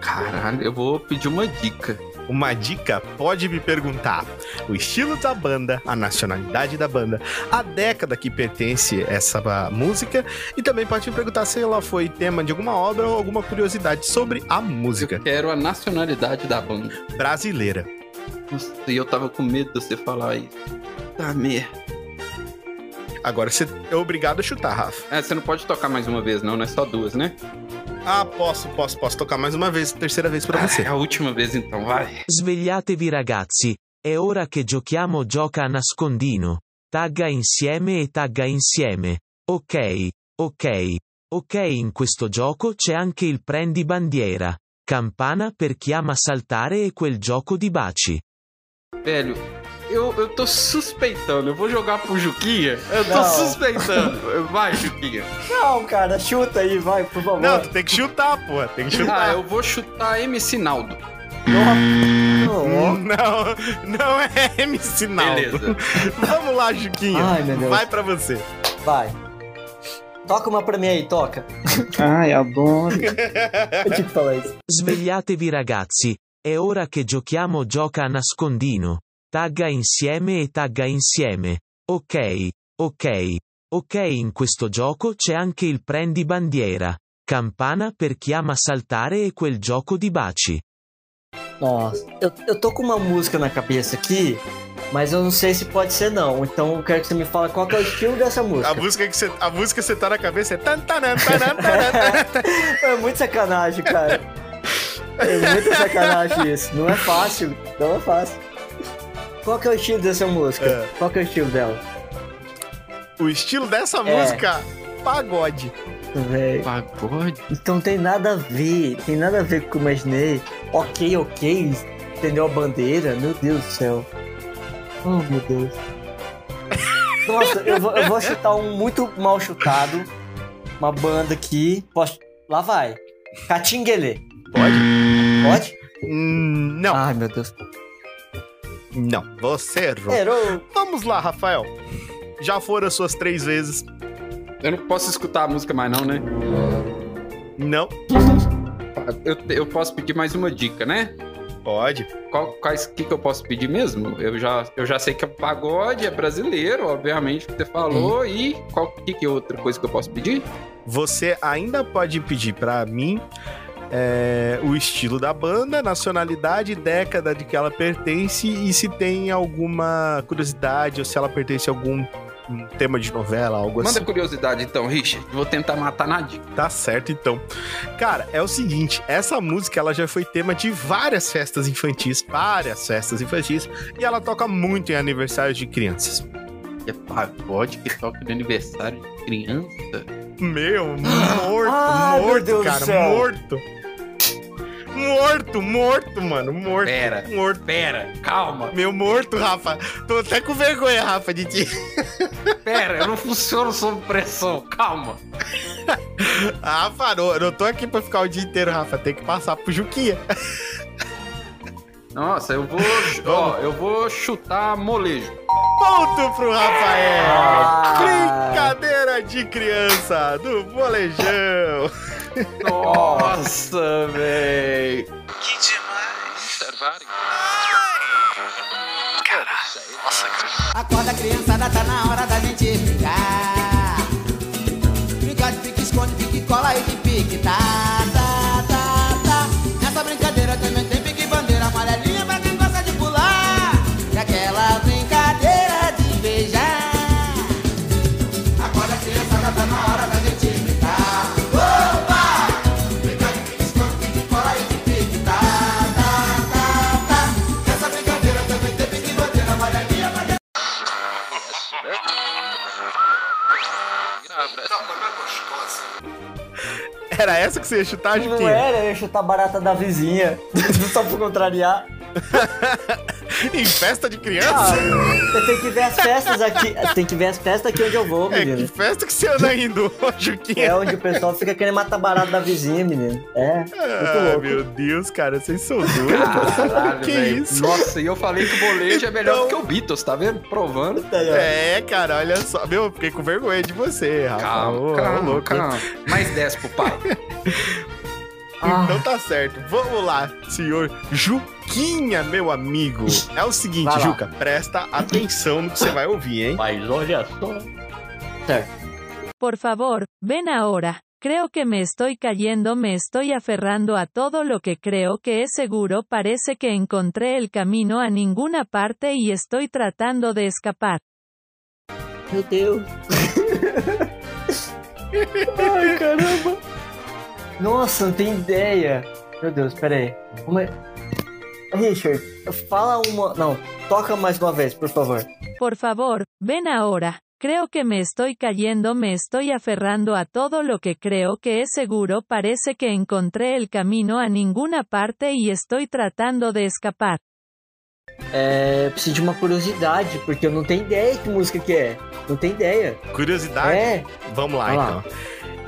Caralho, eu vou pedir uma dica. Uma dica pode me perguntar o estilo da banda, a nacionalidade da banda, a década que pertence essa música e também pode me perguntar se ela foi tema de alguma obra ou alguma curiosidade sobre a música Eu quero a nacionalidade da banda. brasileira. Nossa, e eu tava com medo de você falar isso. Tá merda. Agora você é obrigado a chutar, Rafa. É, você não pode tocar mais uma vez, não, não é só duas, né? Ah, posso, posso, posso tocar mais uma vez, terceira vez pra você. É a última vez então, vai. Svegliatevi ragazzi, è ora che giochiamo gioca a nascondino. Tagga insieme e tagga insieme. Ok, ok, ok in questo gioco c'è anche il prendi bandiera. Campana per chi ama saltare e quel gioco di baci. Velho, eu, eu tô suspeitando. Eu vou jogar pro Juquinha. Eu tô Não. suspeitando. Vai, Juquinha. Não, cara, chuta aí, vai, por favor. Não, tu tem que chutar, porra, tem que Ah, chutar. eu vou chutar MC Naldo. Não, não é MC Naldo. Beleza. Vamos lá, Juquinha. Ai, meu Deus. Vai pra você. Vai. Toca uma pra mim aí, toca. Ai, adoro. Eu tinha que falar isso. Svegliatevi ragazzi, è ora che giochiamo gioca a nascondino. Tagga insieme e tagga insieme. Ok, ok, ok in questo gioco c'è anche il prendi bandiera. Campana per chi ama saltare e quel gioco di baci. Nossa, eu, eu tô com uma música na cabeça aqui, mas eu não sei se pode ser não. Então eu quero que você me fale qual que é o estilo dessa música. A música que você, a música que você tá na cabeça é. É muito sacanagem, cara. É muito sacanagem isso. Não é fácil. Não é fácil. Qual que é o estilo dessa música? É. Qual que é o estilo dela? O estilo dessa É. música, pagode. Véi. Pagode? Então tem nada a ver. Tem nada a ver com o que eu imaginei. Ok, ok. Entendeu a bandeira? Meu Deus do céu. Oh, meu Deus. Nossa, eu vou, eu vou chutar um muito mal chutado. Uma banda aqui. Posso... Lá vai. Catinguele. Pode? Pode? Hum, não. Ai, meu Deus. Não, você errou. Errou. Vamos lá, Rafael. Já foram as suas três vezes. Eu não posso escutar a música mais não, né? Não. Eu, eu posso pedir mais uma dica, né? Pode. Qual, quais que, que eu posso pedir mesmo? Eu já, eu já sei que é pagode, é brasileiro, obviamente, que você falou. E qual que, que é outra coisa que eu posso pedir? Você ainda pode pedir pra mim é, o estilo da banda, nacionalidade, década de que ela pertence e se tem alguma curiosidade ou se ela pertence a algum um tema de novela, algo Manda assim. curiosidade então, Richard. Vou tentar matar na dica. Tá certo, então. Cara, é o seguinte, essa música ela já foi tema de várias festas infantis, várias festas infantis, e ela toca muito em aniversários de crianças. É pagode que toca no aniversário de criança? Meu, morto, meu morto, Deus do cara, céu. morto. Morto, morto, mano, morto. Pera, morto. Pera, calma. Meu morto, Rafa. Tô até com vergonha, Rafa, de ti. Pera, eu não funciono sob pressão. Calma. Rafa, não, eu não tô aqui pra ficar o dia inteiro, Rafa. Tem que passar pro Juquinha. Nossa, eu vou. ó, eu vou chutar molejo. Ponto pro Rafael. Ah. Brincadeira de criança do molejão. Nossa, véi. Que demais. Caralho. Nossa, cara. Acorda, criançada, tá na hora da gente brincar. Brincar de pique, esconde, pique, cola e de pique, Era essa que você ia chutar, Não era, eu ia chutar barata da vizinha. Só pra contrariar. em festa de Ah, criança? você tem que ver as festas aqui. Tem que ver as festas aqui onde eu vou, É, que menino. festa que você anda indo, Juquinha? É onde o pessoal fica querendo matar barata da vizinha, menino. É, Ah, louco. meu Deus, cara, vocês são. Caralho, que véi. isso? Nossa, e eu falei que o molejo é melhor Então- do que o Beatles, tá vendo? Provando. É, cara, olha só. Meu, eu fiquei com vergonha de você, Rafa. Calma, Ô, calma, louco. calma. Mais 10 pro pai. Então tá certo. Vamos lá, senhor Juquinha, meu amigo. É o seguinte. Juca, presta atenção no que você vai ouvir, hein? Mas olha só. Certo. Por favor, ven ahora. Creo que me estoy cayendo, me estoy aferrando a todo lo que creo que es seguro, parece que encontré el camino a ninguna parte y estoy tratando de escapar. Meu Deus. Ai, caramba. Nossa, não tem ideia. Meu Deus, pera aí. Uma... Richard, fala uma... Não, toca mais uma vez, por favor. Por favor, ven ahora. Creo que me estoy cayendo, me estoy aferrando a todo lo que creo que es seguro, parece que encontré el camino a ninguna parte y estoy tratando de escapar. É, preciso de uma curiosidade, porque eu não tenho ideia que música que é. Não tenho ideia. Curiosidade? É. Vamos lá, Vai lá.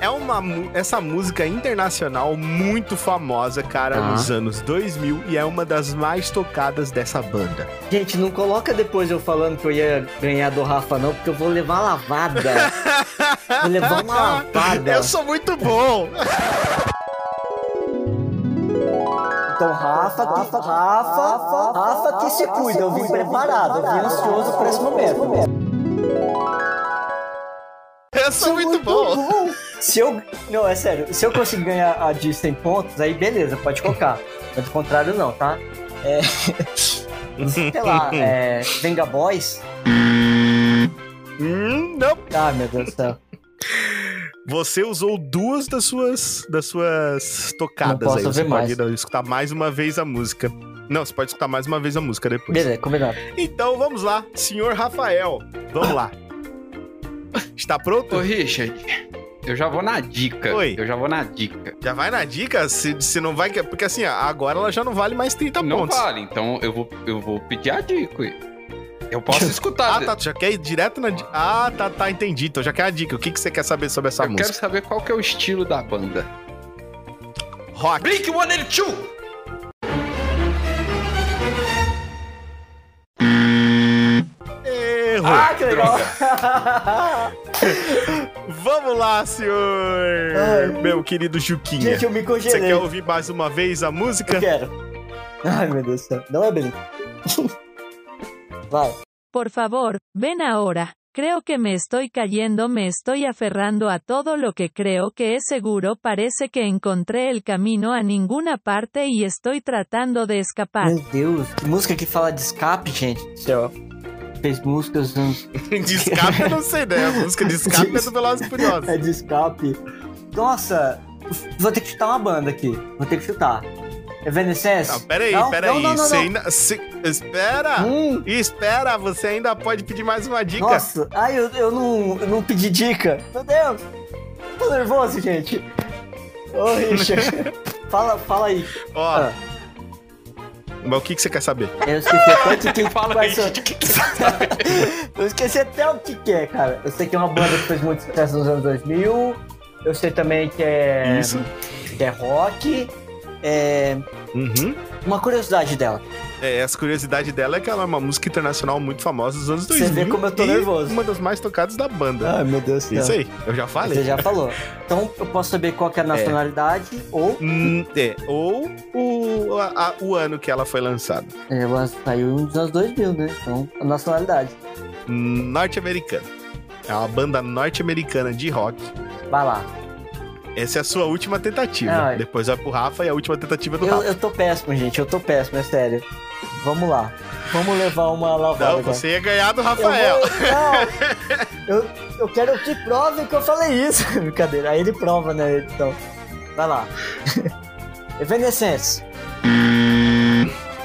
É uma, essa música internacional muito famosa, cara, Tá. nos anos 2000 e é uma das mais tocadas dessa banda. Gente, não coloca depois eu falando que eu ia ganhar do Rafa, não, porque eu vou levar lavada. vou levar uma lavada. Eu sou muito bom! Então, Rafa, que, Rafa, Rafa, que se cuida. Eu vim preparado, eu vim ansioso para esse momento. Eu sou muito bom! Se eu. Não, é sério. Se eu conseguir ganhar a de 100 pontos, aí beleza, pode colocar. Mas do contrário, não, tá? É. Sei lá, é. Venga Boys. Hum, não. Ai, meu Deus do céu. Você usou duas das suas, das suas tocadas Não posso aí. Você ver pode mais. escutar mais uma vez a música. Não, você pode escutar mais uma vez a música depois. Beleza, combinado. Então vamos lá, senhor Rafael. Vamos lá. Está pronto? Ô, Richard, eu já vou na dica. Oi. Eu já vou na dica. Já vai na dica? Se, se não vai. Porque assim, agora ela já não vale mais 30 Não pontos. vale, então eu vou, eu vou pedir a dica. Eu posso escutar. Ah, tá. Tu já quer ir direto na dica. Ah, tá, tá, entendi. Então já quer a dica. O que, que você quer saber sobre essa eu música? quero saber qual que é o estilo da banda. Rock. Blink 182! Ah, que legal! Vamos lá, senhor. Ai. Meu querido Juquinha. Gente, eu me Você congelei. quer ouvir mais uma vez a música? Eu quero. Ai, meu Deus do céu. Não é Blink. Vai. Por favor, ven ahora. Creo que me estoy cayendo, me estoy aferrando a todo lo que creo que es seguro, parece que encontré el camino a ninguna parte y estoy tratando de escapar. Meu Deus, que música que fala de escape, gente céu. Fez músicas. De escape eu não sei, né? A música de escape é do Velozes e Furiosos. É de escape. Nossa, vou ter que chutar uma banda aqui. Vou ter que chutar. Evanescence? Não, peraí, Não? peraí. Não, não, não, Você não. ainda. se- espera! Hum. Espera, você ainda pode pedir mais uma dica. Nossa, ai, eu, eu, não, eu não pedi dica. Meu Deus. Tô nervoso, gente. Ô, Richard. fala, fala aí. Ó. Ah. Mas o que, que você quer saber? Eu esqueci até o que, que Fala aí, são- Eu esqueci até o que, que é, cara. Eu sei que é uma banda que fez muito sucesso nos anos 2000. Eu sei também que é. Isso. Que é rock. É. Uhum. Uma curiosidade dela. É, essa curiosidade dela é que ela é uma música internacional muito famosa dos anos Você 2000. vê como eu tô nervoso. Uma das mais tocadas da banda. Ai, meu Deus do céu. Isso aí, eu já falei. Você já falou. Então eu posso saber qual que é a nacionalidade ou. Hum, é, ou o, a- a- o ano que ela foi lançada. Ela saiu nos anos 2000, né? Então, a nacionalidade. Hum, Norte-americana. É uma banda norte-americana de rock. Vai lá. Essa é a sua última tentativa. É. Depois vai pro Rafa e a última tentativa do Eu, Rafa. eu tô péssimo, gente. Eu tô péssimo, é sério. Vamos lá. Vamos levar uma lavada. Não, você ia ganhar do Eu, Rafael. vou- não, eu, eu quero que prove que eu falei isso. Brincadeira. Aí ele prova, né? Então. Vai lá. Evanescence.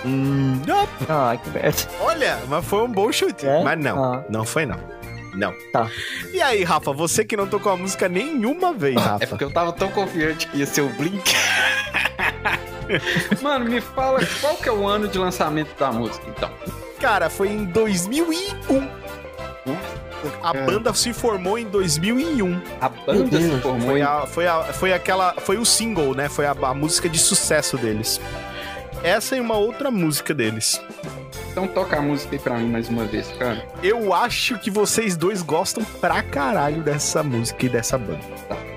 Hum, não. Ah, que merda. Olha, mas foi um bom chute. É? Mas não, Ah. não foi não. Não. Tá. E aí, Rafa, você que não tocou a música nenhuma vez, Rafa. É porque eu tava tão confiante que ia ser o Blink. Mano, me fala qual que é o ano de lançamento da música, então. Cara, foi em 2001. A banda se formou em 2001. A banda se formou Foi, em... a, foi, a, foi aquela. Foi o single, né? Foi a, a música de sucesso deles. Essa e uma outra música deles. Então toca a música aí pra mim mais uma vez, cara. Eu acho que vocês dois gostam pra caralho dessa música e dessa banda.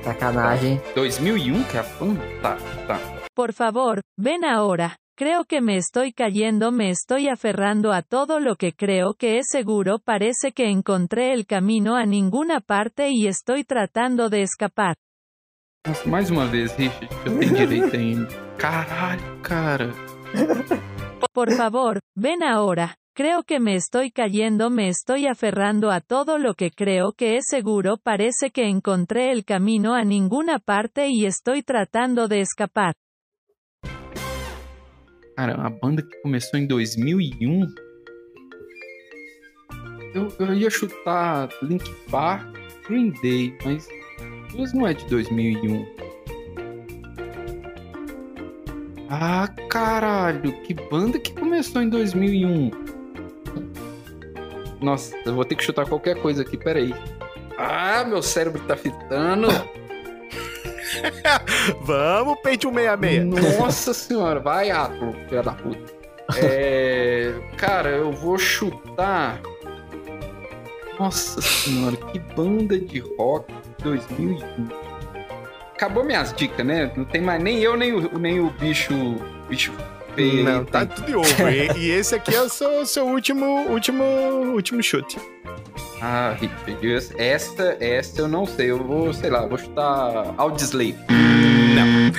Sacanagem. 2001 que é a banda? Tá, tá. Por favor, ven ahora. Creo que me estoy cayendo, me estoy aferrando a todo lo que creo que es seguro, parece que encontré el camino a ninguna parte y estoy tratando de escapar. Nossa, mais uma vez, Richard, eu tenho direito ainda. Caralho, cara. Por favor, ven ahora. Creo que me estoy cayendo, me estoy aferrando a todo lo que creo que es seguro, parece que encontré el camino a ninguna parte y estoy tratando de escapar. Cara, a banda que começou em 2001. Eu, eu ia chutar Link Park, Green Day, mas duas não é de 2001. Ah, caralho, que banda que começou em 2001? Nossa, eu vou ter que chutar qualquer coisa aqui, peraí. Ah, meu cérebro tá fitando. Vamos, Pentium 66. Nossa senhora, vai, Atro, filha da puta. É. Cara, eu vou chutar. Nossa senhora, que banda de rock 2001. Acabou minhas dicas, né? Não tem mais nem eu, nem o, nem o bicho. Bicho feio. Não, aí, tá tem- tudo over. E, e esse aqui é o seu, seu último, último, último chute. Ah, Richard, esta, esta eu não sei. Eu vou, sei lá, vou chutar Audioslave. Não.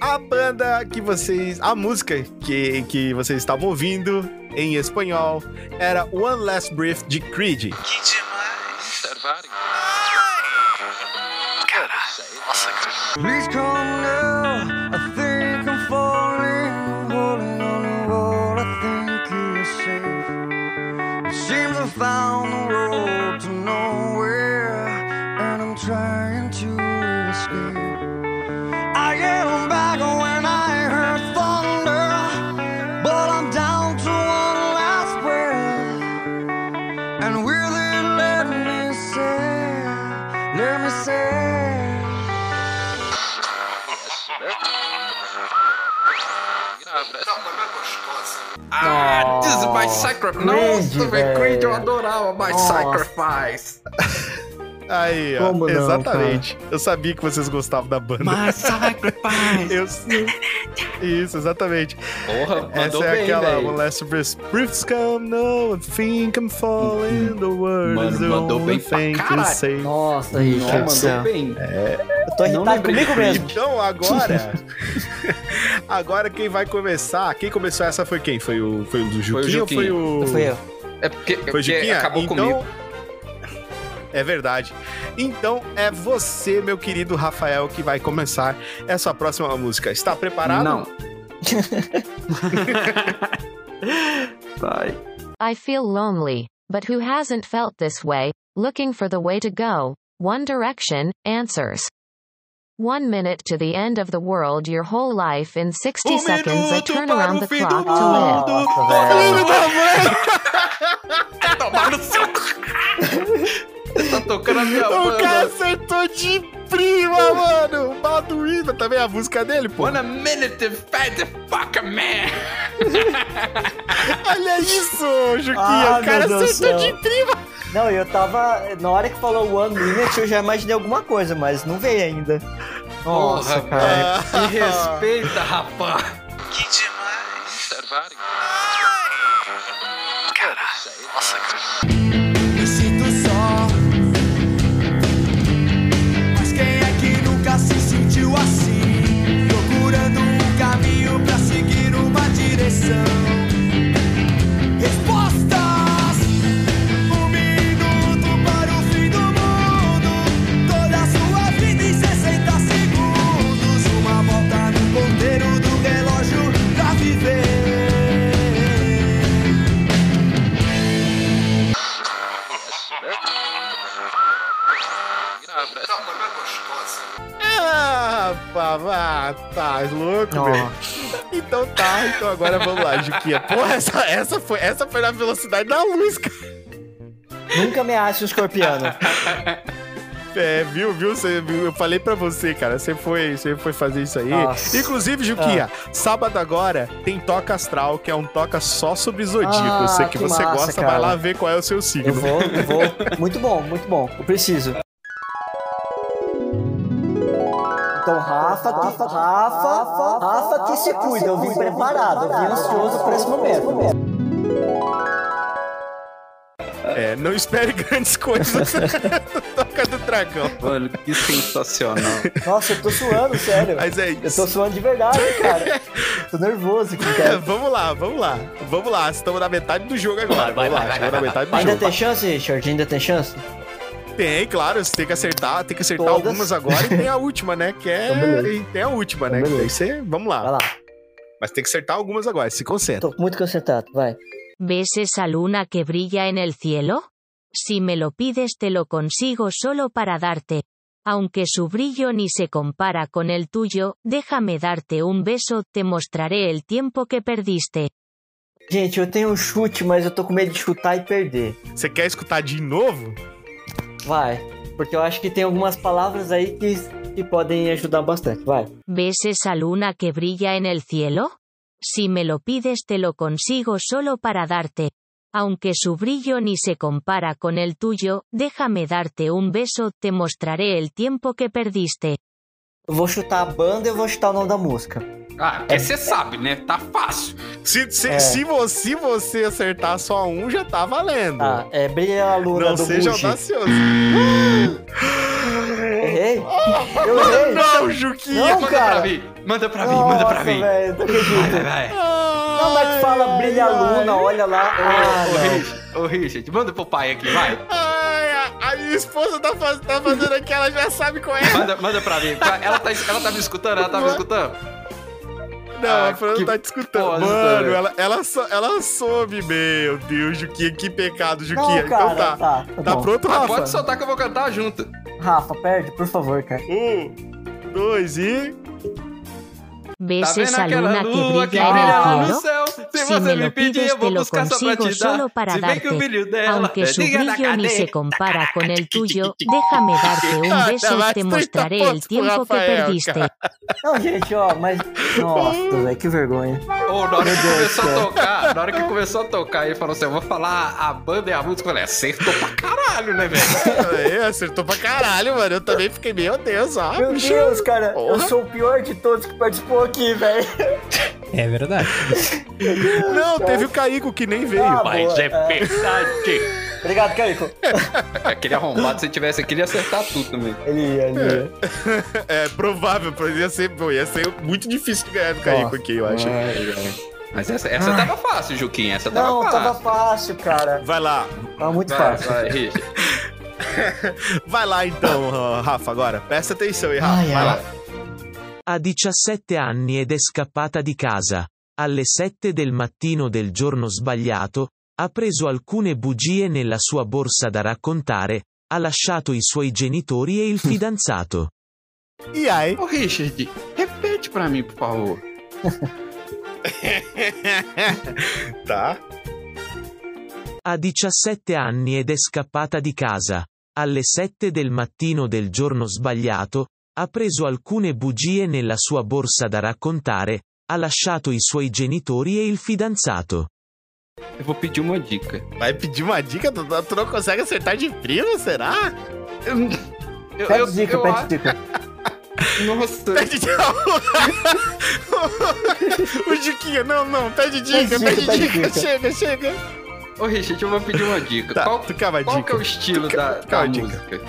A banda que vocês. A música que, que vocês estavam ouvindo em espanhol era One Last Breath de Creed. Que demais. Please come Sacrifice. Nossa, velho. Creed, eu adorava My Nossa. Sacrifice. Aí, ó. Como não, exatamente. Eu sabia que vocês gostavam da banda. My Sacrifice. Eu sei. Isso, exatamente. Porra, Essa é bem, aquela velho. One Last Breath. Come, no, I think I'm falling. The word Mano, is the mandou only bem pra thing to caralho. say. Nossa, Não, do mandou céu. bem. Eu tô Não irritado comigo mesmo. Então agora. agora quem vai começar. Quem começou essa foi quem? Foi o, foi o do Juquinha ou foi Juquinha. o. Foi eu. É porque, é Foi porque Juquinha? acabou então... comigo. É verdade. Então é você, meu querido Rafael, que vai começar essa próxima música. Está preparado? Não. Vai. I feel lonely, but who hasn't felt this way? Looking for the way to go. One Direction, answers. One minute to the end of the world, your whole life in 60 Um seconds, I turn around the clock to live. Nossa, velho. Tomar no seu. Tá tocando a minha O cara acertou de prima, mano! O também é a música dele, pô. One minute to fight the fucker man. Olha isso, Juquinha. Ah, o cara meu Deus do acertou céu. de prima. Não, eu tava. Na hora que falou One Minute, eu já imaginei alguma coisa, mas não veio ainda. Nossa, Porra, cara. Me respeita, rapaz. Que demais. Caralho. Nossa, cara. Ah, rapaz, ah, tá louco, velho. Então tá, então agora vamos lá, Juquinha. Porra, essa, essa, foi, essa foi na velocidade da luz, cara. Nunca ameace o escorpiano. É, viu, viu, viu? Eu falei pra você, cara. Você foi, você foi fazer isso aí. Nossa. Inclusive, Juquinha, sábado agora tem Toca Astral, que é um toca só sobre zodíaco. Ah, que, que você massa, gosta, cara. vai lá ver qual é o seu signo. Eu vou, eu vou. Muito bom, muito bom. Eu preciso. Então, Rafa, Rafa, Rafa, Rafa que se cuida. Eu vim preparado, eu vim ansioso pra esse momento. É, não espere grandes coisas do Toca do Dragão. Mano, que sensacional. Nossa, eu tô suando, sério. Mas é Eu isso. tô suando de verdade, cara. Tô nervoso aqui, cara. vamos lá, vamos lá. Vamos lá, estamos na metade do jogo agora. Vai, vai, vamos lá, vai, vai, na metade do Ainda jogo. tem chance, Richard? Ainda tem chance? Tem, claro, você tem que acertar, tem que acertar Todas. algumas agora e tem a última, né? Que é. Então, e tem a última, né? Então, Que daí você. Vamos lá. Vai lá. Mas tem que acertar algumas agora, se concentra. Tô muito concentrado, vai. ¿Ves esa luna que brilla en el cielo? Si me lo pides te lo consigo solo para darte. Aunque su brillo ni se compara con el tuyo, déjame darte un beso, te mostraré el tiempo que perdiste. Gente, eu tenho um chute, mas eu tô com medo de chutar e perder. Você quer escutar de novo? Vai. Porque eu acho que tem algumas palavras aí que, que podem ajudar bastante. Vai. ¿Ves esa luna que brilla en el cielo? Si me lo pides te lo consigo solo para darte. Aunque su brillo ni se compara con el tuyo, déjame darte un beso, te mostraré el tiempo que perdiste. Eu vou chutar a banda e eu vou chutar o nome da música. Ah, porque você sabe, né? Tá fácil. Se, se, É. se, você, se você acertar só um, já tá valendo. Tá, é Brilha a Luna Não do seja Bush. audacioso. Errei? Eu errei? Não, Juquinha. Não, manda cara. pra mim, manda pra mim, manda pra Nossa, mim. não acredito. Vai, vai, vai. Não, mas que fala Brilha a Luna, olha lá. Ah, Ô, não. Richard, ô, Richard, manda pro pai aqui, vai. Ai, a, a minha esposa tá, faz- tá fazendo aqui, ela já sabe qual é. Manda, manda pra mim. Ela tá, ela tá me escutando? Ela tá me escutando? Não, Ah, a Fernanda que tá te escutando. bosta, Mano, ela, ela, sou- ela soube, meu Deus, Juquinha, que pecado, Juquinha. Não, cara, então tá. tá, tá Tá pronto, Ah, Rafa? pode soltar que eu vou cantar junto. Rafa, perde, por favor, cara. Um, dois e. ¿Ves Tá aquela luna que lua que brilha en el no céu? Se Si você me pedir, pides, eu vou buscar só pra consigo te dar. solo para Se bem que o brilho dela Aunque é su brillo ni se compara con el tuyo, déjame darte un Ah, beso tá, y te mostraré 30 el tiempo que perdiste. Não, gente, ó, mas. Nossa, velho, que vergonha. Ô, na hora que começou a tocar, na hora que começou a tocar, ele falou assim: eu vou falar a banda e a música. Eu falei, acertou pra caralho, né, velho? É, acertou pra caralho, mano. Eu também fiquei, meu Deus, ó. Meu. Deus, cara, eu sou o pior de todos que participou aqui, velho. É verdade. Não, teve o Caico que nem veio. Ah, Mas boa, é verdade. Obrigado, Caico. Aquele arrombado, se tivesse aqui, ele ia acertar tudo também. Ele ia, ele ia. É provável, pô, ia ser, pô, ia ser muito difícil de ganhar do Caico Nossa. aqui, eu acho. Mas essa, essa tava fácil, Juquinha. Essa tava Não, fácil. tava fácil, cara. Vai lá. Tava muito Vai, fácil. vai. Vai lá então, Rafa, agora. Presta atenção aí, Rafa. Ai, Vai ai. lá. Ha 17 anni ed è scappata di casa. Alle 7 del mattino del giorno sbagliato, ha preso alcune bugie nella sua borsa da raccontare, ha lasciato i suoi genitori e il fidanzato. E aí? Ô, Richard, repete pra mim, por favor. tá. Ha 17 anni ed è scappata di casa. Alle 7 del mattino del giorno sbagliato, ha preso alcune bugie nella sua borsa da raccontare, ha lasciato i suoi genitori e il fidanzato. Eu vou pedir uma dica. Vai pedir uma dica? Tu, tu não consegue acertar de prima, será? Eu, Pede dica, eu pede acho- dica. Nossa. Pede dica. o Juquinha, não, não, pede dica, Pede pede, dica, pede dica. dica. Chega, chega. Ô, Richard, eu vou pedir uma dica. Tá, qual tu quer uma qual dica? que é o estilo Tu da, da uma dica?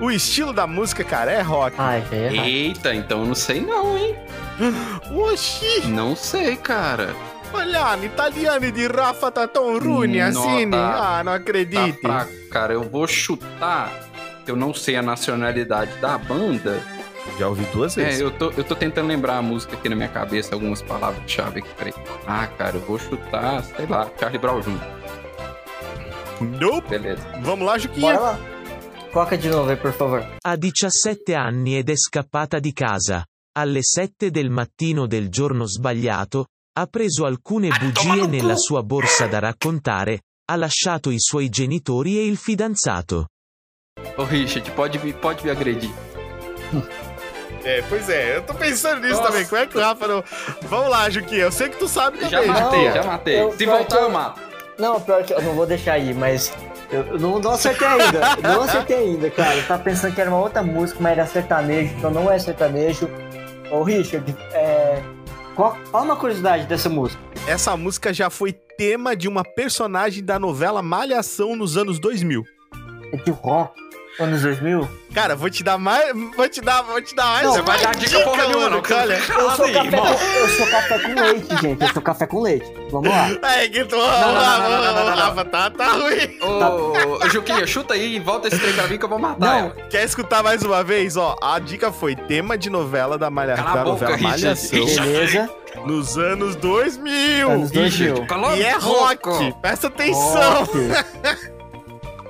O estilo da música, cara, é rock. Ai, velho. Eita, então eu não sei não, hein? Oxi! Não sei, cara. Olha, italiano de Rafa tá tão ruim Não, assim? tá- Ah, não Tá acredito. fraco, cara. Eu vou chutar. Eu não sei a nacionalidade da banda. Já ouvi duas É, eu tô, eu tô tentando lembrar a música aqui na minha cabeça, algumas palavras-chave aqui. Peraí. Ah, cara, eu vou chutar, sei lá, Charlie Brown Jr. Nope. Beleza. Vamos lá, Juquinha. Bora lá. Coloca de novo aí, por favor. Ha 17 anni ed è scappata di casa. Alle 7 del mattino del giorno sbagliato, ha preso alcune bugie nella sua borsa da raccontare, ha lasciato i suoi genitori e il fidanzato. Ô, Richard, pode pode me agredir. É, pois é, eu tô pensando nisso Nossa. também. Como é que o Rafa não. Vamos lá, Juquinha. Eu sei que tu sabe também. Já matei, já matei. eu- Se voltar, eu- eu mato. Não, pior que eu não vou deixar aí, mas eu, não, não acertei ainda. não acertei ainda, cara. Eu tava pensando que era uma outra música, mas era sertanejo, então não é sertanejo. Ô, Richard, é. Qual, fala uma curiosidade dessa música. Essa música já foi tema de uma personagem da novela Malhação nos anos 2000. É de rock, anos 2000? Cara, vou te dar mais. Vou te dar, vou te dar mais. Não, uma vai dar dica porra nenhuma, não, que eu sou, aí, café com, eu sou café com leite, gente. Eu sou café com leite. Vamos lá. É, que tu. não, não, não, não, não, não. Rafa, tá, tá ruim. Ô, ô, Juquinha, chuta aí e volta esse trem pra mim que eu vou matar Não. ela. Quer escutar mais uma vez? Ó, a dica foi tema de novela da, malha... Da boca, novela Richard. Malhação. Beleza? nos anos 2000. Anos 2000. Cala a E é boca. rock. Presta atenção. Rock.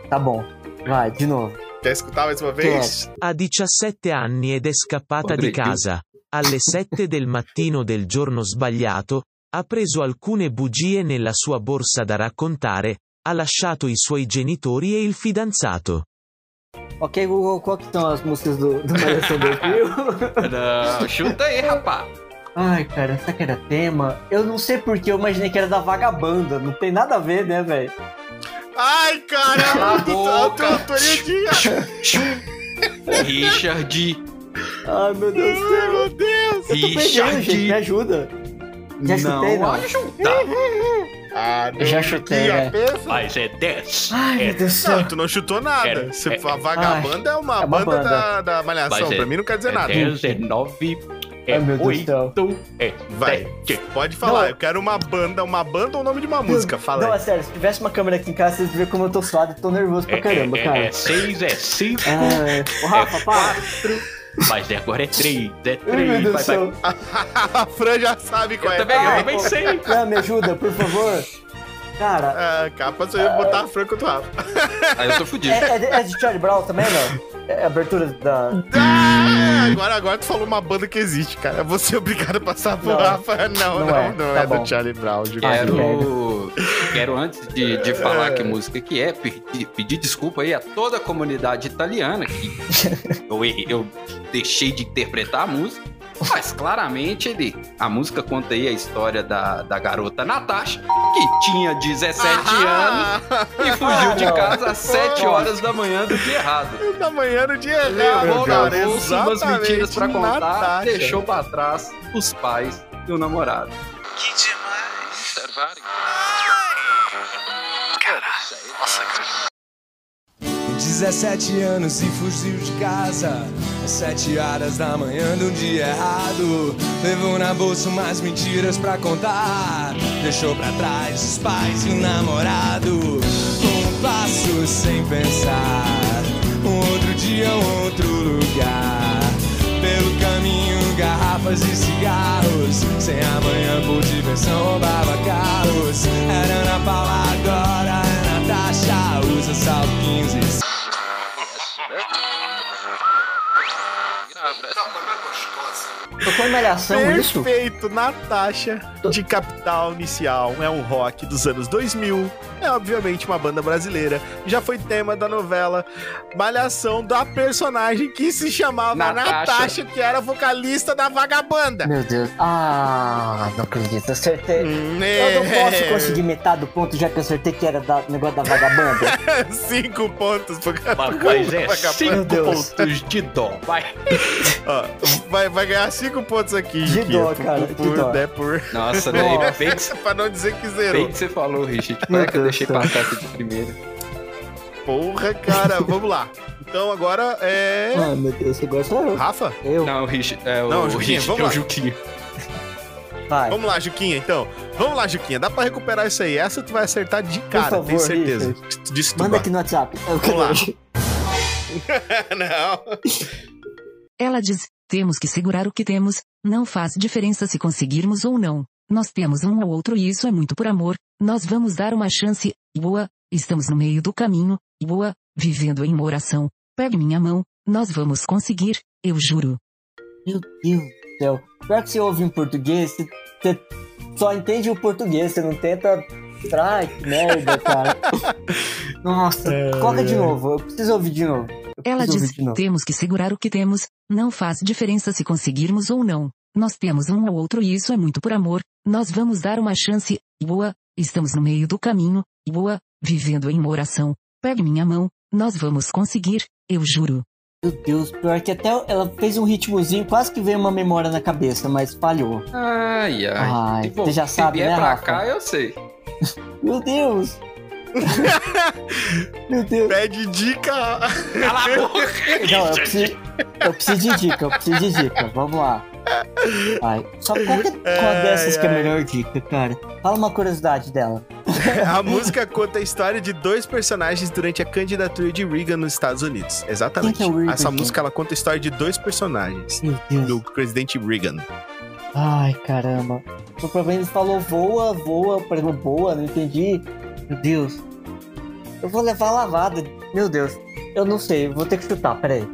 Tá bom. Vai, de novo. Escutar mais uma vez? Ha 17 anni ed è scappata di Padre Dio. casa. Alle 7 del mattino del giorno sbagliato, ha preso alcune bugie nella sua borsa da raccontare, ha lasciato i suoi genitori e il fidanzato. Ok, Google, qual que são as músicas do, do Malhação 2000? Não, chuta aí, rapá. Ai, cara, será que era tema? Eu não sei porque eu imaginei que era da Vagabanda. Não tem nada a ver, né, velho? Ai, Cala a boca. Richard, Ai, meu Deus do céu. Meu Deus. Eu tô perdendo, Richard. gente. Me ajuda. Já chutei, não? ajuda. Ah, Eu já chutei, a peça. Mas é 10. Ai, é meu Deus do céu. Não, tu não chutou nada. É, Você é, a Vagabanda é uma é uma banda, banda. Da, da Malhação. Mas é- pra mim não quer dizer é nada. 10, é 9, é Ai, meu Deus do céu. 8, é Vai, 7. pode falar. Não. Eu quero uma banda, uma banda ou o nome de uma música. Fala Não, aí. é sério, se tivesse uma câmera aqui em casa, vocês veriam como eu tô suado e tô nervoso pra caramba, cara. É 6, é 5, Ai, ô, Rafa, é. 4. Mas agora é 3, é Ai, meu 3. Deus Vai, vai. a Fran já sabe qual Eu é. também, eu também sei. Não, me ajuda, por favor. Cara, Ah, capa sou eu botar a Fran contra o Rafa. Aí eu tô fudido. é, é de, é de Charlie Brown também, não? É a abertura da... Ah, agora, agora tu falou uma banda que existe, cara. Você é obrigado a passar pro Não, Rafa. Não, não não, é. não Tá é do Charlie Brown. Ju. Ah, que Quero, quero antes de, de falar que música que é, pedir, pedir desculpa aí a toda a comunidade italiana que eu, eu deixei de interpretar a música. Mas claramente ele, a música conta aí a história da, da garota Natasha, que tinha 17 anos e fugiu de Ah, não. casa às 7 horas da manhã do dia errado. da manhã no dia Levou errado, na cara. bolsa umas mentiras pra contar, Natasha. deixou pra trás os pais e o namorado. Que demais. Observarem. Nossa, cara. 17 anos e fugiu de casa. Às 7 horas da manhã do dia errado. Levou na bolsa umas mentiras pra contar. Deixou pra trás os pais e o namorado. Um passo sem pensar. Um outro dia, um outro lugar. Pelo caminho, garrafas e cigarros. Sem amanhã por diversão roubava carros. Era Ana Paula agora, é Usa salto 15 Tocou em Malhação isso? Perfeito, Natasha, de Capital Inicial. É um rock dos anos 2000. É, obviamente, uma banda brasileira. Já foi tema da novela Malhação da personagem que se chamava Natasha. Natasha, que era vocalista da Vagabanda. Meu Deus. Ah, não acredito. Acertei. Hum, Eu não é. posso conseguir metade do ponto, já que eu acertei que era da, negócio da vagabanda. Cinco pontos pro Mas é Vagabanda. 5 Meu Deus. pontos de dó. Vai. Ó, vai, vai ganhar cinco pontos aqui. De dó, por- cara, Por, de dó. né, por... Nossa, daí Nossa. bem que, pra não dizer que bem zerou. que você falou, Richard. Meu Deus deixei passar essa de primeira? Porra, cara. Vamos lá. Então agora é... Ai, meu Deus, agora sou eu. Rafa? Eu. Não, o Richard. É, o Não, Juquinha, Richard, vamos é o lá. Juquinha. Vai. Vamos lá, Juquinha, então. Vamos lá, Juquinha. Dá pra recuperar isso aí. Essa tu vai acertar de cara, favor, tenho certeza. Richard. Disso tu Manda vai. aqui no WhatsApp. Eu Vamos lá. Não. Ela diz: temos que segurar o que temos, não faz diferença se conseguirmos ou não. Nós temos um ao outro e isso é muito por amor. Nós vamos dar uma chance. Boa, estamos no meio do caminho. Boa, vivendo em uma oração. Pegue minha mão, nós vamos conseguir, eu juro. Meu Deus do céu. Pior que você ouve em português, você, só entende o português, você não tenta. Ai, que merda, cara. Nossa, coloca de novo. Eu preciso ouvir de novo. Ela diz: ouvir de novo. temos que segurar o que temos, não faz diferença se conseguirmos ou não. Nós temos um ao outro e isso é muito por amor. Nós vamos dar uma chance. Boa, estamos no meio do caminho. Boa, vivendo em uma oração. Pegue minha mão, nós vamos conseguir, eu juro. Meu Deus, pior que até ela fez um ritmozinho, quase que veio uma memória na cabeça, mas falhou. Ai, ai. Ai, for- você já se sabe, vier né, pra Rafa? cá, eu sei. Meu Deus! Meu Deus! Pede dica. Cala a boca. Não, eu preciso, eu preciso de dica, eu preciso de dica. Vamos lá. Vai. Só qual, que, qual Ai, dessas que é a ai. melhor dica, cara? Fala uma curiosidade dela. A música conta a história de dois personagens durante a candidatura de Reagan nos Estados Unidos. Exatamente. É Reagan, Essa música ela conta a história de dois personagens do presidente Reagan. Ai, caramba. O problema ele falou voa, voa, exemplo, boa, não entendi. Meu Deus. Eu vou levar a lavada. Meu Deus. Eu não sei, vou ter que chutar, peraí.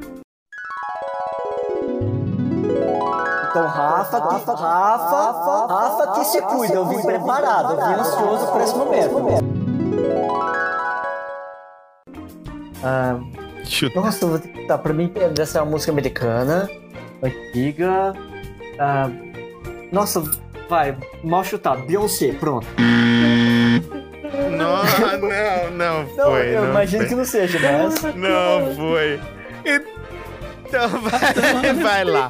Então, Rafa, Rafa, Rafa, Rafa que se cuida. Eu vim preparado, eu vim ansioso por esse momento. Ah, Chuta. nossa, vou chutar. Pra mim, essa é uma música americana, antiga. Ah, nossa, vai, mal chutado. Beyoncé, pronto. Não, não, não Não, foi. eu não imagino foi. que não seja, mas. Não foi. Então vai, vai lá.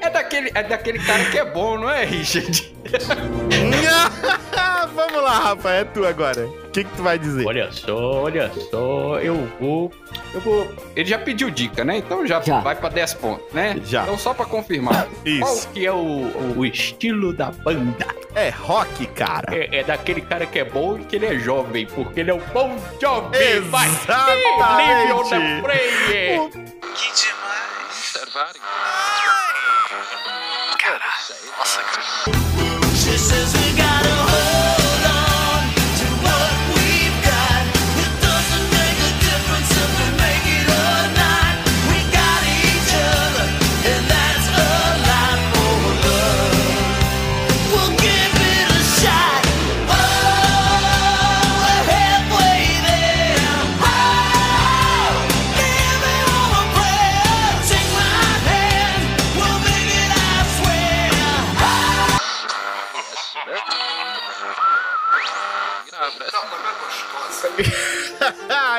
É daquele, é daquele cara que é bom, não é, Richard? Vamos lá, Rafa, é tu agora. O que, que tu vai dizer? Olha só, olha só, eu vou. Eu vou. Ele já pediu dica, né? Então já, vai pra 10 pontos, né? Já. Então só pra confirmar. Isso. Qual que é o, o estilo da banda? É rock, cara. É, é daquele cara que é bom e que ele é jovem, porque ele é o bom jovem. Vai! Exatamente. Nível! Que demais. Caralho. Nossa, cara.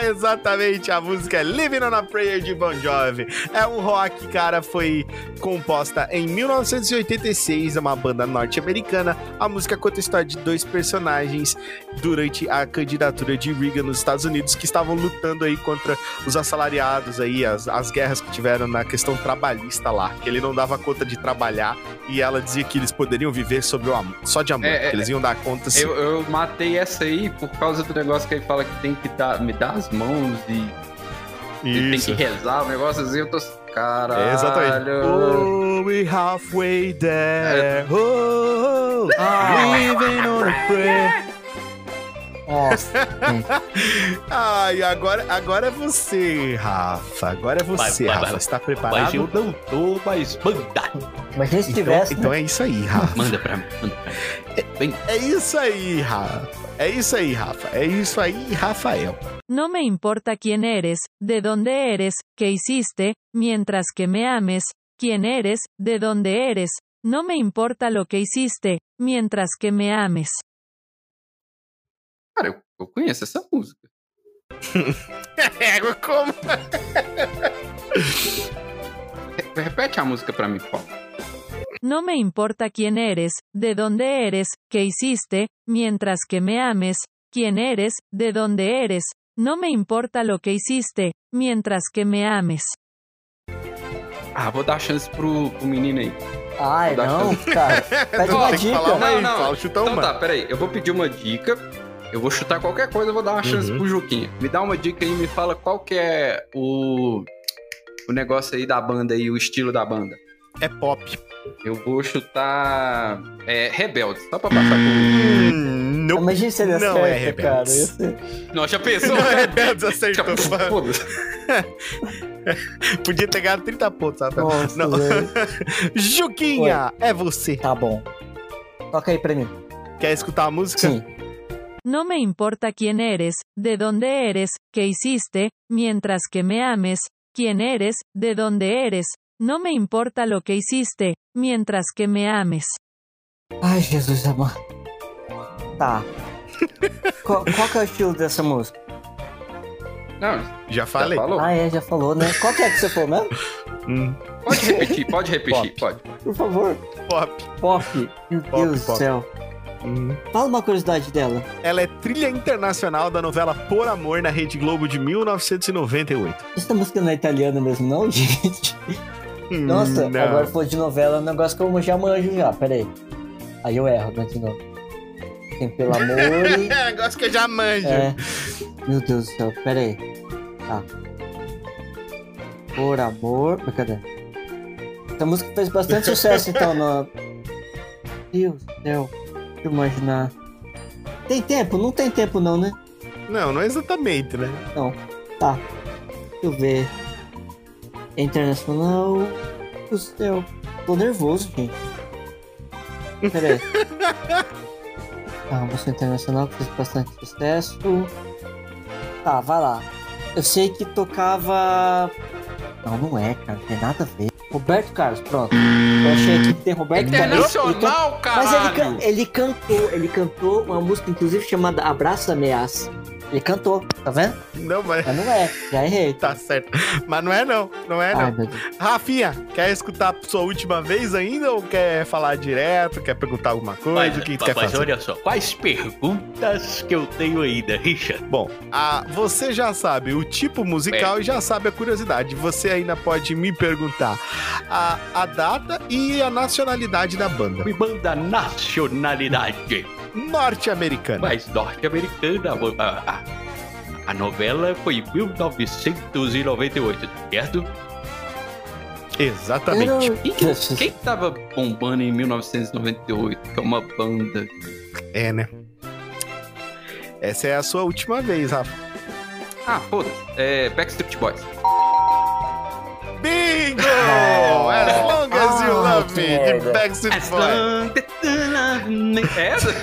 Exatamente, a música é Living on a Prayer de Bon Jovi. É um rock, cara, foi composta em 1986, é uma banda norte-americana. A música conta a história de dois personagens durante a candidatura de Reagan nos Estados Unidos que estavam lutando aí contra os assalariados aí, as, as guerras que tiveram na questão trabalhista lá, que ele não dava conta de trabalhar e ela dizia que eles poderiam viver sobre o amor, só de amor, É, é, que eles iam dar conta se Eu, eu matei essa aí por causa do negócio que ele fala que tem que dar, me dar as mãos e, e tem que rezar, o negócio assim, eu tô. Caralho. É, exatamente. Oh, we halfway there. Oh, Ah. living on a prayer. Nossa. Ai, agora, agora é você, Rafa. Agora é você, Vai, vai, Rafa. vai. Você tá preparado? Mas eu não tô mais banda. Imagina se Então, tivesse. então né? é isso aí, Rafa. Manda pra mim, manda pra mim. Vem. É isso aí, Rafa. É isso aí, Rafa. É isso aí, Rafael. No me importa quién eres, de dónde eres, qué hiciste, mientras que me ames, quién eres, de dónde eres. No me importa lo que hiciste, mientras que me ames. Cara, eu, eu conheço essa música. É, como? Re- Repete a música pra mim, por favor. No me importa quién eres, de dónde eres, qué hiciste, mientras que me ames, quién eres, de dónde eres. No me importa lo que hiciste, mientras que me ames. Ah, vou dar chance pro, pro menino aí. Ai, não, chance. cara. Pede uma falar dica. uma aí, Não, não. fala, chuta Então uma. tá, peraí. Eu vou pedir uma dica. Eu vou chutar qualquer coisa, eu vou dar uma chance Uhum. pro Juquinha. Me dá uma dica aí, me fala qual que é o, o negócio aí da banda aí, o estilo da banda. É pop. Eu vou chutar é, Rebeldes, só pra passar por... Hum, não, Imagina se ele não acerta, é cara. Rebeldes. Esse- Nossa, já pensou? Não é Rebeldes, acertou. Podia ter ganhado 30 pontos, Rafael. Nossa, Não. Juquinha, é você. Tá bom. Toca aí pra mim. Quer escutar a música? Sim. No me importa quién eres, de dónde eres, qué hiciste, mientras que me ames, quién eres, de dónde eres. No me importa lo que hiciste, mientras que me ames. Ai, Jesus amado. Tá. qual, qual que é o estilo dessa música? Não, Já falei. falou? Ah, é, já falou, né? Qual que é que você falou mesmo? Hum, Pode repetir, pode repetir, pode. Por favor. pop. Pop. Meu Pop, Deus do pop. céu. Hum. Fala uma curiosidade dela. Ela é trilha internacional da novela Por Amor na Rede Globo de 1998. Essa música não é italiana mesmo, não, gente? Nossa, não. agora foi de novela, é um negócio que eu já manjo já, peraí. Aí eu erro, novo. Tem pelo amor e... É, negócio que eu já manjo. É. Meu Deus do céu, peraí. Tá. Por amor. Cadê? Essa música fez bastante sucesso, então, no. Deus do céu. Deixa eu imaginar. Tem tempo? Não tem tempo, não, né? Não, não é exatamente, né? Não. Tá. Deixa eu ver. É internacional. Meu Deus céu. Tô nervoso, gente. Peraí. Tá, uma música internacional que fez bastante sucesso. Tá, vai lá. Eu sei que tocava. Não, não é, cara. Não tem nada a ver. Roberto Carlos, pronto. Eu achei que tem Roberto Carlos. Internacional, can- Mas ele, can- ele cantou, ele cantou uma música, inclusive, chamada Abraço da Ameaça. Ele cantou, tá vendo? Não, mas. Mas não é, já errei. Tá certo. Mas não é não, não é Ai, não. Rafinha, quer escutar sua última vez ainda ou quer falar direto? Quer perguntar alguma coisa? Mas, o que quer mas fazer? olha só, quais perguntas que eu tenho ainda, Richard? Bom, a, você já sabe o tipo musical e já sabe a curiosidade. Você ainda pode me perguntar a, a data e a nacionalidade da banda. Me manda nacionalidade. Norte-americana. Mas norte-americana. A, a, a novela foi em 1998, certo? Exatamente. E quem, quem tava bombando em 1998? Que é uma banda. É, né? Essa é a sua última vez, Rafa. Ah, foda-se. É Backstreet Boys. Bingo! As long as you Ah, love que me, de merda. Backstreet As Boys. long É essa?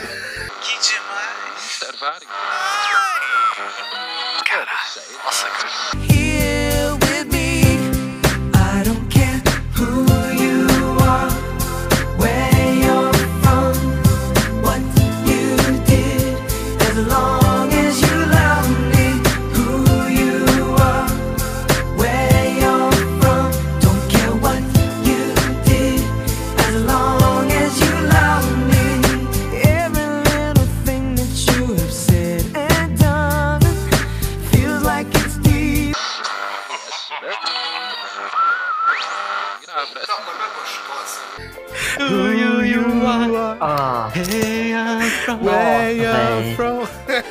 Ah. Hey, I'm from Where véi. from.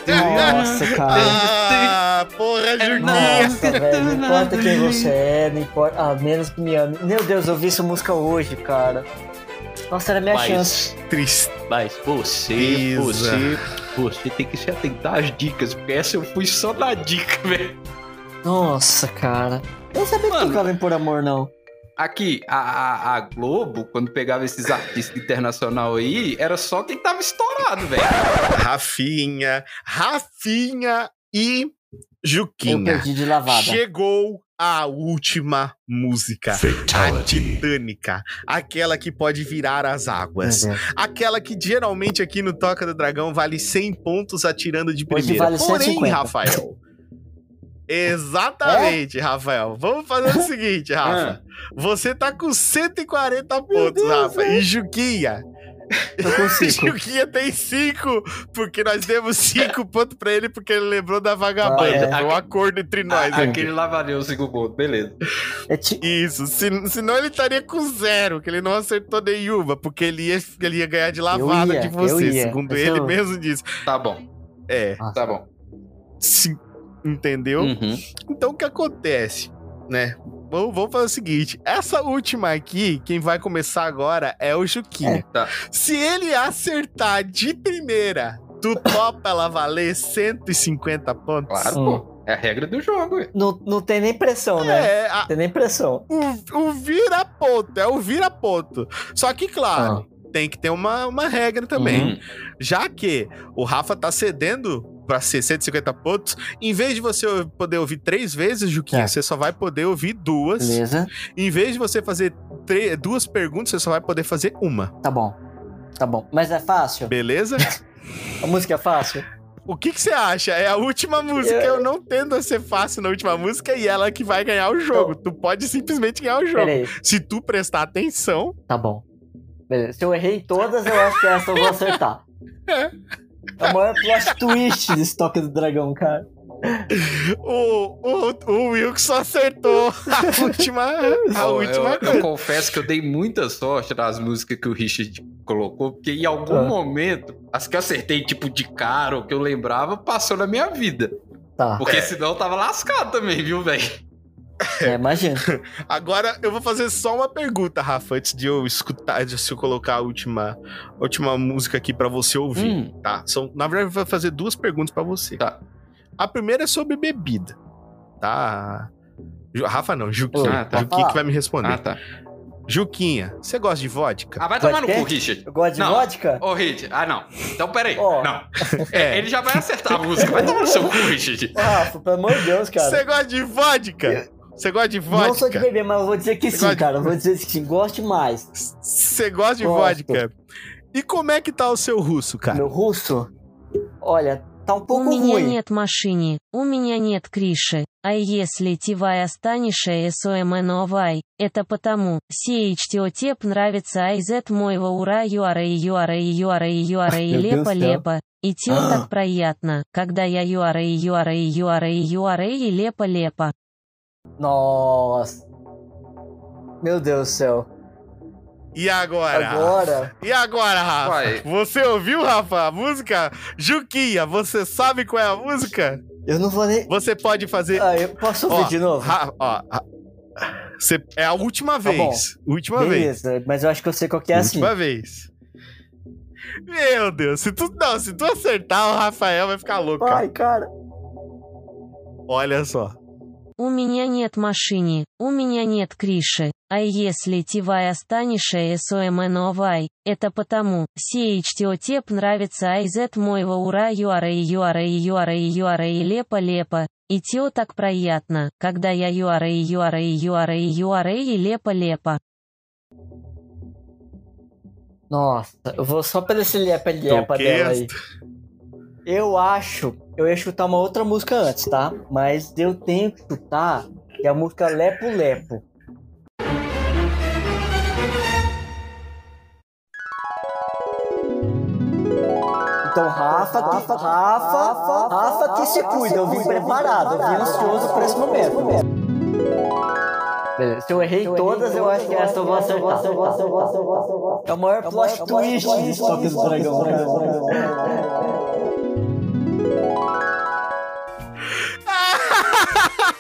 Nossa, cara. Ah, porra, Juquinha. Nossa, velho, não importa quem você é, não importa. Ah, menos que me ame. Meu Deus, eu vi essa música hoje, cara. Nossa, era a minha Mas- chance. Triste. Mas você, você, você tem que se atentar às dicas, porque essa eu fui só na dica, velho. Nossa, cara. Eu não sabia que tocava em Por Amor, não. Aqui, a, a, a Globo, quando pegava esses artistas internacional aí, era só quem tava estourado, velho. Rafinha, Rafinha e Eu Juquinha. perdi de lavada. Chegou a última música. A Titânica. Aquela que pode virar as águas. Uhum. Aquela que geralmente aqui no Toca do Dragão vale 100 pontos atirando de Hoje primeira. vale Porém, 150. Rafael. Exatamente, Rafael. Vamos fazer o seguinte, Rafa. Você tá com 140 pontos, Rafa. E Juquinha. Tô com cinco. Juquinha tem 5, porque nós demos 5 pontos pra ele, porque ele lembrou da vagabanda. Ah, é. Foi um acordo entre nós. A- aqui. Aquele lá valeu o cinco pontos, beleza. É ti- Isso, se- senão ele estaria com zero, que ele não acertou nenhuma, porque ele ia, ele ia ganhar de lavada ia, de você, segundo ele eu- mesmo disse. Tá bom, É, Nossa. tá bom. se- entendeu? Uhum. Então o que acontece, né? Vamos, vamos fazer o seguinte: essa última aqui, quem vai começar agora é o Juquinha. Tá. Se ele acertar de primeira, tu topa ela valer 150 pontos? Claro, Hum. pô. É a regra do jogo, ué. Não, não tem nem pressão, né? É, a- Não tem nem pressão. o, o vira-ponto, é o vira-ponto. Só que, claro, Ah. tem que ter uma, uma regra também. Uhum. Já que o Rafa tá cedendo pra ser 150 pontos, em vez de você poder ouvir três vezes, Juquinha, É. você só vai poder ouvir duas. Beleza? Em vez de você fazer duas perguntas, você só vai poder fazer uma. Tá bom. Tá bom. Mas é fácil? Beleza? A música é fácil? O que, que você acha? É a última música. Eu não tendo a ser fácil na última música e ela que vai ganhar o jogo. Tu pode simplesmente ganhar o jogo. Pera aí. Se tu prestar atenção, Tá bom. Beleza. Se eu errei todas, eu acho que essa eu vou acertar. É o maior plot twist desse Toque do Dragão, cara. o, o, o Wilk só acertou a última, a Ó, última eu, eu confesso que eu dei muita sorte nas músicas que o Richard colocou, porque em algum Ah. momento, as que eu acertei, tipo, de cara, ou que eu lembrava, passou na minha vida. Tá. Porque senão eu tava lascado também, viu, velho? É, imagina. Agora eu vou fazer só uma pergunta, Rafa, antes de eu escutar, de eu colocar a última, a última música aqui pra você ouvir, Hum. tá? São, na verdade, eu vou fazer duas perguntas pra você. Tá. A primeira é sobre bebida, tá? Rafa não, Juquinha. Ah, tá. Juquinha que vai me responder. Ah, tá. Juquinha, você gosta de vodka? Ah, vai tomar no Gosta cu? Richard. Eu gosto de Não. vodka? Ô, Richard. Ah, não. Então, peraí. Ó. Não. É, ele já vai acertar a música. Vai tomar no seu cu, Richard. Rafa, pelo amor de Deus, cara. Você gosta de vodka? Você gosta de vodka? Não sou de beber, mas eu vou dizer que Você sim, gosta cara. Vou dizer que sim. Gosto demais. Você gosta de Gosto. vodka? E como é que tá o seu russo, cara? Meu russo, olha, tá um У pouco меня ruim. нет машины, у меня нет крыши, а если тивай останешься СОМНОВАЙ, это потому, CHTOТЕП нравится айзет моего ура юара и юара и юара и юара и Meu Deus лепо do céu. лепо, и тё так приятно, когда я юара и юара и юара и юара и лепо лепо. Nossa. Meu Deus do céu. E agora? Agora? E agora, Rafa? Vai. Você ouviu, Rafa, a música? Juquinha, você sabe qual é a música? Eu não vou nem. Você pode fazer. Ah, eu posso ouvir Ó, de novo? Ra- ó, ra- você- é a última Tá vez. última vez. Beleza, mas eu acho que eu sei qual que é assim. Última vez. Meu Deus, se tu, não, se tu acertar, o Rafael vai ficar louco. Ai, cara. Olha só. У меня нет машины, у меня нет крыши, а если тивай останешься СОМНОВАЙ, это потому, CHTOТЕП нравится айзет моего ура юара и юара и юара и юара и лепо лепо, и тё так приятно, когда я юара и юара и юара и юара и лепо лепо. Nossa, eu vou só pela esse lepa-lepa Toquei dela aí. Eu acho, eu ia chutar uma outra música antes, tá? Mas eu tenho que chutar que é a música Lepo Lepo. Então, Rafa, Rafa, Rafa, Rafa que se cuida. Eu vim preparado, eu vim ansioso por esse momento. Beleza, se eu errei todas, eu acho que essa eu vou acertar. É o maior plot twist de Toques do Dragão.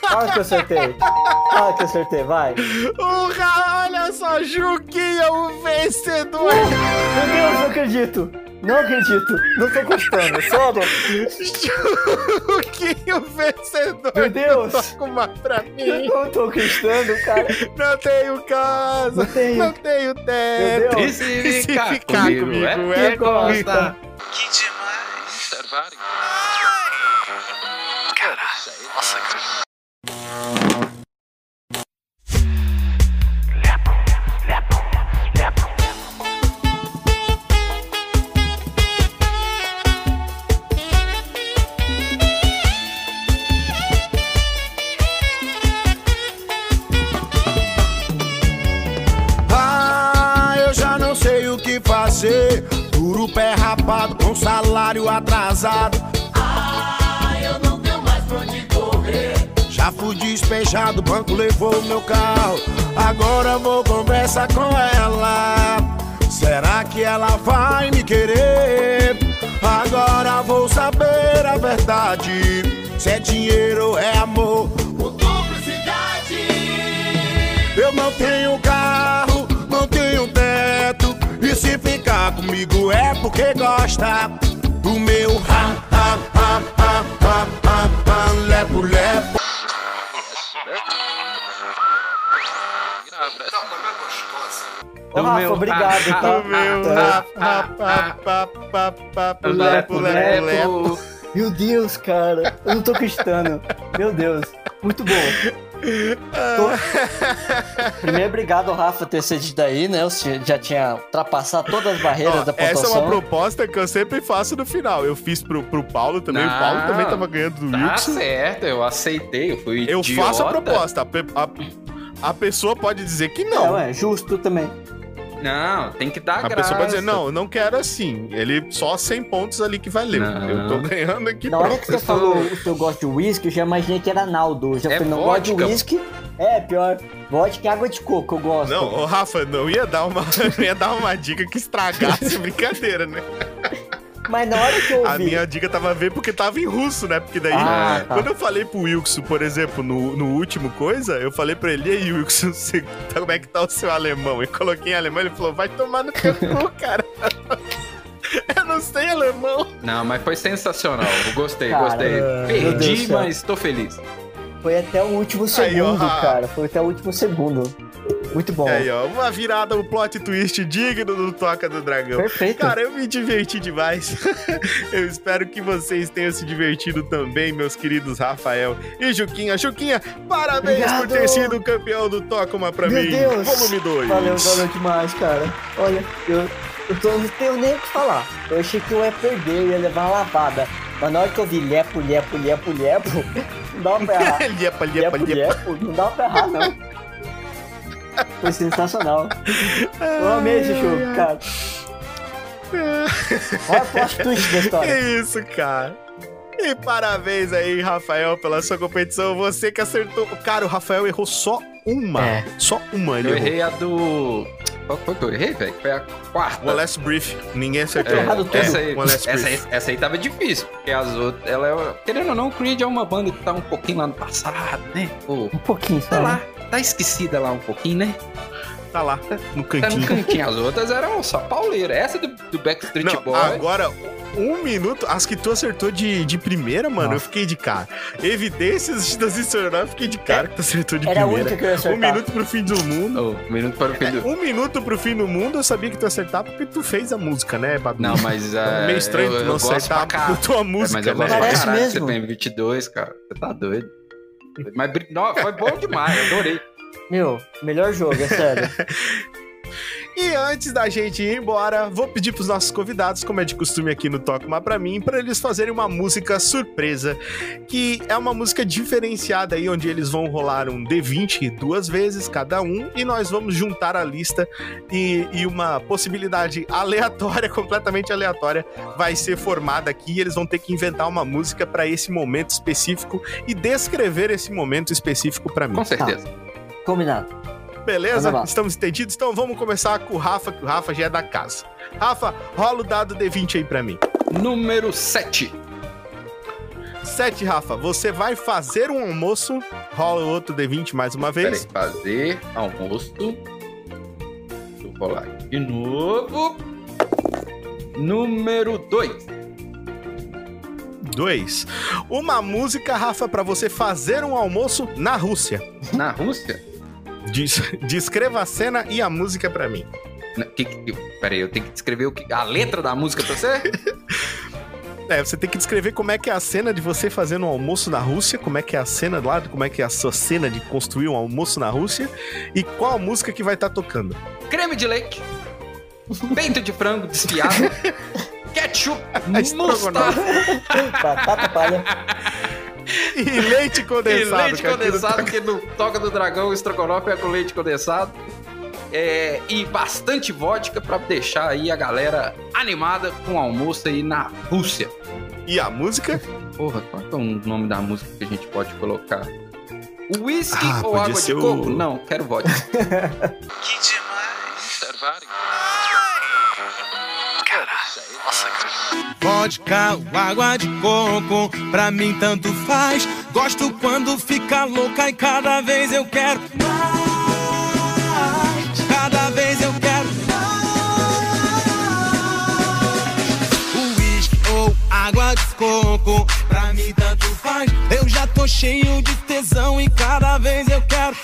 Fala que eu acertei. Fala que eu acertei, vai. O Ra- olha só, Juquinha, o vencedor. Meu Deus, não acredito. Não acredito. Não tô gostando. Sério. Juquinha, o vencedor. Meu Deus. Toca uma pra mim. Eu não tô acreditando, cara. Não tenho casa. Não tenho. Não tenho teto. Meu E se ficar comigo, é? é Que gosta. gosta. Que demais. Observarem. Rapado com salário atrasado. Ah, eu não tenho mais pra onde correr. Já fui despejado, o banco levou meu carro. Agora vou conversar com ela. Será que ela vai me querer? Agora vou saber a verdade. Se é dinheiro ou é amor. Ou cumplicidade. Eu não tenho carro, não tenho se ficar comigo é porque gosta do meu ha, ha, ha, ha, ha, ha, ha, lepo, lepo. Ô, Rafa, obrigado, tá? O meu Tá. lepo, lepo, lepo. Meu Deus, cara. Eu não tô acreditando. Meu Deus. Muito bom. Tô- Primeiro, obrigado, Rafa, ter cedido aí, né? Você já tinha ultrapassado todas as barreiras Ó, da essa é pontuação. uma proposta que eu sempre faço no final. Eu fiz pro, pro Paulo também. o Paulo Não, também tava ganhando do Tá Wilson. certo, eu aceitei, eu fui Eu idiota. faço a proposta. A, a- a pessoa pode dizer que não. Não, é justo também. Não, tem que dar A graça. pessoa pode dizer, não, eu não quero assim. Ele só 100 pontos ali que valeu. Não. Eu tô ganhando aqui. Na hora que você falou o seu gosto de uísque, eu já imaginei que era Naldo. Eu já É falei, não gosto de uísque. É, pior. Vodka e água de coco, eu gosto. Não, ô Rafa, não ia dar uma, não ia dar uma dica que estragasse a brincadeira, né? Mas na hora que eu ouvi... A minha dica tava a ver porque tava em russo, né? Porque daí, Ah, tá. quando eu falei pro Wilson, por exemplo, no, no último coisa, eu falei pra ele, e aí, Wilson, você, tá- como é que tá o seu alemão? Eu coloquei em alemão, ele falou, vai tomar no teu cu, cara. eu não sei alemão. Não, mas foi sensacional. Eu gostei, Cara, gostei. Perdi, mas tô feliz. Foi até o último Aí, segundo, ó. cara. Foi até o último segundo. Muito bom. Aí, ó, uma virada, um plot twist digno do Toca do Dragão. Perfeito. Cara, eu me diverti demais. eu espero que vocês tenham se divertido também, meus queridos Rafael e Juquinha. Juquinha, parabéns por Obrigado. ter sido campeão do Toca Uma Pra Meu Mim, Deus. volume 2. Valeu, valeu demais, cara. Olha, eu, Eu tô, não tenho nem o que falar. Eu achei que eu ia perder, eu ia levar uma lavada. Mas na hora que eu vi lepo, lepo, lepo, lepo, não dava pra errar. Liepa, liepa, lepo, liepa. lepo, não dava pra errar, não. Foi sensacional. Eu amei esse jogo, cara. Olha o plot twist da história. Que isso, cara. E parabéns aí, Rafael, pela sua competição. Você que acertou. Cara, o Rafael errou só uma. É. Só uma ele Eu errou. errei a do. Qual foi que eu errei, velho? Foi a quarta. O Last Brief. Ninguém acertou. É, essa, aí, O Last essa, aí, Brief. essa aí tava difícil, porque as outras, ela é, querendo ou não, o Creed é uma banda que tá um pouquinho lá no passado, né? Pô, Um pouquinho, tá só. lá, tá esquecida lá um pouquinho, né? Tá lá, no Tá no cantinho. cantinho, as outras eram só pauleira. Essa do, do Backstreet Não, Boy. agora, um minuto. As que tu acertou de, de primeira, mano, Nossa. eu fiquei de cara. Evidências de transicional, eu fiquei de cara que tu acertou de Era a primeira. única que eu ia acertar. Um minuto pro fim do mundo. Oh, um minuto para o fim do. Um minuto pro fim do mundo, eu sabia que tu ia acertar porque tu fez a música, né, Babu? Não, mas. é, Meio estranho eu, tu não acertar pra a tua É, música, mas eu né? gosto pra Parece caralho mesmo. CPM 22, cara. Você tá doido. Mas não, foi bom demais, adorei. Meu, melhor jogo, é sério. E antes da gente ir embora, vou pedir pros nossos convidados, como é de costume aqui no Toca Uma Pra Mim, para eles fazerem uma música surpresa, que é uma música diferenciada aí, onde eles vão rolar um D20 duas vezes cada um, e nós vamos juntar a lista e, e uma possibilidade aleatória, completamente aleatória, vai ser formada aqui e eles vão ter que inventar uma música para esse momento específico e descrever esse momento específico para mim. Com certeza. Combinado. Beleza? Estamos entendidos? Então vamos começar com o Rafa, que o Rafa já é da casa. Rafa, rola o dado D20 aí pra mim. Número 7. 7, Rafa, você vai fazer um almoço. Rola o outro D20 mais uma Peraí, vez. fazer almoço. Deixa eu rolar aqui de novo. Número 2. 2. Uma música, Rafa, pra você fazer um almoço na Rússia. Na Rússia? Des- descreva a cena e a música pra mim. Que, que, peraí, eu tenho que descrever o que, a letra da música pra você? É, você tem que descrever como é que é a cena de você fazendo um almoço na Rússia, como é que é a cena lá, como é que é a sua cena de construir um almoço na Rússia e qual a música que vai estar tocando. Creme de leite. Peito de frango desfiado. ketchup. Mostarda. Batata palha. E leite E condensado. leite que condensado, tá- que no Toca do Dragão, o estrogonofe é com leite condensado. É, e bastante vodka pra deixar aí a galera animada com o almoço aí na Rússia. E a música? Porra, qual é o nome da música que a gente pode colocar? Whisky Ah, ou água de o- coco? Não, quero vodka. Que demais. Vodka ou água de coco, pra mim tanto faz. Gosto quando fica louca e cada vez eu quero mais. Cada vez eu quero mais. Uísque ou água de coco, pra mim tanto faz. Eu já tô cheio de tesão e cada vez eu quero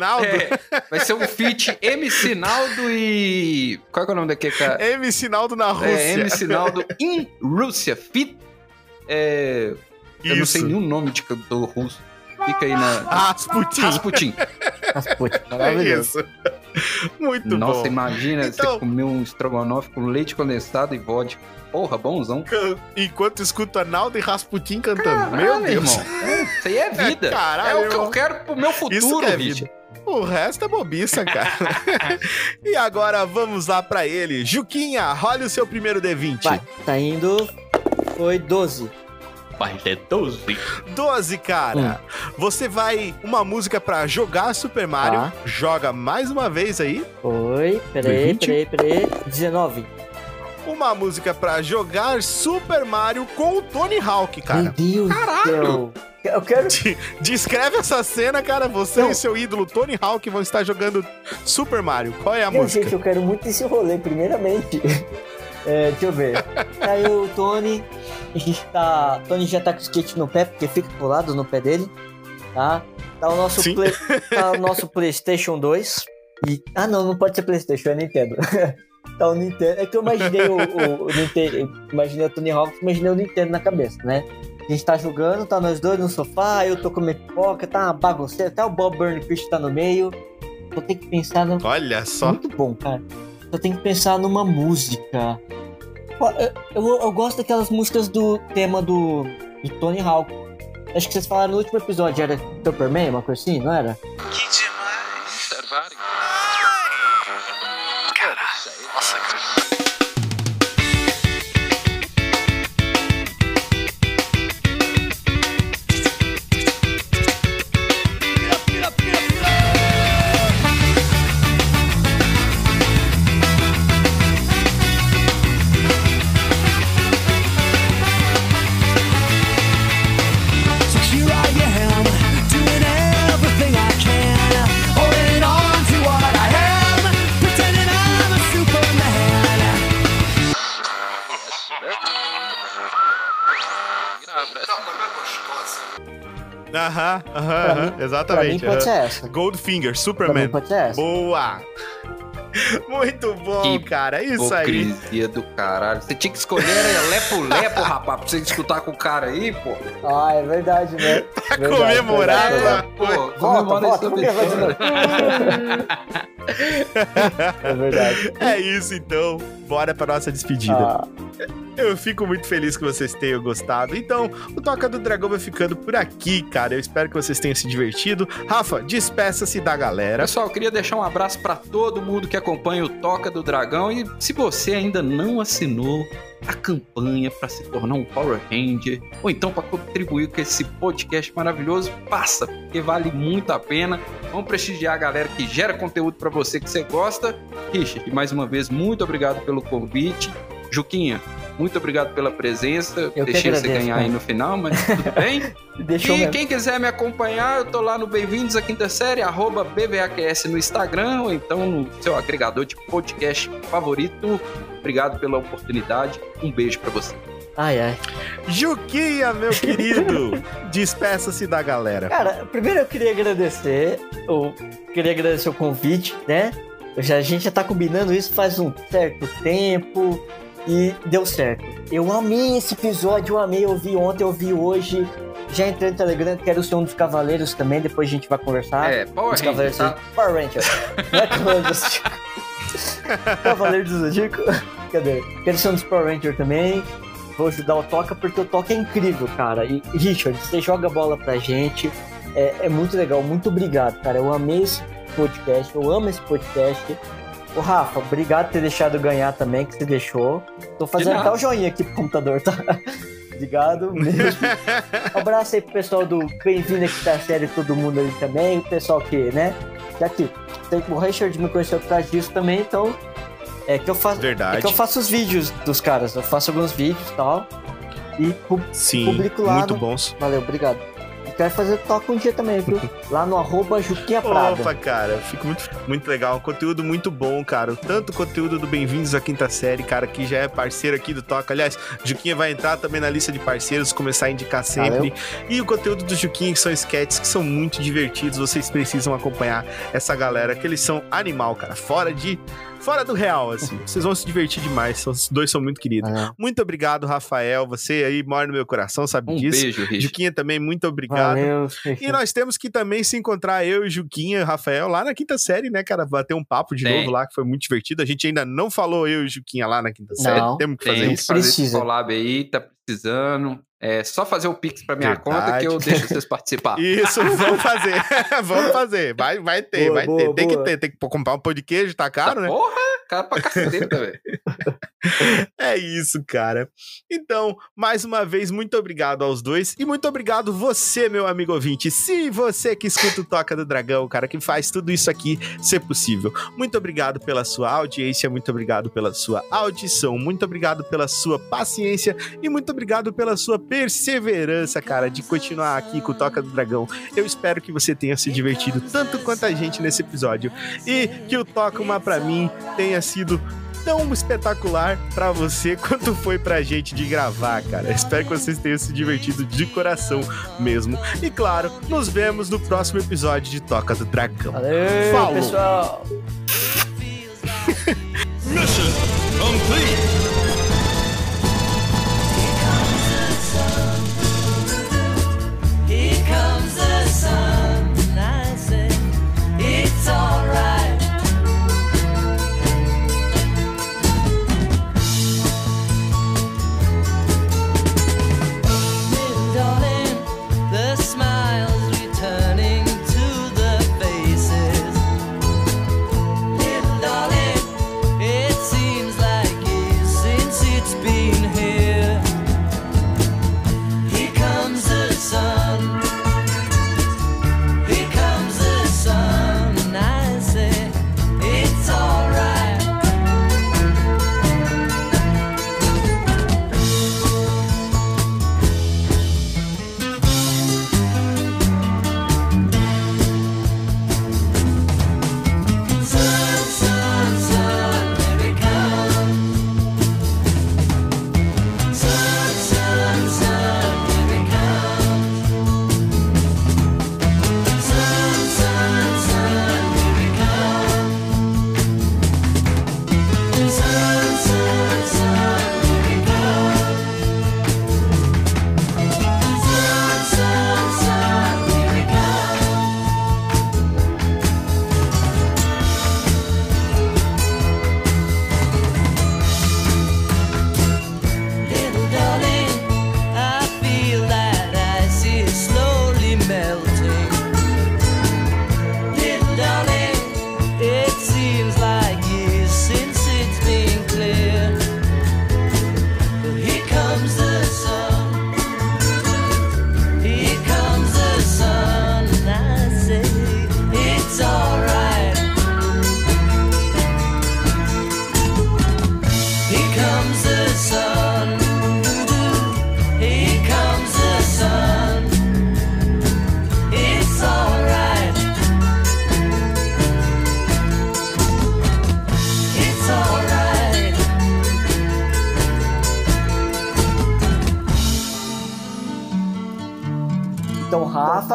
Naldo? É, vai ser um feat MC Naldo e. Qual é, é o nome daquele cara? MC Naldo na Rússia. É, MC Naldo in Rússia. Fit. É. Eu não sei nenhum nome de cantor russo. Fica aí na. Rasputin. Rasputin. Rasputin, É isso. Muito Nossa, bom. imagina Então- você comer um estrogonofe com leite condensado e vodka. Porra, bonzão. Enquanto escuta Naldo e Rasputin cantando. Caralho, Meu Deus. irmão. É, Isso aí é vida. É, caralho, é o que eu quero pro meu futuro, Isso que é bicho. O resto é bobiça, cara. e agora vamos lá pra ele. Juquinha, rola o seu primeiro D20. Vai, tá indo. Foi 12. Vai ter 12. 12, cara. Você vai uma música pra jogar Super Mario. Tá. Joga mais uma vez aí. Foi, peraí, 20? peraí, peraí. 19. Uma música pra jogar Super Mario com o Tony Hawk, cara. Meu Deus Caralho. Eu quero. De- Descreve essa cena, cara. Você Não. e seu ídolo Tony Hawk vão estar jogando Super Mario. Qual é a Meu, música? gente, eu quero muito esse rolê, primeiramente. É, deixa eu ver. Aí o Tony. A gente tá. Tony já tá com o skate no pé, porque fica colado no pé dele. Tá? Tá o nosso, play- tá o nosso PlayStation 2. E... Ah, não, não pode ser PlayStation, é Nintendo. Tá o Nintendo. É que eu imaginei o, o, o Nintendo. Imaginei o Tony Hawk, imaginei o Nintendo na cabeça, né? A gente tá jogando, tá nós dois no sofá, eu tô comendo pipoca, tá uma bagunceira, até o Bob Burnquist tá no meio. Eu tenho que pensar no. Olha só. Muito bom, cara. Eu tenho que pensar numa música. Eu, eu, eu gosto daquelas músicas do tema do, do Tony Hawk. Acho que vocês falaram no último episódio, era Superman, uma coisa assim, não era? Que Aham, aham, exatamente. pra mim pode ser essa. Goldfinger, Pra Superman. mim pode ser essa. Boa! Muito bom, Que cara. Isso aí. Hipocrisia do caralho. Você tinha que escolher né, lepo-lepo, rapaz, pra você escutar com o cara aí, pô. Ah, é verdade, né? Pra comemorar, verdade, Pô, Volta, comemora volta, essa vamos gravar de novo. É verdade. É isso então. Bora pra nossa despedida. Ah, Eu fico muito feliz que vocês tenham gostado. Então, o Toca do Dragão vai ficando por aqui, cara. Eu espero que vocês tenham se divertido. Rafa, despeça-se da galera. Pessoal, eu queria deixar um abraço pra todo mundo que acompanha o Toca do Dragão e se você ainda não assinou a campanha para se tornar um Power Ranger ou então para contribuir com esse podcast maravilhoso, passa, porque vale muito a pena. Vamos prestigiar a galera que gera conteúdo para você que você gosta. Richard, mais uma vez, muito obrigado pelo convite. Juquinha, muito obrigado pela presença. Eu Deixei você agradeço, ganhar cara. aí no final, mas tudo bem. Deixou e mesmo. quem quiser me acompanhar, eu tô lá no Bem-vindos à Quinta Série, arroba BVAQS no Instagram, ou então no seu agregador de podcast favorito. Obrigado pela oportunidade. Um beijo pra você. Ai, ai. Juquinha, meu querido, despeça-se da galera. Cara, primeiro eu queria agradecer, eu queria agradecer o convite, né? Eu já, a gente já tá combinando isso faz um certo tempo e deu certo. Eu amei esse episódio, eu amei, eu vi ontem, eu vi hoje. Já entrei no Telegram, quero ser um dos cavaleiros também, depois a gente vai conversar. É, Power Os Ranger, cavaleiros tá? Power Ranger. Não é do Zodíaco. Cavaleiro do Zodíaco. Cadê? Quero ser um dos Power Ranger também. Vou ajudar o Toca porque o Toca é incrível, cara. E Richard, você joga bola pra gente. É, é muito legal. Muito obrigado, cara. Eu amei esse podcast. Eu amo esse podcast. Ô, Rafa, obrigado por ter deixado ganhar também, que você deixou. Tô fazendo até o joinha aqui pro computador, tá? Obrigado mesmo. Um abraço aí pro pessoal do Bem-vindo aqui da série, todo mundo ali também. O pessoal que, né? Já que sei que o Richard me conheceu por causa disso também, então. É que eu faço. Verdade. É que eu faço os vídeos dos caras. Eu faço alguns vídeos e tal. E pu- Sim, publico lá. muito no- bons. Valeu, obrigado. Quero fazer toque um dia também, viu? Lá no arroba Juquinha Prada. Opa, cara, fico muito, muito legal. Um conteúdo muito bom, cara. Tanto conteúdo do Bem-vindos à Quinta Série, cara, que já é parceiro aqui do Toca. Aliás, Juquinha vai entrar também na lista de parceiros, começar a indicar sempre. E o conteúdo do Juquinha, que são sketches que são muito divertidos. Vocês precisam acompanhar essa galera, que eles são animal, cara. Fora de. Fora do real, assim. Vocês vão se divertir demais. Os dois são muito queridos. Muito obrigado, Rafael. Você aí mora no meu coração, sabe Um disso. beijo, Richard. Juquinha também, muito obrigado. Valeu, E nós temos que também se encontrar, eu e Juquinha e Rafael, lá na quinta série, né, cara? Bater um papo de Tem. novo lá, que foi muito divertido. A gente ainda não falou eu e Juquinha lá na quinta série. Não. Temos que fazer Tem isso. que fazer esse collab aí, tá precisando. É só fazer o Pix pra minha Verdade. conta que eu deixo vocês participar. Isso, vamos fazer. vamos fazer. Vai, vai ter, Boa, vai boa, ter. Tem boa. que ter. Tem que comprar um pão de queijo, tá caro, né? Porra, cara pra caceta, velho. É isso, cara. Então, mais uma vez, muito obrigado aos dois. E muito obrigado você, meu amigo ouvinte. Se você que escuta o Toca do Dragão, cara, que faz tudo isso aqui ser possível. Muito obrigado pela sua audiência, muito obrigado pela sua audição, muito obrigado pela sua paciência e muito obrigado pela sua perseverança, cara, de continuar aqui com o Toca do Dragão. Eu espero que você tenha se divertido tanto quanto a gente nesse episódio e que o Toca Uma Pra Mim tenha sido tão espetacular para você quanto foi pra gente de gravar, cara. Espero que vocês tenham se divertido de coração mesmo. E claro, nos vemos no próximo episódio de Toca do Dragão. Valeu, Falou. pessoal. Mission complete.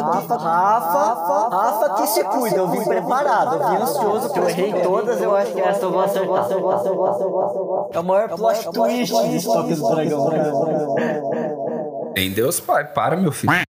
Rafa, Rafa, Rafa, Rafa que se cuida. Eu vim preparado, eu vim ansioso. Eu errei todas, eu acho que essa eu vou acertar. É o maior plot twist de do Dragão. Em Deus, pai, para, meu filho.